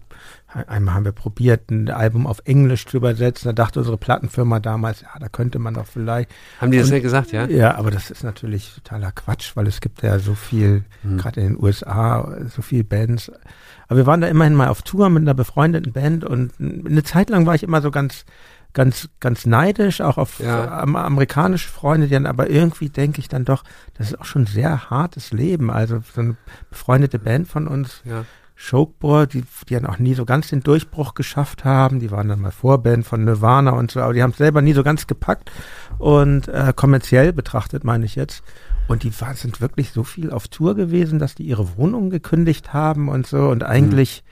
Speaker 2: einmal haben wir probiert, ein Album auf Englisch zu übersetzen. Da dachte unsere Plattenfirma damals, ja, da könnte man doch vielleicht.
Speaker 3: haben die das ja gesagt, ja?
Speaker 2: Ja, aber das ist natürlich totaler Quatsch, weil es gibt ja so viel,
Speaker 3: Hm.
Speaker 2: gerade in den USA, so viel Bands. Aber wir waren da immerhin mal auf Tour mit einer befreundeten Band und eine Zeit lang war ich immer so ganz, ganz, ganz neidisch, auch auf
Speaker 3: Ja.
Speaker 2: am, amerikanische Freunde, die dann, aber irgendwie denke ich dann doch, das ist auch schon ein sehr hartes Leben. Also so eine befreundete Band von uns,
Speaker 3: Ja.
Speaker 2: Shokebore, die, die dann auch nie so ganz den Durchbruch geschafft haben. Die waren dann mal Vorband von Nirvana und so, aber die haben es selber nie so ganz gepackt und äh, kommerziell betrachtet, meine ich jetzt. Und die war, sind wirklich so viel auf Tour gewesen, dass die ihre Wohnung gekündigt haben und so und eigentlich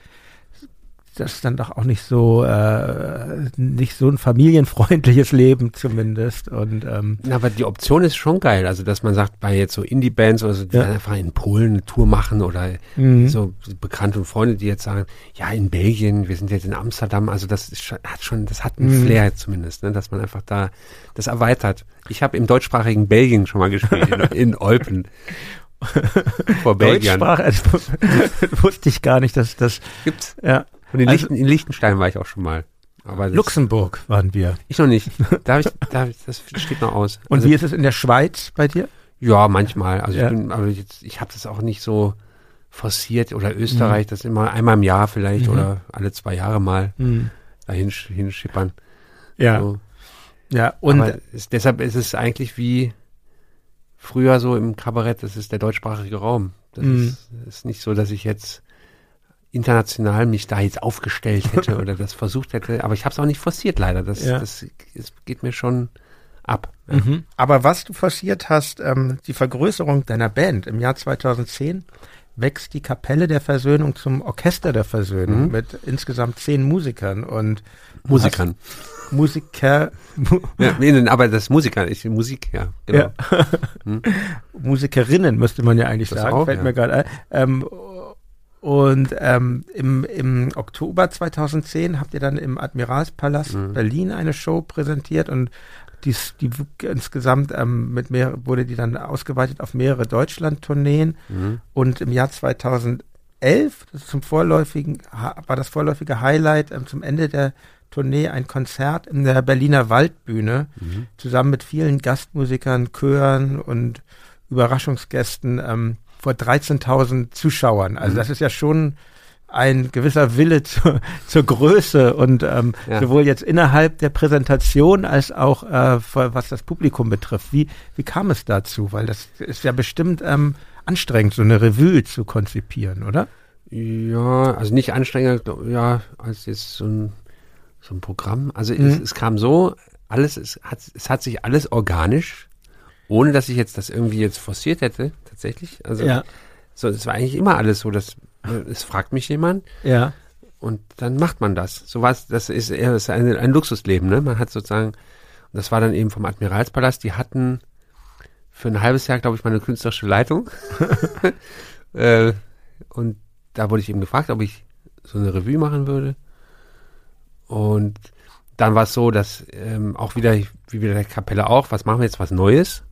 Speaker 2: das ist dann doch auch nicht so äh, nicht so ein familienfreundliches Leben zumindest und ähm,
Speaker 3: Na, aber die Option ist schon geil. Also, dass man sagt, bei jetzt so Indie-Bands oder so, die
Speaker 2: Ja.
Speaker 3: einfach in Polen eine Tour machen oder
Speaker 2: Mhm.
Speaker 3: so Bekannte und Freunde, die jetzt sagen, ja, in Belgien, wir sind jetzt in Amsterdam. Also, das ist schon, hat schon, das hat einen
Speaker 2: Mhm.
Speaker 3: Flair zumindest, ne, dass man einfach da das erweitert. Ich habe im deutschsprachigen Belgien schon mal gespielt, in, in Eupen. <laughs> Vor Belgien.
Speaker 2: Deutschsprache, also, <laughs> wusste ich gar nicht, dass das
Speaker 3: Gibt's.
Speaker 2: ja
Speaker 3: Und in,
Speaker 2: Also-
Speaker 3: Lichten, in Liechtenstein war ich auch schon mal. Aber
Speaker 2: Luxemburg waren wir.
Speaker 3: Ich noch nicht. Da hab ich, da hab ich, das steht noch aus.
Speaker 2: Und
Speaker 3: Also-
Speaker 2: wie ist es in der Schweiz bei dir?
Speaker 3: Ja, manchmal. Also
Speaker 2: Ja.
Speaker 3: ich bin, aber jetzt, ich habe das auch nicht so forciert oder Österreich, das immer einmal im Jahr vielleicht
Speaker 2: Mhm.
Speaker 3: oder alle zwei Jahre mal
Speaker 2: Mhm.
Speaker 3: dahin sch- hinschippern.
Speaker 2: Ja,
Speaker 3: So.
Speaker 2: ja. Und
Speaker 3: es, deshalb ist es eigentlich wie früher so im Kabarett, das ist der deutschsprachige Raum. Das
Speaker 2: Mhm.
Speaker 3: ist, ist nicht so, dass ich jetzt international mich da jetzt aufgestellt hätte <laughs> oder das versucht hätte, aber ich habe es auch nicht forciert leider. Das,
Speaker 2: Ja.
Speaker 3: das, es geht mir schon ab.
Speaker 2: Mhm. Aber was du forciert hast, ähm, die Vergrößerung deiner Band im Jahr 2010 wächst die Kapelle der Versöhnung zum Orchester der Versöhnung
Speaker 3: Mhm.
Speaker 2: mit insgesamt zehn Musikern und
Speaker 3: Musikern.
Speaker 2: Musiker, Mu <laughs>
Speaker 3: Ja, nee, aber das Musiker, ich Musik, ja, genau.
Speaker 2: Ja.
Speaker 3: Hm. <laughs>
Speaker 2: Musikerinnen müsste man ja eigentlich
Speaker 3: Das
Speaker 2: sagen,
Speaker 3: auch,
Speaker 2: fällt
Speaker 3: ja.
Speaker 2: mir gerade ein. Ähm, und ähm, im, im Oktober 2010 habt ihr dann im Admiralspalast
Speaker 3: Mhm.
Speaker 2: Berlin eine Show präsentiert und dies, die insgesamt ähm, mit mehr, wurde die dann ausgeweitet auf mehrere Deutschland-Tourneen
Speaker 3: Mhm.
Speaker 2: und im Jahr 2011, das ist zum vorläufigen, war das vorläufige Highlight ähm, zum Ende der Tournee ein Konzert in der Berliner Waldbühne
Speaker 3: Mhm.
Speaker 2: zusammen mit vielen Gastmusikern, Chören und Überraschungsgästen ähm, vor 13.000 Zuschauern. Also
Speaker 3: Mhm.
Speaker 2: das ist ja schon ein gewisser Wille <laughs> zur, zur Größe und ähm,
Speaker 3: Ja.
Speaker 2: sowohl jetzt innerhalb der Präsentation als auch äh, vor- was das Publikum betrifft. Wie, wie kam es dazu? Weil das ist ja bestimmt ähm, anstrengend, so eine Revue zu konzipieren, oder?
Speaker 3: Ja, also nicht anstrengender, ja, als jetzt so ein, so ein Programm. Also es,
Speaker 2: Mhm.
Speaker 3: es kam so, alles, es hat, es hat sich alles organisch, ohne dass ich jetzt das irgendwie jetzt forciert hätte, tatsächlich. Also so, es war eigentlich immer alles so, dass äh, es fragt mich jemand
Speaker 2: ja.
Speaker 3: und dann macht man das. So was, das ist eher das ist ein, ein Luxusleben, ne? Man hat sozusagen, und das war dann eben vom Admiralspalast, die hatten für ein halbes Jahr, glaube ich, meine künstlerische Leitung. <laughs> äh, und da wurde ich eben gefragt, ob ich so eine Revue machen würde. Und dann war es so, dass ähm, auch wieder, wie wieder der Kapelle auch, was machen wir jetzt, was Neues?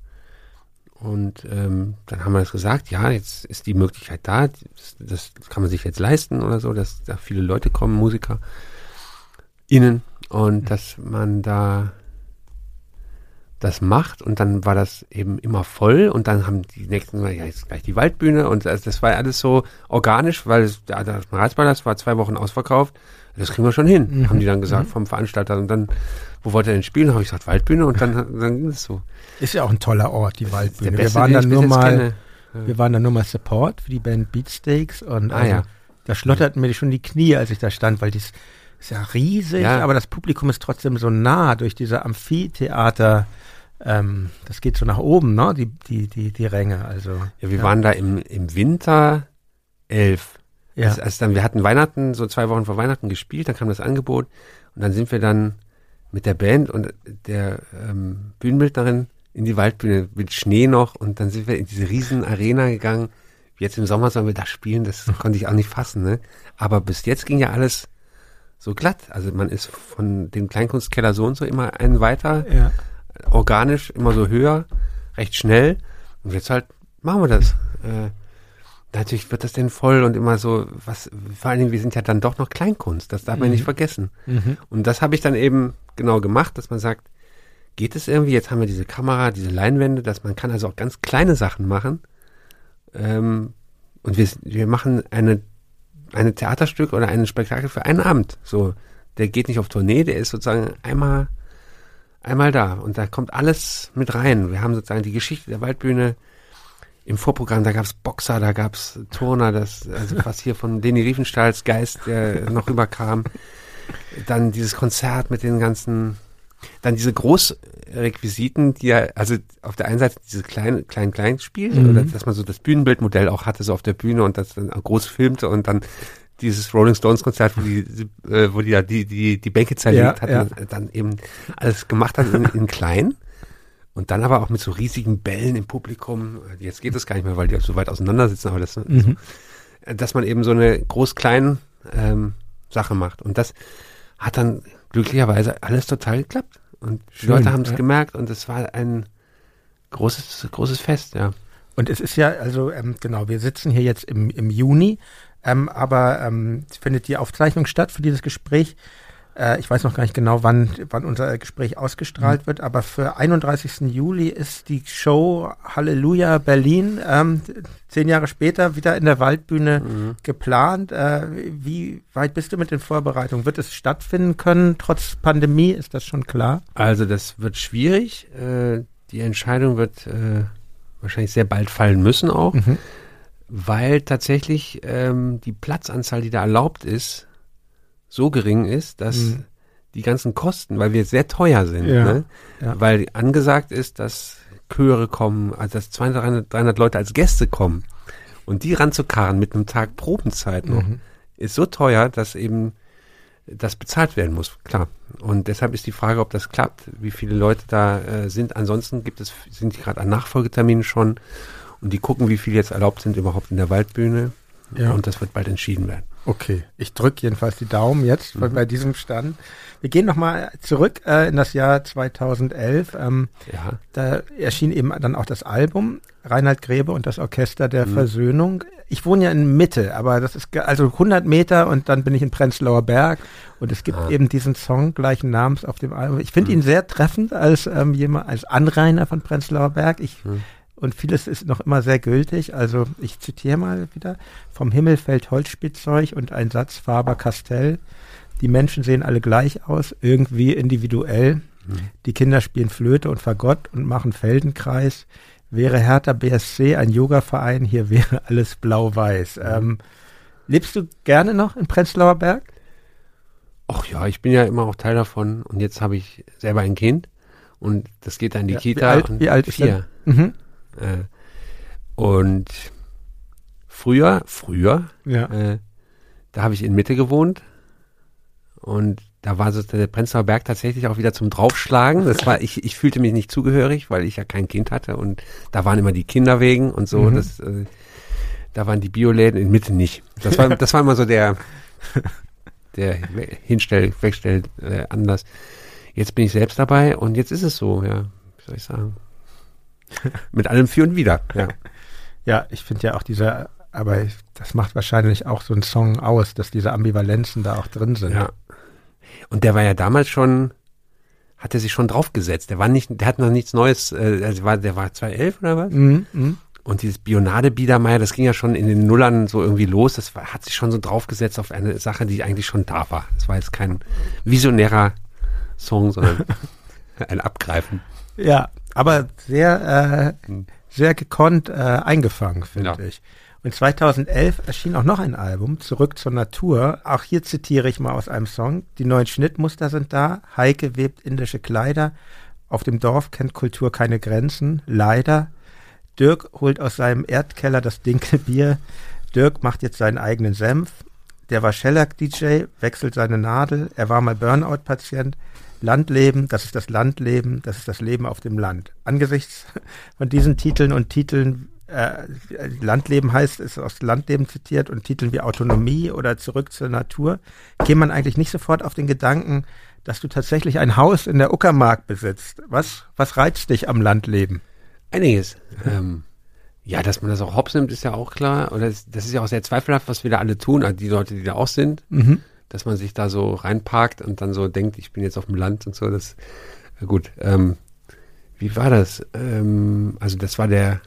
Speaker 3: Und ähm, dann haben wir das gesagt, ja, jetzt ist die Möglichkeit da, das, das kann man sich jetzt leisten oder so, dass da viele Leute kommen, Musiker, innen, und dass man da das macht. Und dann war das eben immer voll. Und dann haben die nächsten gesagt, ja, jetzt gleich die Waldbühne. Und das, das war alles so organisch, weil es, der der Admiralspalast war zwei Wochen ausverkauft, das kriegen wir schon hin,
Speaker 2: Mhm.
Speaker 3: haben die dann gesagt vom Veranstalter und dann, wo wollt ihr denn spielen? Habe ich gesagt, Waldbühne und dann, dann ging es so.
Speaker 2: Ist ja auch ein toller Ort, die Waldbühne.
Speaker 3: Der
Speaker 2: Wir
Speaker 3: beste,
Speaker 2: waren dann nur mal,
Speaker 3: kenne.
Speaker 2: wir waren dann nur mal Support für die Band Beatsteaks und
Speaker 3: Ah,
Speaker 2: also,
Speaker 3: ja.
Speaker 2: da schlotterten mir schon die Knie, als ich da stand, weil dies ist ja riesig,
Speaker 3: Ja.
Speaker 2: aber das Publikum ist trotzdem so nah durch diese Amphitheater. Ähm, das geht so nach oben, ne? Die, die, die, die Ränge. Also
Speaker 3: Ja, wir
Speaker 2: ja.
Speaker 3: waren da im, im Winter elf.
Speaker 2: Ja.
Speaker 3: Als, als dann, wir hatten Weihnachten, so zwei Wochen vor Weihnachten gespielt, dann kam das Angebot und dann sind wir dann mit der Band und der ähm, Bühnenbildnerin in die Waldbühne mit Schnee noch und dann sind wir in diese riesen Arena gegangen. Jetzt im Sommer sollen wir da spielen, das konnte ich auch nicht fassen, ne? Aber bis jetzt ging ja alles so glatt. Also man ist von dem Kleinkunstkeller so und so immer einen weiter,
Speaker 2: ja.
Speaker 3: organisch immer so höher, recht schnell. Und jetzt halt machen wir das. Äh, natürlich wird das denn voll und immer so, was, vor allen Dingen, wir sind ja dann doch noch Kleinkunst, das darf man
Speaker 2: Mhm.
Speaker 3: nicht vergessen.
Speaker 2: Mhm.
Speaker 3: Und das habe ich dann eben genau gemacht, dass man sagt, geht es irgendwie, jetzt haben wir diese Kamera, diese Leinwände, dass man kann also auch ganz kleine Sachen machen. Ähm, und wir, wir machen eine, eine Theaterstück oder ein Spektakel für einen Abend. So, der geht nicht auf Tournee, der ist sozusagen einmal, einmal da. Und da kommt alles mit rein. Wir haben sozusagen die Geschichte der Waldbühne im Vorprogramm, da gab's Boxer, da gab's Turner, das, also was hier von Leni Riefenstahls Geist, der noch rüberkam. Dann dieses Konzert mit den ganzen, dann diese Großrequisiten, die ja, also auf der einen Seite dieses kleine, klein, klein Spiel,
Speaker 2: Mhm.
Speaker 3: oder dass man so das Bühnenbildmodell auch hatte, so auf der Bühne und das dann groß filmte und dann dieses Rolling Stones Konzert, wo die, äh, wo die ja die, die, die Bänke zerlegt
Speaker 2: Ja,
Speaker 3: hatten,
Speaker 2: ja.
Speaker 3: dann eben alles gemacht hat in, in klein. Und dann aber auch mit so riesigen Bällen im Publikum. Jetzt geht das gar nicht mehr, weil die so weit auseinander sitzen, aber das,
Speaker 2: Mhm.
Speaker 3: dass man eben so eine groß-klein ähm, Sache macht. Und das hat dann glücklicherweise alles total geklappt. Und die Leute haben es
Speaker 2: ja.
Speaker 3: gemerkt und es war ein großes, großes Fest, ja.
Speaker 2: Und es ist ja, also ähm, genau, wir sitzen hier jetzt im, im Juni, ähm, aber ähm, es findet die Aufzeichnung statt für dieses Gespräch Äh, ich weiß noch gar nicht genau, wann, wann unser Gespräch ausgestrahlt mhm. wird, aber für 31. Juli ist die Show Halleluja Berlin ähm, zehn Jahre später wieder in der Waldbühne mhm. geplant. Äh, wie weit bist du mit den Vorbereitungen? Wird es stattfinden können, trotz Pandemie? Ist das schon klar?
Speaker 3: Also das wird schwierig. Äh, die Entscheidung wird äh, wahrscheinlich sehr bald fallen müssen auch, mhm. weil tatsächlich ähm, die Platzanzahl, die da erlaubt ist, so gering ist, dass mhm. die ganzen Kosten, weil wir sehr teuer sind, ja, ne? ja. weil angesagt ist, dass Chöre kommen, also dass 200, 300 Leute als Gäste kommen und die ranzukarren mit einem Tag Probenzeit noch, mhm. ist so teuer, dass eben das bezahlt werden muss, klar. Und deshalb ist die Frage, ob das klappt, wie viele Leute da äh, sind. Ansonsten gibt es, sind die gerade an Nachfolgeterminen schon und die gucken, wie viele jetzt erlaubt sind überhaupt in der Waldbühne. Ja. Und das wird bald entschieden werden.
Speaker 2: Okay, ich drücke jedenfalls die Daumen jetzt mhm. bei diesem Stand. Wir gehen nochmal zurück äh, in das Jahr 2011. Ähm, ja. Da erschien eben dann auch das Album Reinhard Grebe und das Orchester der mhm. Versöhnung. Ich wohne ja in Mitte, aber das ist also 100 Meter und dann bin ich in Prenzlauer Berg und es gibt ah. eben diesen Song gleichen Namens auf dem Album. Ich finde mhm. ihn sehr treffend als ähm, jemand als Anrainer von Prenzlauer Berg. Ich mhm und vieles ist noch immer sehr gültig. Also ich zitiere mal wieder, vom Himmel fällt Holzspielzeug und ein Satz Faber Castell. Die Menschen sehen alle gleich aus, irgendwie individuell. Mhm. Die Kinder spielen Flöte und Fagott und machen Feldenkreis. Wäre Hertha BSC ein Yoga-Verein, hier wäre alles blau-weiß. Mhm. Ähm, lebst du gerne noch in Prenzlauer Berg?
Speaker 3: Ach ja, ich bin ja immer auch Teil davon und jetzt habe ich selber ein Kind und das geht dann in die ja, Kita. Wie
Speaker 2: alt, wie alt ist vier. Mhm.
Speaker 3: Äh, und früher, früher, ja. äh, da habe ich in Mitte gewohnt und da war so der Prenzlauer Berg tatsächlich auch wieder zum Draufschlagen. Das war, ich, ich fühlte mich nicht zugehörig, weil ich ja kein Kind hatte und da waren immer die Kinder wegen und so. Mhm. Das, äh, da waren die Bioläden in Mitte nicht. Das war, das war immer so der, der Hinstell, Wegstell, äh, anders. Jetzt bin ich selbst dabei und jetzt ist es so, ja, wie soll ich sagen. <laughs> Mit allem für und wieder. Ja, <laughs>
Speaker 2: ja ich finde ja auch dieser, aber das macht wahrscheinlich auch so ein Song aus, dass diese Ambivalenzen da auch drin sind.
Speaker 3: Ja. Und der war ja damals schon, hat er sich schon draufgesetzt. Der war nicht, der hat noch nichts Neues, äh, also war, der war 2011 oder was? Mhm, mh. Und dieses Bionade Biedermeier, das ging ja schon in den Nullern so irgendwie los. Das war, hat sich schon so draufgesetzt auf eine Sache, die eigentlich schon da war. Das war jetzt kein visionärer Song, sondern <laughs> ein Abgreifen.
Speaker 2: Ja, aber sehr, äh, sehr gekonnt äh, eingefangen, finde ja. ich. Und 2011 erschien auch noch ein Album, Zurück zur Natur. Auch hier zitiere ich mal aus einem Song. Die neuen Schnittmuster sind da. Heike webt indische Kleider. Auf dem Dorf kennt Kultur keine Grenzen. Leider. Dirk holt aus seinem Erdkeller das Dinkelbier. Dirk macht jetzt seinen eigenen Senf. Der war Shellac-DJ, wechselt seine Nadel. Er war mal Burnout-Patient. Landleben, das ist das Landleben, das ist das Leben auf dem Land. Angesichts von diesen Titeln und Titeln, äh, Landleben heißt, ist aus Landleben zitiert und Titeln wie Autonomie oder Zurück zur Natur, käme man eigentlich nicht sofort auf den Gedanken, dass du tatsächlich ein Haus in der Uckermark besitzt. Was, was reizt dich am Landleben?
Speaker 3: Einiges. ähm, ja, dass man das auch hops nimmt, ist ja auch klar. Oder das, das ist ja auch sehr zweifelhaft, was wir da alle tun, also die Leute, die da auch sind. Mhm dass man sich da so reinparkt und dann so denkt, ich bin jetzt auf dem Land und so. Das gut. Ähm, wie war das? Ähm, also das war der.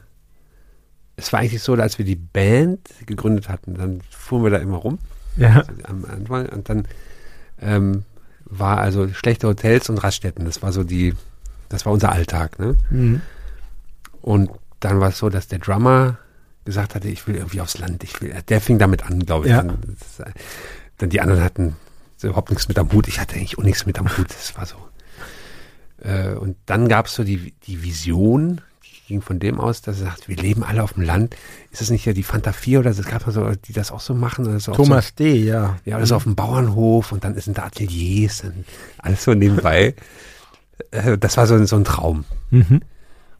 Speaker 3: Es war eigentlich so, als wir die Band gegründet hatten, dann fuhren wir da immer rum. Ja. Also am Anfang und dann ähm, war also schlechte Hotels und Raststätten. Das war so die, das war unser Alltag. Ne? Mhm. Und dann war es so, dass der Drummer gesagt hatte, ich will irgendwie aufs Land. Ich will, der fing damit an, glaube ich. Ja. Das, dann die anderen hatten überhaupt nichts mit am Hut. Ich hatte eigentlich auch nichts mit am Hut. Das war so. Äh, und dann gab es so die, die Vision, die ging von dem aus, dass er sagt, wir leben alle auf dem Land. Ist das nicht ja die Fanta 4 oder es gab mal so, die das auch so machen? Oder so
Speaker 2: Thomas
Speaker 3: so,
Speaker 2: D., ja.
Speaker 3: Ja, oder so auf dem Bauernhof und dann sind da Ateliers und alles so nebenbei. Äh, das war so, so ein Traum. Mhm.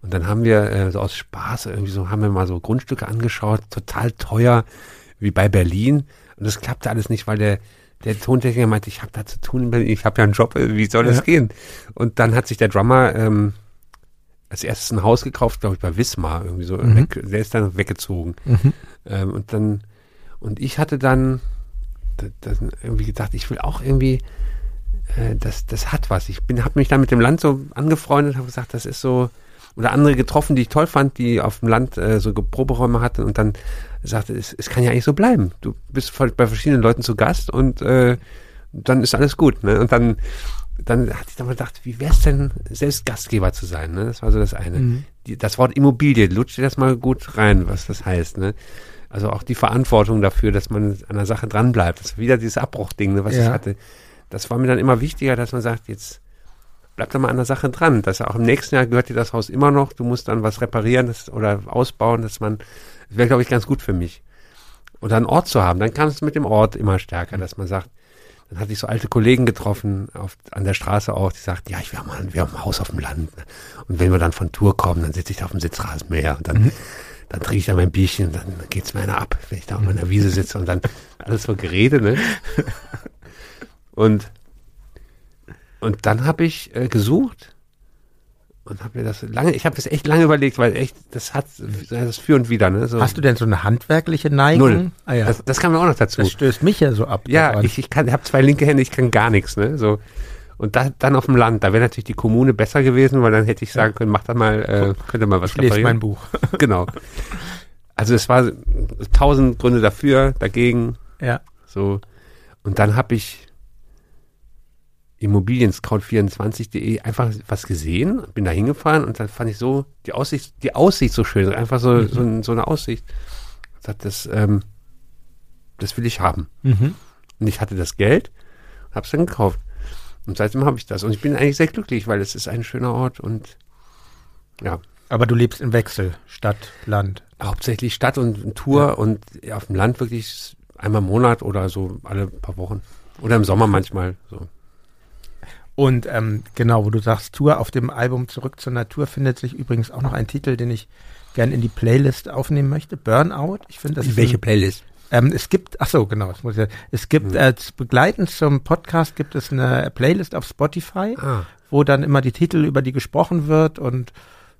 Speaker 3: Und dann haben wir äh, so aus Spaß irgendwie so, haben wir mal so Grundstücke angeschaut, total teuer, wie bei Berlin. Und das klappte alles nicht, weil der, der Tontechniker meinte, ich habe da zu tun, ich habe ja einen Job, wie soll das ja. gehen? Und dann hat sich der Drummer ähm, als erstes ein Haus gekauft, glaube ich, bei Wismar, irgendwie so. Mhm. Weg, der ist dann weggezogen. Mhm. Ähm, und dann, und ich hatte dann, dann irgendwie gedacht, ich will auch irgendwie äh, das, das hat was. Ich bin, habe mich dann mit dem Land so angefreundet, habe gesagt, das ist so, oder andere getroffen, die ich toll fand, die auf dem Land äh, so Proberäume hatten und dann sagte, es, es kann ja eigentlich so bleiben. Du bist bei verschiedenen Leuten zu Gast und äh, dann ist alles gut. Ne? Und dann, dann hatte ich dann mal gedacht, wie wäre es denn, selbst Gastgeber zu sein? Ne? Das war so das eine. Mhm. Die, das Wort Immobilie, lutscht dir das mal gut rein, was das heißt. Ne? Also auch die Verantwortung dafür, dass man an der Sache dranbleibt. Das ist wieder dieses Abbruchding, ne, was ja. ich hatte. Das war mir dann immer wichtiger, dass man sagt, jetzt bleib da mal an der Sache dran. Dass auch im nächsten Jahr gehört dir das Haus immer noch. Du musst dann was reparieren das, oder ausbauen, dass man, das wäre, glaube ich, ganz gut für mich. Oder einen Ort zu haben, dann kann es mit dem Ort immer stärker, dass man sagt, dann hatte ich so alte Kollegen getroffen, auf, an der Straße auch, die sagten, ja, ich wäre mal, wir haben ein Haus auf dem Land. Ne? Und wenn wir dann von Tour kommen, dann sitze ich da auf dem Sitzrasenmäher und dann, mhm. dann trinke ich da mein Bierchen und dann geht's mir einer ab, wenn ich da auf meiner Wiese sitze und dann alles so Gerede, ne? <laughs> Und, und dann habe ich äh, gesucht und habe mir das lange, ich habe das echt lange überlegt, weil echt, das hat das für und wieder. Ne?
Speaker 2: So. Hast du denn so eine handwerkliche Neigung?
Speaker 3: Null. Ah, ja. das, das kam mir auch noch dazu.
Speaker 2: Das stößt mich ja so ab.
Speaker 3: Ja, daran. ich, ich kann, habe zwei linke Hände, ich kann gar nichts. Ne? So und da, dann auf dem Land, da wäre natürlich die Kommune besser gewesen, weil dann hätte ich sagen können, mach da mal, äh, könnt ihr mal was
Speaker 2: ich lese mein Buch. <laughs>
Speaker 3: genau. Also es war tausend Gründe dafür, dagegen.
Speaker 2: Ja.
Speaker 3: So und dann habe ich Immobilienscout24.de einfach was gesehen, bin da hingefahren und dann fand ich so die Aussicht, die Aussicht so schön, einfach so, mhm. so, so, eine Aussicht. Das, ähm, das will ich haben. Mhm. Und ich hatte das Geld, hab's dann gekauft. Und seitdem habe ich das. Und ich bin eigentlich sehr glücklich, weil es ist ein schöner Ort und ja.
Speaker 2: Aber du lebst im Wechsel, Stadt, Land.
Speaker 3: Hauptsächlich Stadt und Tour ja. und auf dem Land wirklich einmal im Monat oder so alle paar Wochen. Oder im Sommer manchmal so.
Speaker 2: Und ähm, genau, wo du sagst, Tour auf dem Album Zurück zur Natur findet sich übrigens auch noch ein Titel, den ich gerne in die Playlist aufnehmen möchte. Burnout. Ich finde das.
Speaker 3: Welche ein, Playlist?
Speaker 2: Ähm, es gibt, ach so, genau, das muss ich, es gibt mhm. als begleitend zum Podcast gibt es eine Playlist auf Spotify, ah. wo dann immer die Titel über die gesprochen wird und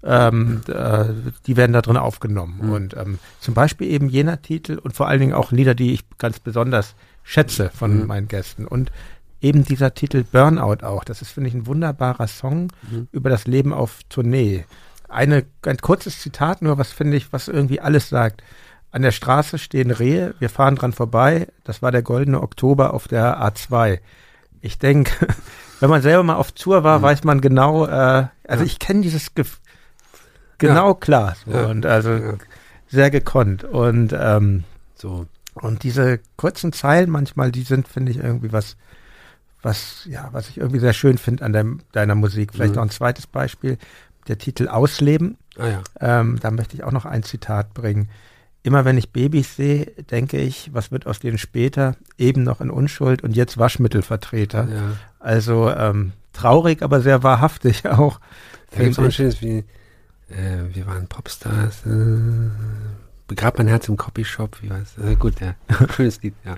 Speaker 2: ähm, äh, die werden da drin aufgenommen. Mhm. Und ähm, zum Beispiel eben jener Titel und vor allen Dingen auch Lieder, die ich ganz besonders schätze von mhm. meinen Gästen. Und eben dieser Titel Burnout auch. Das ist, finde ich, ein wunderbarer Song mhm. über das Leben auf Tournee. Eine, ein kurzes Zitat nur, was finde ich, was irgendwie alles sagt. An der Straße stehen Rehe, wir fahren dran vorbei. Das war der goldene Oktober auf der A2. Ich denke, <laughs> wenn man selber mal auf Tour war, mhm. weiß man genau, äh, also ja. ich kenne dieses Gef genau ja. klar. So, ja. Und also sehr gekonnt. Und ähm, so. Und diese kurzen Zeilen manchmal, die sind, finde ich, irgendwie was was, ja, was ich irgendwie sehr schön finde an deinem, deiner Musik. Vielleicht mhm. noch ein zweites Beispiel, der Titel Ausleben. Ah, ja. ähm, da möchte ich auch noch ein Zitat bringen. Immer wenn ich Babys sehe, denke ich, was wird aus denen später? Eben noch in Unschuld und jetzt Waschmittelvertreter. Ja. Also ähm, traurig, aber sehr wahrhaftig <laughs> auch.
Speaker 3: Da gibt es auch ein schönes wie, äh, wir waren Popstars, äh, begrab mein Herz im Copyshop, wie es? Äh, gut, ja, <laughs> schönes Lied, ja.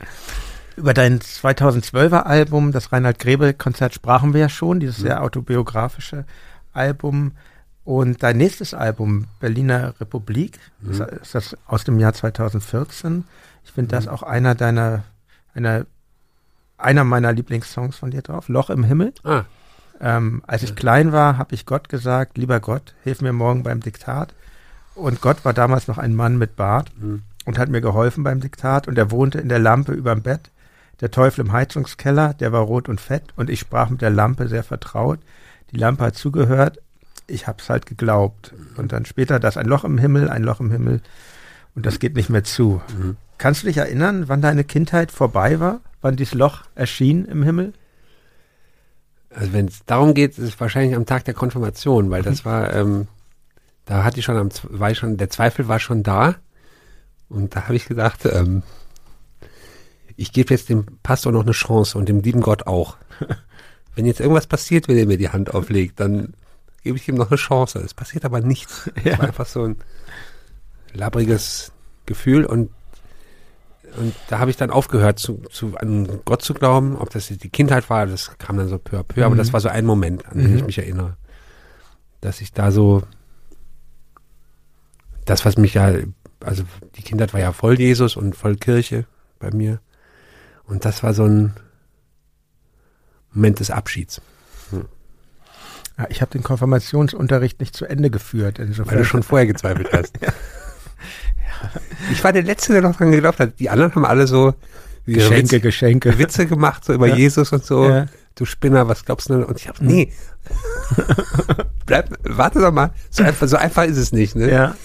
Speaker 2: Über dein 2012er Album, das Reinhard Grebe Konzert, sprachen wir ja schon, dieses mhm. sehr autobiografische Album. Und dein nächstes Album, Berliner Republik, mhm. ist, ist, das aus dem Jahr 2014. Ich finde mhm. das auch einer deiner, einer, einer meiner Lieblingssongs von dir drauf, Loch im Himmel. Ah. Ähm, als ja. ich klein war, habe ich Gott gesagt, lieber Gott, hilf mir morgen beim Diktat. Und Gott war damals noch ein Mann mit Bart mhm. und hat mir geholfen beim Diktat und er wohnte in der Lampe überm Bett der Teufel im Heizungskeller, der war rot und fett und ich sprach mit der Lampe sehr vertraut. Die Lampe hat zugehört, ich hab's halt geglaubt. Und dann später das ein Loch im Himmel, ein Loch im Himmel und das geht nicht mehr zu. Mhm. Kannst du dich erinnern, wann deine Kindheit vorbei war? Wann dieses Loch erschien im Himmel?
Speaker 3: Also wenn es darum geht, ist es wahrscheinlich am Tag der Konfirmation, weil das mhm. war, ähm, da hatte ich schon am, war ich schon, der Zweifel war schon da. Und da habe ich gedacht, ähm, ich gebe jetzt dem Pastor noch eine Chance und dem lieben Gott auch. <laughs> Wenn jetzt irgendwas passiert, wenn er mir die Hand auflegt, dann gebe ich ihm noch eine Chance. Es passiert aber nichts. Ja. <laughs> Es war einfach so ein labriges Gefühl und und da habe ich dann aufgehört, zu, zu, an Gott zu glauben, ob das die Kindheit war, das kam dann so peu à peu, mhm. aber das war so ein Moment, an den mhm. ich mich erinnere. Dass ich da so, das, was mich ja, also die Kindheit war ja voll Jesus und voll Kirche bei mir. Und das war so ein Moment des Abschieds.
Speaker 2: Ja, ich habe den Konfirmationsunterricht nicht zu Ende geführt. Insofern.
Speaker 3: Weil du schon vorher gezweifelt hast. <laughs> Ich war der Letzte, der noch dran geglaubt hat. Die anderen haben alle so
Speaker 2: Geschenke,
Speaker 3: Witze,
Speaker 2: Geschenke.
Speaker 3: Witze gemacht, so über
Speaker 2: Ja.
Speaker 3: Jesus und so.
Speaker 2: Ja.
Speaker 3: Du Spinner, was glaubst du denn? Und ich hab, nee. <laughs> Bleib, warte doch mal. So einfach, so einfach ist es nicht, ne?
Speaker 2: Ja.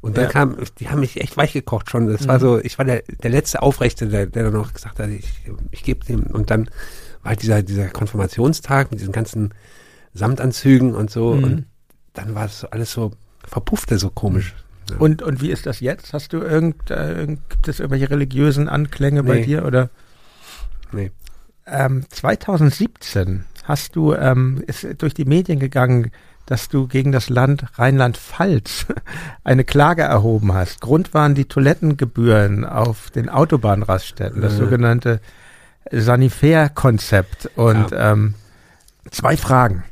Speaker 3: Und dann
Speaker 2: Ja.
Speaker 3: kam, die haben mich echt weich gekocht schon. Das war so, ich war der, der letzte Aufrechte, der, der dann noch gesagt hat, ich, ich gebe dem. Und dann war halt dieser, dieser Konfirmationstag mit diesen ganzen Samtanzügen und so.
Speaker 2: Mhm.
Speaker 3: Und dann war es so alles so verpuffte, so komisch. Ja.
Speaker 2: Und, und wie ist das jetzt? Hast du irgend, äh, gibt es irgendwelche religiösen Anklänge bei
Speaker 3: Nee.
Speaker 2: dir oder?
Speaker 3: nee.
Speaker 2: Ähm, 2017 hast du, ähm, ist durch die Medien gegangen, dass du gegen das Land Rheinland-Pfalz <laughs> eine Klage erhoben hast. Grund waren die Toilettengebühren auf den Autobahnraststätten, das
Speaker 3: Mhm.
Speaker 2: sogenannte Sanifair-Konzept. Und ähm, zwei Fragen.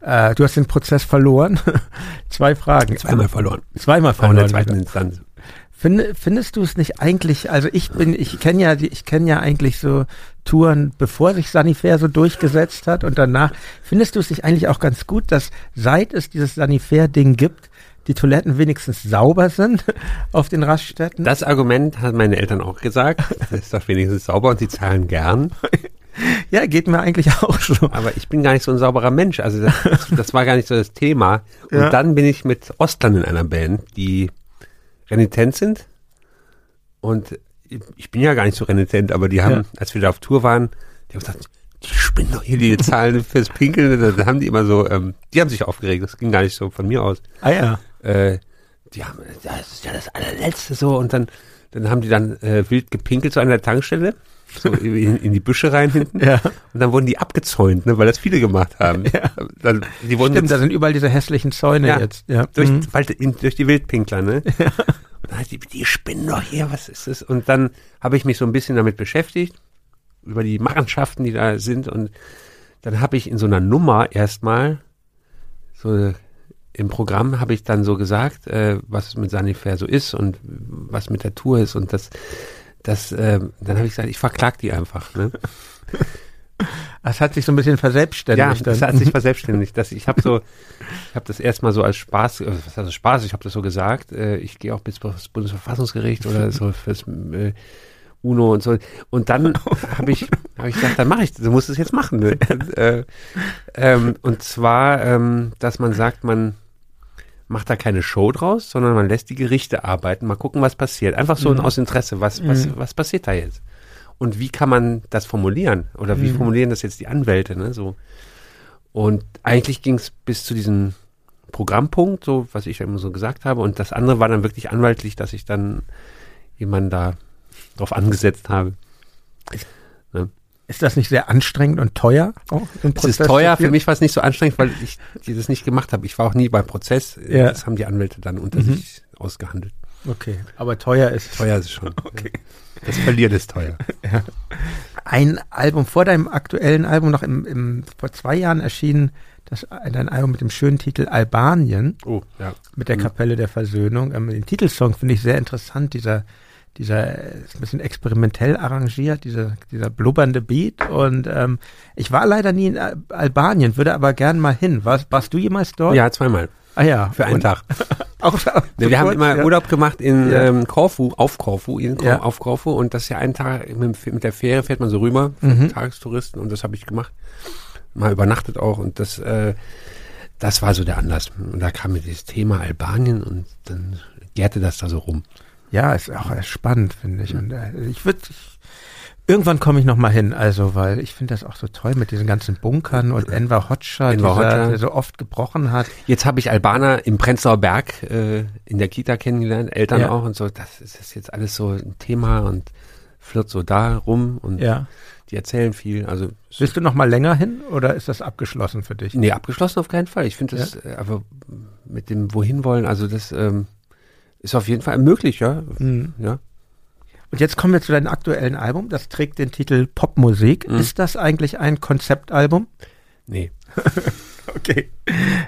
Speaker 2: Äh, du hast den Prozess verloren. <laughs> zwei Fragen.
Speaker 3: Zweimal verloren.
Speaker 2: Zweimal
Speaker 3: Auch in der
Speaker 2: verloren.
Speaker 3: zweiten Instanz.
Speaker 2: Find, findest du es nicht eigentlich, also ich bin, ich kenne ja, ich kenne ja eigentlich so Touren, bevor sich Sanifair so durchgesetzt hat und danach, findest du es nicht eigentlich auch ganz gut, dass seit es dieses Sanifair-Ding gibt, die Toiletten wenigstens sauber sind <laughs> auf den Raststätten?
Speaker 3: Das Argument haben meine Eltern auch gesagt. <laughs> Das ist doch wenigstens sauber und sie zahlen gern.
Speaker 2: ja, geht mir eigentlich auch so.
Speaker 3: Aber ich bin gar nicht so ein sauberer Mensch. Also das, das war gar nicht so das Thema. Und
Speaker 2: Ja.
Speaker 3: dann bin ich mit Ostern in einer Band, die renitent sind. Und ich bin ja gar nicht so renitent, aber die haben,
Speaker 2: Ja.
Speaker 3: als wir da auf Tour waren, die haben gesagt, die spinnen doch hier die <laughs> Zahlen fürs Pinkeln. Da haben die immer so, ähm, die haben sich aufgeregt. Das ging gar nicht so von mir aus.
Speaker 2: Ah ja.
Speaker 3: Äh, die haben, das ist ja das allerletzte so. Und dann, dann haben die dann äh, wild gepinkelt so an der Tankstelle. So in, in die Büsche rein hinten.
Speaker 2: Ja.
Speaker 3: Und dann wurden die abgezäunt, ne, weil das viele gemacht haben.
Speaker 2: Ja.
Speaker 3: Dann, die wurden
Speaker 2: Stimmt, da sind überall diese hässlichen Zäune
Speaker 3: Ja.
Speaker 2: jetzt. Ja.
Speaker 3: durch,
Speaker 2: Mhm.
Speaker 3: in, durch die Wildpinkler, ne? <laughs> Hat die, die spinnen doch hier, was ist das? Und dann habe ich mich so ein bisschen damit beschäftigt, über die Machenschaften, die da sind. Und dann habe ich in so einer Nummer erstmal, so im Programm habe ich dann so gesagt, äh, was mit Sanifair so ist und was mit der Tour ist. Und das, das, äh, dann habe ich gesagt, ich verklag die einfach. Ne? <laughs>
Speaker 2: Das hat sich so ein bisschen verselbstständigt.
Speaker 3: Ja, das hat sich <laughs> verselbstständigt. Das, ich habe so, ich habe das erstmal so als Spaß, äh, was heißt Spaß? Ich habe das so gesagt. Äh, ich gehe auch bis das Bundesverfassungsgericht oder so fürs äh, UNO und so. Und dann <laughs> habe ich, habe ich gesagt, dann mache ich, du musst es jetzt machen. Ne? Und, äh, ähm, und zwar, ähm, dass man sagt, man macht da keine Show draus, sondern man lässt die Gerichte arbeiten, mal gucken, was passiert. Einfach so aus Interesse, was, was, was passiert da jetzt? Und wie kann man das formulieren? Oder wie formulieren das jetzt die Anwälte? Ne? So. Und eigentlich ging es bis zu diesem Programmpunkt, so was ich ja immer so gesagt habe. Und das andere war dann wirklich anwaltlich, dass ich dann jemanden da drauf angesetzt habe.
Speaker 2: Ist das nicht sehr anstrengend und teuer? Den
Speaker 3: Es ist teuer, für mich war es nicht so anstrengend, weil ich das nicht gemacht habe. Ich war auch nie beim Prozess.
Speaker 2: Ja.
Speaker 3: Das haben die Anwälte dann unter sich ausgehandelt.
Speaker 2: Okay, aber teuer ist es.
Speaker 3: Teuer ist es schon. <laughs> Das Verlieren ist teuer. <laughs>
Speaker 2: ein Album vor deinem aktuellen Album noch im, im vor zwei Jahren erschienen, das dein Album mit dem schönen Titel Albanien
Speaker 3: Oh, ja.
Speaker 2: mit der Kapelle der Versöhnung. Ähm, den Titelsong finde ich sehr interessant. Dieser dieser ist ein bisschen experimentell arrangiert, dieser dieser blubbernde Beat und ähm, ich war leider nie in Al Albanien, würde aber gern mal hin. Warst, warst du jemals dort?
Speaker 3: Ja, zweimal.
Speaker 2: Ah ja,
Speaker 3: Für einen
Speaker 2: Und
Speaker 3: Tag. <laughs>
Speaker 2: Auch,
Speaker 3: Ne, wir haben immer
Speaker 2: ja.
Speaker 3: Urlaub gemacht in
Speaker 2: Ja.
Speaker 3: ähm, Korfu, auf Korfu, in Kor
Speaker 2: Ja.
Speaker 3: auf Korfu und das ist ja einen Tag mit, mit der Fähre fährt man so rüber, für
Speaker 2: Mhm.
Speaker 3: Tagestouristen und das habe ich gemacht. Mal übernachtet auch und das, äh, das war so der Anlass. Und da kam mir dieses Thema Albanien und dann gärte das da so rum.
Speaker 2: Ja, ist auch spannend, finde ich. Und äh, ich würde irgendwann komme ich noch mal hin, also weil ich finde das auch so toll mit diesen ganzen Bunkern und Enver Hoxha,
Speaker 3: Enver Hoxha.
Speaker 2: der so oft gebrochen hat.
Speaker 3: Jetzt habe ich Albaner im Prenzlauer Berg äh, in der Kita kennengelernt, Eltern
Speaker 2: Ja.
Speaker 3: auch und so. Das ist das ist jetzt alles so ein Thema und flirt so da rum und
Speaker 2: Ja.
Speaker 3: die erzählen viel. Also
Speaker 2: Willst du noch mal länger hin oder ist das abgeschlossen für dich?
Speaker 3: Nee, abgeschlossen auf keinen Fall. Ich finde das, äh, aber mit dem wohin wollen, also das ähm, ist auf jeden Fall möglich, ja.
Speaker 2: Mhm.
Speaker 3: ja.
Speaker 2: Und jetzt kommen wir zu deinem aktuellen Album. Das trägt den Titel Popmusik.
Speaker 3: Mhm.
Speaker 2: Ist das eigentlich ein Konzeptalbum?
Speaker 3: Nee. <laughs>
Speaker 2: Okay.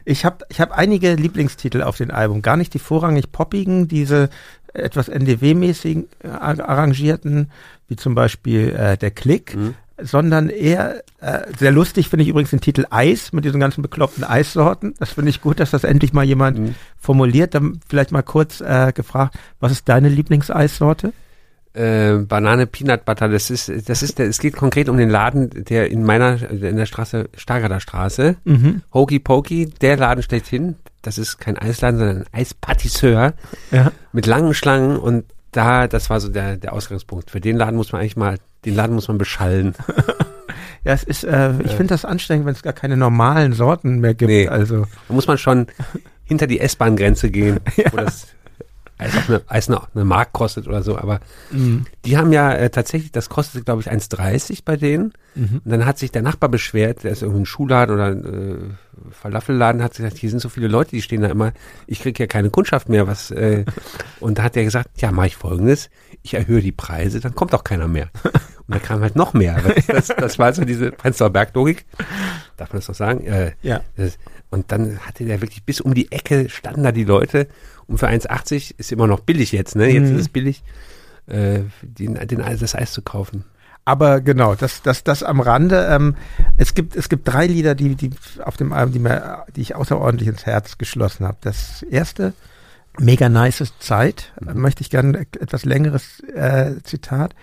Speaker 2: Ich habe ich hab einige Lieblingstitel auf dem Album. Gar nicht die vorrangig poppigen, diese etwas NDW-mäßigen äh, arrangierten, wie zum Beispiel äh, Der Klick.
Speaker 3: Mhm.
Speaker 2: Sondern eher, äh, sehr lustig finde ich übrigens den Titel Eis mit diesen ganzen bekloppten Eissorten. Das finde ich gut, dass das endlich mal jemand
Speaker 3: Mhm.
Speaker 2: formuliert. Dann vielleicht mal kurz äh, gefragt, was ist deine Lieblingseissorte?
Speaker 3: Äh, Banane Peanut Butter, das ist, das ist, der, es geht konkret um den Laden, der in meiner, in der Straße, Stargarder Straße,
Speaker 2: Mhm.
Speaker 3: Hokey Pokey, der Laden schlechthin. Das ist kein Eisladen, sondern ein Eispatisseur
Speaker 2: Ja.
Speaker 3: mit langen Schlangen und da, das war so der, der Ausgangspunkt. Für den Laden muss man eigentlich mal, den Laden muss man beschallen. <laughs>
Speaker 2: Ja, es ist, äh, ich finde das anstrengend, wenn es gar keine normalen Sorten mehr gibt.
Speaker 3: Nee.
Speaker 2: Also
Speaker 3: Da muss man schon hinter die S-Bahn-Grenze gehen, <laughs> wo das Eis, auch eine, Eis eine, eine Mark kostet oder so. Aber die haben ja äh, tatsächlich, das kostet glaube ich 1,30 bei denen. Und dann hat sich der Nachbar beschwert, der ist irgendwie ein Schuhladen oder ein äh, Falafelladen, hat gesagt, hier sind so viele Leute, die stehen da immer, ich kriege ja keine Kundschaft mehr. Was, äh, <laughs> und da hat er gesagt, ja, mache ich folgendes, ich erhöhe die Preise, dann kommt auch keiner mehr. Und da kam halt noch mehr. <laughs> Das, das war so diese Prenzlauer Berglogik. Darf man das noch sagen? Äh,
Speaker 2: Ja.
Speaker 3: das, und dann hatte der wirklich bis um die Ecke standen da die Leute. Und für 1,80 ist immer noch billig jetzt, ne? Jetzt
Speaker 2: Mhm.
Speaker 3: ist es billig, äh, den, den, das Eis zu kaufen.
Speaker 2: Aber genau, das, das, das am Rande. Ähm, es gibt, es gibt drei Lieder, die, die auf dem Album, die mir, die ich außerordentlich ins Herz geschlossen habe. Das erste, mega nice Zeit,
Speaker 3: Mhm.
Speaker 2: möchte ich gerne etwas längeres äh, Zitat.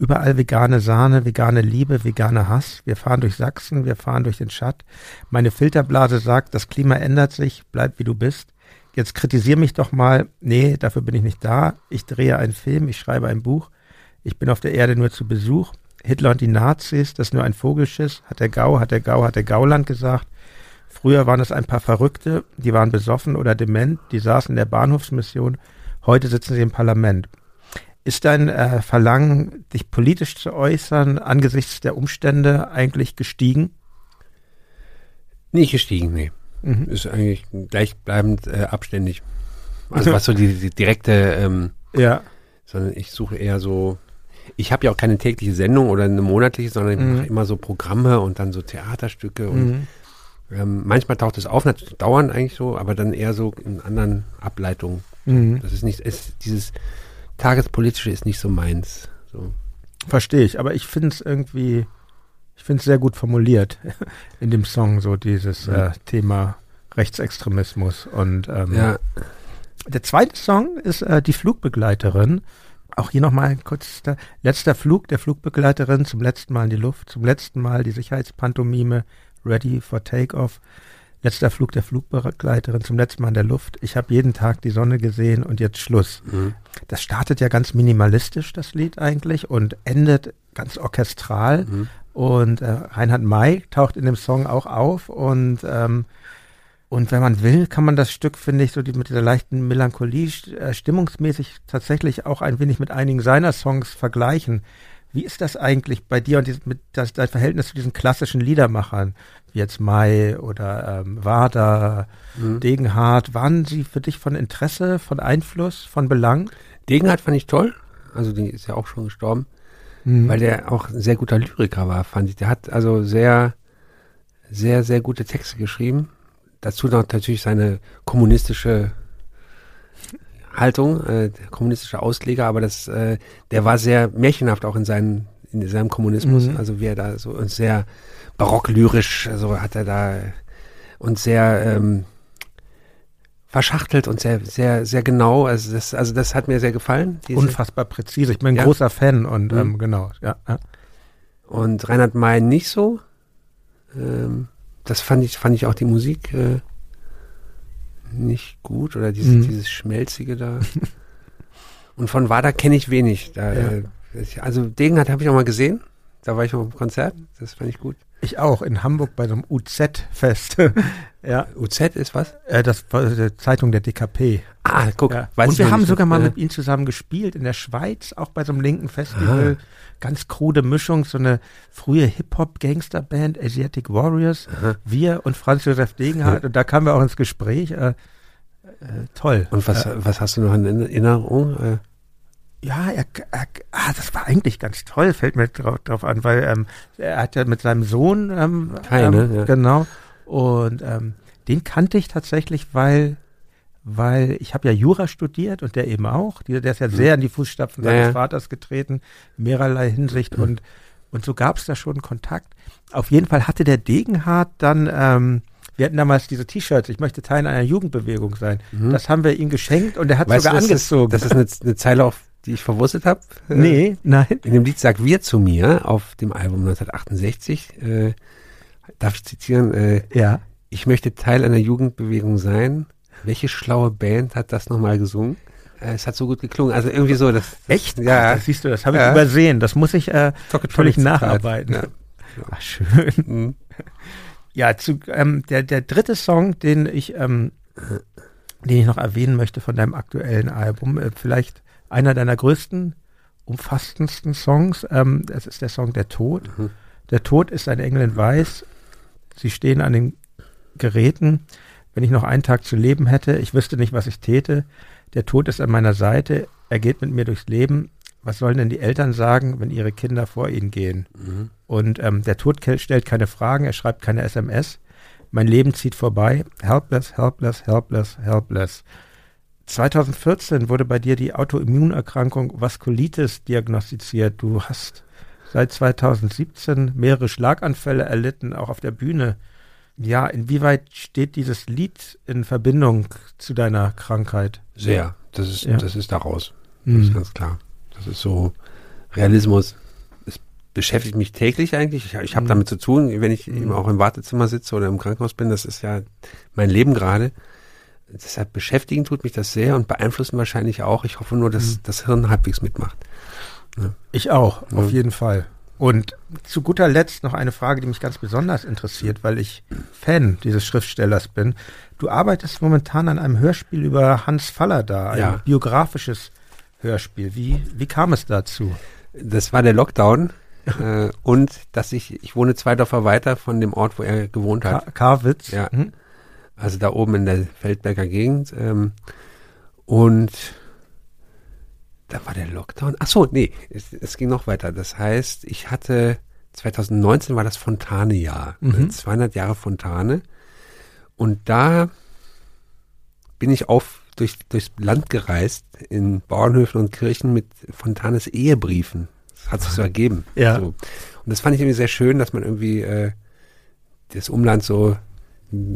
Speaker 2: Überall vegane Sahne, vegane Liebe, vegane Hass. Wir fahren durch Sachsen, wir fahren durch den Schatt. Meine Filterblase sagt, das Klima ändert sich, bleib wie du bist. Jetzt kritisier mich doch mal. Nee, dafür bin ich nicht da. Ich drehe einen Film, ich schreibe ein Buch. Ich bin auf der Erde nur zu Besuch. Hitler und die Nazis, das ist nur ein Vogelschiss, hat der Gau, hat der Gau, hat der Gauland gesagt. Früher waren es ein paar Verrückte, die waren besoffen oder dement, die saßen in der Bahnhofsmission, heute sitzen sie im Parlament. Ist dein äh, Verlangen, dich politisch zu äußern, angesichts der Umstände eigentlich gestiegen?
Speaker 3: Nicht gestiegen, nee.
Speaker 2: Mhm.
Speaker 3: Ist eigentlich gleichbleibend äh, abständig. Also was so die, die direkte, ähm,
Speaker 2: Ja.
Speaker 3: sondern ich suche eher so, ich habe ja auch keine tägliche Sendung oder eine monatliche, sondern ich
Speaker 2: Mhm.
Speaker 3: mache immer so Programme und dann so Theaterstücke und
Speaker 2: Mhm.
Speaker 3: ähm, manchmal taucht es auf, natürlich dauernd eigentlich so, aber dann eher so in anderen Ableitungen.
Speaker 2: Mhm.
Speaker 3: Das ist nicht, ist, dieses Tagespolitische ist nicht so meins. So.
Speaker 2: Verstehe ich, aber ich finde es irgendwie, ich finde es sehr gut formuliert <laughs> in dem Song, so dieses äh, Thema Rechtsextremismus. Und ähm,
Speaker 3: Ja,
Speaker 2: der zweite Song ist äh, Die Flugbegleiterin. Auch hier nochmal kurz, der, letzter Flug der Flugbegleiterin, zum letzten Mal in die Luft, zum letzten Mal die Sicherheitspantomime, ready for takeoff. Letzter Flug der Flugbegleiterin, zum letzten Mal in der Luft. Ich habe jeden Tag die Sonne gesehen und jetzt Schluss.
Speaker 3: mhm.
Speaker 2: Das startet ja ganz minimalistisch, das Lied eigentlich, und endet ganz orchestral.
Speaker 3: Mhm.
Speaker 2: Und äh, Reinhard May taucht in dem Song auch auf. Und, ähm, und wenn man will, kann man das Stück, finde ich, so die, mit dieser leichten Melancholie äh, stimmungsmäßig tatsächlich auch ein wenig mit einigen seiner Songs vergleichen. Wie ist das eigentlich bei dir und dies- mit das, dein Verhältnis zu diesen klassischen Liedermachern, wie jetzt May oder ähm, Wader,
Speaker 3: Mhm.
Speaker 2: Degenhardt? Waren sie für dich von Interesse, von Einfluss, von Belang?
Speaker 3: Degenhardt fand ich toll. Also die ist ja auch schon gestorben, weil der auch ein sehr guter Lyriker war, fand ich. Der hat also sehr, sehr, sehr gute Texte geschrieben. Dazu noch natürlich seine kommunistische Haltung, äh, kommunistische Ausleger, aber das, äh, der war sehr märchenhaft auch in, seinen, in seinem Kommunismus.
Speaker 2: Mhm.
Speaker 3: Also wie er da so und sehr barock-lyrisch, also hat er da und sehr ähm, verschachtelt und sehr, sehr, sehr genau. Also das, also das hat mir sehr gefallen.
Speaker 2: Unfassbar präzise. Ich bin ein
Speaker 3: Ja.
Speaker 2: großer Fan und
Speaker 3: Mhm.
Speaker 2: ähm, genau, ja.
Speaker 3: Und Reinhard May nicht so. Ähm, das fand ich, fand ich auch die Musik äh, nicht gut oder dieses,
Speaker 2: Mhm.
Speaker 3: dieses Schmelzige da. <laughs> Und von Wada kenne ich wenig. Da,
Speaker 2: Ja.
Speaker 3: äh, also Degenhardt habe ich auch mal gesehen. Da war ich auf dem Konzert. Das fand ich gut.
Speaker 2: Ich auch, in Hamburg bei so einem UZ-Fest. <laughs> ja,
Speaker 3: UZ ist was?
Speaker 2: äh, das war die Zeitung der DKP.
Speaker 3: Ah, guck.
Speaker 2: Ja. Und wir haben sogar mal
Speaker 3: Äh,
Speaker 2: mit ihm zusammen gespielt in der Schweiz, auch bei so einem linken Festival.
Speaker 3: Ah.
Speaker 2: Ganz krude Mischung, so eine frühe Hip-Hop-Gangster-Band, Asiatic Warriors.
Speaker 3: Aha.
Speaker 2: Wir und Franz Josef Degenhardt. Und da kamen wir auch ins Gespräch. Äh, äh, toll.
Speaker 3: Und was,
Speaker 2: Äh,
Speaker 3: was hast du noch in Erinnerung?
Speaker 2: Ja, er, er, ah, das war eigentlich ganz toll, fällt mir drauf, drauf an, weil ähm, er hat ja mit seinem Sohn, ähm,
Speaker 3: Kai,
Speaker 2: ähm?
Speaker 3: Ja.
Speaker 2: genau, und ähm, den kannte ich tatsächlich, weil weil ich habe ja Jura studiert und der eben auch, der, der ist ja sehr in die Fußstapfen
Speaker 3: Mhm. Ja,
Speaker 2: seines
Speaker 3: ja.
Speaker 2: Vaters getreten, in mehrerlei Hinsicht
Speaker 3: Mhm.
Speaker 2: und Und so gab es da schon Kontakt. Auf jeden Fall hatte der Degenhardt dann, ähm, wir hatten damals diese T-Shirts, ich möchte Teil einer Jugendbewegung sein.
Speaker 3: Mhm.
Speaker 2: Das haben wir ihm geschenkt und er hat
Speaker 3: Weißt
Speaker 2: sogar
Speaker 3: das
Speaker 2: angezogen.
Speaker 3: Ist, das ist eine, eine Zeile, auf die ich verwurstet habe.
Speaker 2: nee, nein.
Speaker 3: In dem Lied sagt wir zu mir auf dem Album 1968, äh, darf ich zitieren, äh,
Speaker 2: Ja.
Speaker 3: ich möchte Teil einer Jugendbewegung sein. Welche schlaue Band hat das nochmal gesungen? Äh, es hat so gut geklungen. Also irgendwie so, das.
Speaker 2: Echt?
Speaker 3: Ja.
Speaker 2: Ach, das siehst du, das habe ich
Speaker 3: Ja.
Speaker 2: übersehen. Das muss ich äh,
Speaker 3: Zitat.
Speaker 2: nacharbeiten.
Speaker 3: Ja. <laughs>
Speaker 2: Ach, schön.
Speaker 3: Mhm.
Speaker 2: Ja, zu, ähm, der, der dritte Song, den ich, ähm, den ich noch erwähnen möchte von deinem aktuellen Album, äh, vielleicht einer deiner größten, umfassendsten Songs, ähm, das ist der Song Der Tod.
Speaker 3: Mhm.
Speaker 2: Der Tod ist ein Engel in Weiß. Sie stehen an den Geräten. Wenn ich noch einen Tag zu leben hätte, ich wüsste nicht, was ich täte. Der Tod ist an meiner Seite. Er geht mit mir durchs Leben. Was sollen denn die Eltern sagen, wenn ihre Kinder vor ihnen gehen?
Speaker 3: Mhm.
Speaker 2: Und ähm, der Tod stellt keine Fragen, er schreibt keine SMS. Mein Leben zieht vorbei. Helpless, helpless, helpless, helpless. 2014 wurde bei dir die Autoimmunerkrankung Vaskulitis diagnostiziert. Du hast seit 2017 mehrere Schlaganfälle erlitten, auch auf der Bühne. Ja, inwieweit steht dieses Lied in Verbindung zu deiner Krankheit?
Speaker 3: Sehr. Das ist,
Speaker 2: Ja.
Speaker 3: das ist daraus. Das
Speaker 2: Hm.
Speaker 3: ist ganz klar. Das ist so Realismus. Es beschäftigt mich täglich eigentlich. Ich, ich habe
Speaker 2: Mhm.
Speaker 3: damit zu tun, wenn ich
Speaker 2: Mhm.
Speaker 3: eben auch im Wartezimmer sitze oder im Krankenhaus bin. Das ist ja mein Leben gerade. Deshalb beschäftigen tut mich das sehr und beeinflussen wahrscheinlich auch. Ich hoffe nur, dass
Speaker 2: Mhm.
Speaker 3: das Hirn halbwegs mitmacht.
Speaker 2: Ich auch, auf
Speaker 3: Ja.
Speaker 2: jeden Fall. Und zu guter Letzt noch eine Frage, die mich ganz besonders interessiert, weil ich Fan dieses Schriftstellers bin. Du arbeitest momentan an einem Hörspiel über Hans Fallada, ein
Speaker 3: Ja.
Speaker 2: biografisches Hörspiel. Wie, wie kam es dazu?
Speaker 3: Das war der Lockdown. äh, und dass ich, ich wohne zwei Dörfer weiter von dem Ort, wo er gewohnt hat.
Speaker 2: Karwitz?
Speaker 3: Ja.
Speaker 2: Mhm.
Speaker 3: Also da oben in der Feldberger Gegend. Ähm, und da war der Lockdown. Ach so, nee, es, es ging noch weiter. Das heißt, ich hatte 2019 war das Fontane-Jahr.
Speaker 2: Mhm.
Speaker 3: ne, 200 Jahre Fontane. Und da bin ich auf durch, durchs Land gereist in Bauernhöfen und Kirchen mit Fontanes Ehebriefen. Das hat sich so ergeben.
Speaker 2: Ja.
Speaker 3: So. Und das fand ich irgendwie sehr schön, dass man irgendwie äh, das Umland so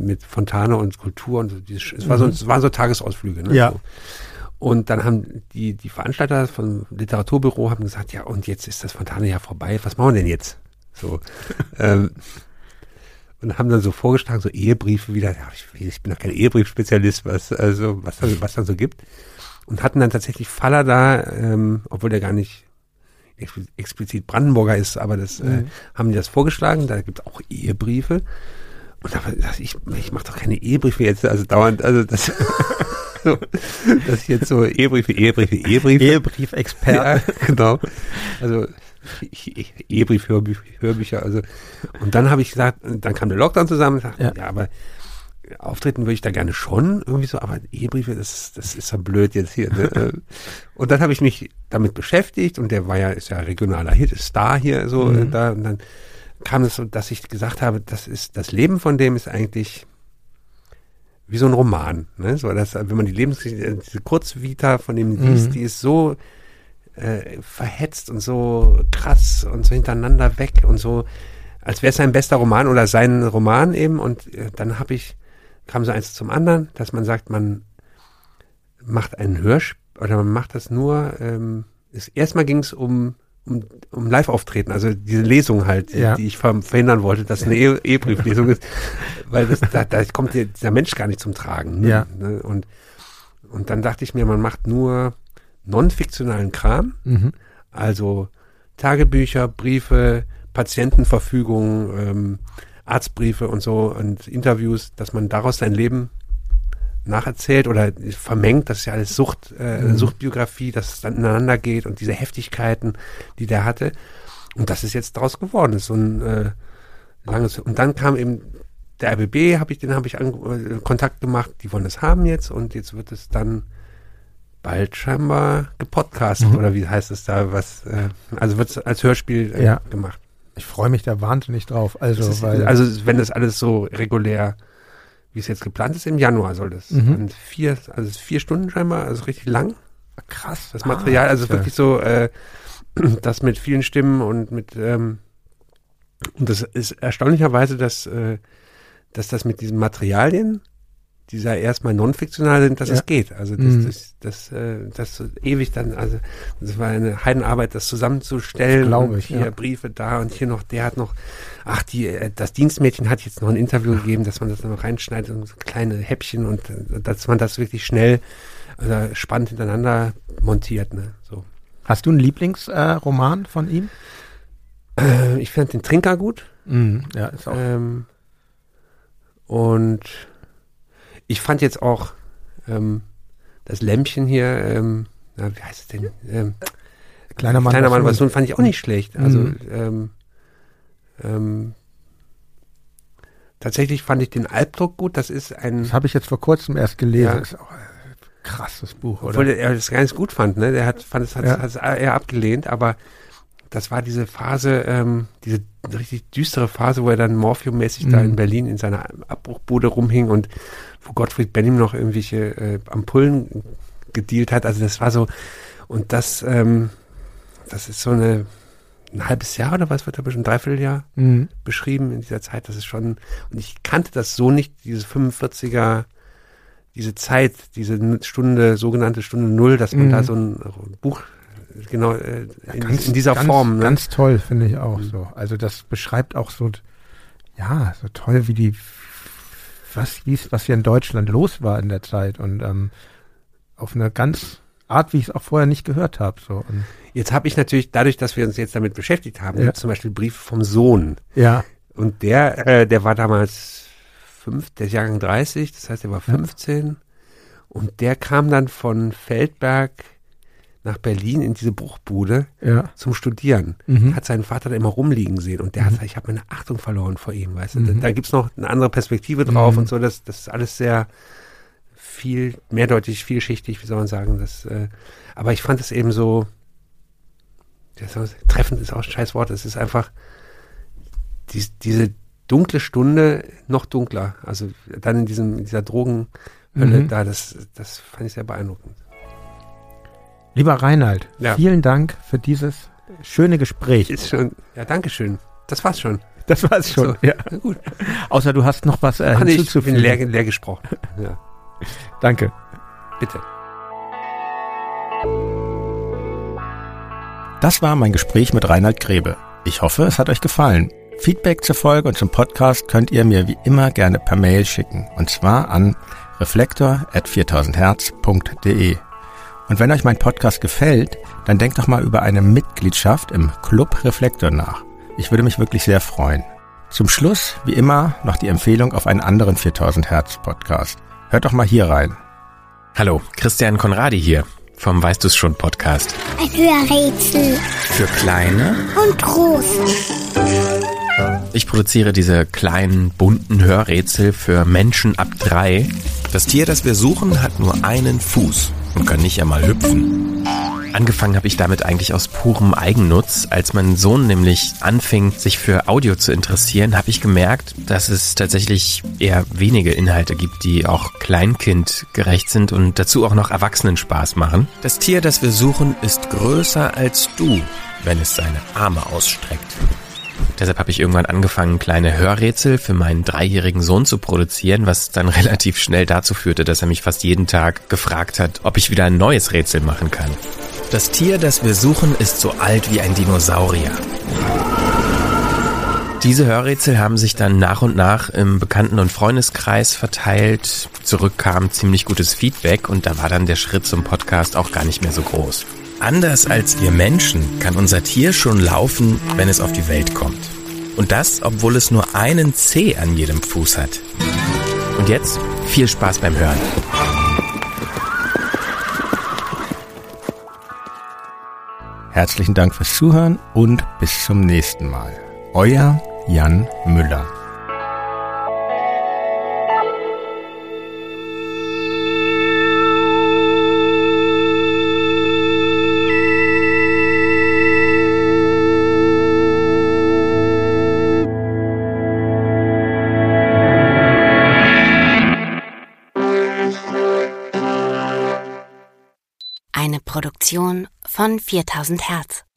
Speaker 3: mit Fontane und Kultur und so, dieses, es, war so,
Speaker 2: Mhm.
Speaker 3: es waren so Tagesausflüge. Ne?
Speaker 2: Ja.
Speaker 3: So. Und dann haben die, die Veranstalter vom Literaturbüro haben gesagt, ja, und jetzt ist das Fontane ja vorbei, was machen wir denn jetzt? So. <laughs> ähm, und haben dann so vorgeschlagen, so Ehebriefe wieder, ja, ich, ich bin doch kein Ehebriefspezialist, was, also, was, dann- was dann so gibt. Und hatten dann tatsächlich Faller da, ähm, obwohl der gar nicht ex- explizit Brandenburger ist, aber das äh,
Speaker 2: Mhm.
Speaker 3: haben die das vorgeschlagen, da gibt es auch Ehebriefe. Und da dachte ich, ich mache doch keine Ehebriefe jetzt, also dauernd, also das, <laughs> so, dass ich jetzt so Ehebriefe, Ehebriefe, Ehebriefe.
Speaker 2: Ehebriefexperte.
Speaker 3: Ja, genau. Also Hörbü Hörbücher, also und dann habe ich gesagt, dann kam der Lockdown zusammen und sagte,
Speaker 2: Ja.
Speaker 3: ja. aber auftreten würde ich da gerne schon, irgendwie so, aber Ehebriefe, das, das ist ja blöd jetzt hier. Ne? <laughs> und dann habe ich mich damit beschäftigt und der war ja, ist ja regionaler Hit, Star hier so
Speaker 2: Mhm.
Speaker 3: da und dann kam es so, dass ich gesagt habe, das ist, das Leben von dem ist eigentlich wie so ein Roman, ne? So, dass, wenn man die Lebensgeschichte, diese Kurzvita von dem
Speaker 2: Mhm.
Speaker 3: liest, die ist so äh, verhetzt und so krass und so hintereinander weg und so, als wäre es sein bester Roman oder sein Roman eben. Und äh, dann habe ich, kam so eins zum anderen, dass man sagt, man macht einen Hörspiel oder man macht das nur, ähm, erstmal ging es um, um, um Live-Auftreten, also diese Lesung halt, die,
Speaker 2: Ja.
Speaker 3: die ich ver verhindern wollte, dass eine E- E-Brieflesung ist, weil das, da, da kommt der, dieser Mensch gar nicht zum Tragen. Ne?
Speaker 2: Ja.
Speaker 3: Ne? Und, und dann dachte ich mir, man macht nur non-fiktionalen Kram,
Speaker 2: Mhm.
Speaker 3: also Tagebücher, Briefe, Patientenverfügungen, ähm, Arztbriefe und so und Interviews, dass man daraus sein Leben nacherzählt oder vermengt, das ist ja alles Sucht, äh,
Speaker 2: Mhm.
Speaker 3: Suchtbiografie, dass es dann ineinander geht und diese Heftigkeiten, die der hatte. Und das ist jetzt daraus geworden. Das ist so ein äh, langes. Und dann kam eben der RBB, habe ich, den habe ich an, äh, Kontakt gemacht, die wollen es haben jetzt und jetzt wird es dann bald scheinbar gepodcastet
Speaker 2: Mhm.
Speaker 3: oder wie heißt es da, was, äh, also wird es als Hörspiel äh,
Speaker 2: Ja.
Speaker 3: gemacht.
Speaker 2: Ich freue mich da wahnsinnig drauf. Also,
Speaker 3: Das ist,
Speaker 2: weil,
Speaker 3: also wenn das alles so regulär, wie es jetzt geplant ist, im Januar soll das.
Speaker 2: Mhm.
Speaker 3: Und vier, also vier Stunden scheinbar, also richtig lang,
Speaker 2: krass.
Speaker 3: das Material, also
Speaker 2: Ah,
Speaker 3: wirklich so, äh, <clears throat> das mit vielen Stimmen und mit, ähm, Und das ist erstaunlicherweise, dass, äh, dass das mit diesen Materialien, die ja erstmal non-fiktional sind, dass
Speaker 2: Ja.
Speaker 3: es geht. Also das,
Speaker 2: Mhm.
Speaker 3: das, das, äh, das so ewig dann, also das war eine Heidenarbeit, das zusammenzustellen.
Speaker 2: Glaube ich,
Speaker 3: Hier
Speaker 2: ja.
Speaker 3: Briefe da und hier noch, der hat noch, ach, die, äh, das Dienstmädchen hat jetzt noch ein Interview gegeben, dass man das dann noch reinschneidet und so kleine Häppchen und äh, dass man das wirklich schnell oder spannend hintereinander montiert. Ne? So.
Speaker 2: Hast du einen Lieblingsroman äh, von ihm?
Speaker 3: Äh, ich fand den Trinker gut.
Speaker 2: Mhm. Ja, ist auch.
Speaker 3: Ähm, und ich fand jetzt auch ähm, das Lämpchen hier, ähm, na, wie heißt es denn? Ähm,
Speaker 2: kleiner Mann.
Speaker 3: Kleiner Mann, was
Speaker 2: nun-
Speaker 3: fand ich auch nicht schlecht. Also
Speaker 2: Mhm.
Speaker 3: ähm, ähm, tatsächlich fand ich den Albdruck gut. Das ist ein,
Speaker 2: Das habe ich jetzt vor kurzem erst gelesen.
Speaker 3: Ja.
Speaker 2: Ist auch ein krasses Buch, oder?
Speaker 3: obwohl er das ganz gut fand. Ne? Der hat, fand es hat,
Speaker 2: Ja.
Speaker 3: hat es eher abgelehnt, aber das war diese Phase, ähm, diese richtig düstere Phase, wo er dann Morphium-mäßig da
Speaker 2: Mhm.
Speaker 3: in Berlin in seiner Abbruchbude rumhing und wo Gottfried Bennim noch irgendwelche äh, Ampullen gedealt hat. Also das war so, und das, ähm, das ist so eine, ein halbes Jahr oder was wird da bestimmt, ein Dreivierteljahr
Speaker 2: Mhm.
Speaker 3: beschrieben in dieser Zeit. Das ist schon, und ich kannte das so nicht, diese 45er, diese Zeit, diese Stunde, sogenannte Stunde Null, dass man
Speaker 2: Mhm.
Speaker 3: da so ein Buch genau äh, in,
Speaker 2: Ganz-
Speaker 3: in dieser
Speaker 2: ganz,
Speaker 3: Form. Ne?
Speaker 2: Ganz toll, finde ich auch
Speaker 3: Mhm.
Speaker 2: so. Also das beschreibt auch so, ja, so toll, wie die, was, wie es, was hier in Deutschland los war in der Zeit und ähm, auf eine ganz Art, wie ich es auch vorher nicht gehört habe. So. Und,
Speaker 3: Jetzt habe ich natürlich, dadurch, dass wir uns jetzt damit beschäftigt haben,
Speaker 2: Ja.
Speaker 3: zum Beispiel Briefe vom Sohn.
Speaker 2: ja,
Speaker 3: Und der, äh, der war damals fünf, der ist Jahrgang 30, das heißt, er war 15. Und der kam dann von Feldberg nach Berlin in diese Bruchbude
Speaker 2: ja.
Speaker 3: zum Studieren.
Speaker 2: Mhm.
Speaker 3: Hat seinen Vater da immer rumliegen sehen und der hat gesagt, ich habe meine Achtung verloren vor ihm, weißt du.
Speaker 2: Mhm.
Speaker 3: Da, da gibt's noch eine andere Perspektive drauf
Speaker 2: Mhm.
Speaker 3: und so, das, das ist alles sehr viel, mehrdeutig, vielschichtig, wie soll man sagen. Das, äh, aber ich fand es eben so, ja, so treffend ist auch ein scheiß Wort, es ist einfach dies, diese dunkle Stunde noch dunkler. Also dann in diesem, in dieser Drogenhölle
Speaker 2: Mhm.
Speaker 3: da, das, das fand ich sehr beeindruckend.
Speaker 2: Lieber Reinhard,
Speaker 3: Ja.
Speaker 2: vielen Dank für dieses schöne Gespräch.
Speaker 3: Ist schon, ja, danke schön. Das war's schon.
Speaker 2: Das war's schon.
Speaker 3: So.
Speaker 2: Ja.
Speaker 3: Gut.
Speaker 2: Außer du hast noch was äh,
Speaker 3: Ach, nee, ich bin
Speaker 2: hinzuzufügen.
Speaker 3: leer, leer gesprochen. Ja,
Speaker 2: Danke.
Speaker 3: bitte.
Speaker 2: Das war mein Gespräch mit Reinhard Grebe. Ich hoffe, es hat euch gefallen. Feedback zur Folge und zum Podcast könnt ihr mir wie immer gerne per Mail schicken. Und zwar an reflektor.4000herz.de. Und wenn euch mein Podcast gefällt, dann denkt doch mal über eine Mitgliedschaft im Club Reflektor nach. Ich würde mich wirklich sehr freuen. Zum Schluss, wie immer, noch die Empfehlung auf einen anderen 4000 Hertz Podcast. Hört doch mal hier rein.
Speaker 4: Hallo, Christian Konradi hier vom Weißt du's schon Podcast.
Speaker 5: Ein Hörrätsel
Speaker 4: Für kleine.
Speaker 5: und große.
Speaker 4: Ich produziere diese kleinen bunten Hörrätsel für Menschen ab drei. Das Tier, das wir suchen, hat nur einen Fuß und kann nicht einmal hüpfen. Angefangen habe ich damit eigentlich aus purem Eigennutz. Als mein Sohn nämlich anfing, sich für Audio zu interessieren, habe ich gemerkt, dass es tatsächlich eher wenige Inhalte gibt, die auch kleinkindgerecht sind und dazu auch noch Erwachsenen Spaß machen. Das Tier, das wir suchen, ist größer als du, wenn es seine Arme ausstreckt. Deshalb habe ich irgendwann angefangen, kleine Hörrätsel für meinen dreijährigen Sohn zu produzieren, was dann <laughs> relativ schnell dazu führte, dass er mich fast jeden Tag gefragt hat, ob ich wieder ein neues Rätsel machen kann. Das Tier, das wir suchen, ist so alt wie ein Dinosaurier. Diese Hörrätsel haben sich dann nach und nach im Bekannten- und Freundeskreis verteilt. Zurück kam ziemlich gutes Feedback und da war dann der Schritt zum Podcast auch gar nicht mehr so groß. Anders als wir Menschen kann unser Tier schon laufen, wenn es auf die Welt kommt. Und das, obwohl es nur einen Zeh an jedem Fuß hat. Und jetzt viel Spaß beim Hören.
Speaker 2: Herzlichen Dank fürs Zuhören und bis zum nächsten Mal. Euer Jan Müller.
Speaker 6: Eine Produktion von 4000 Hertz.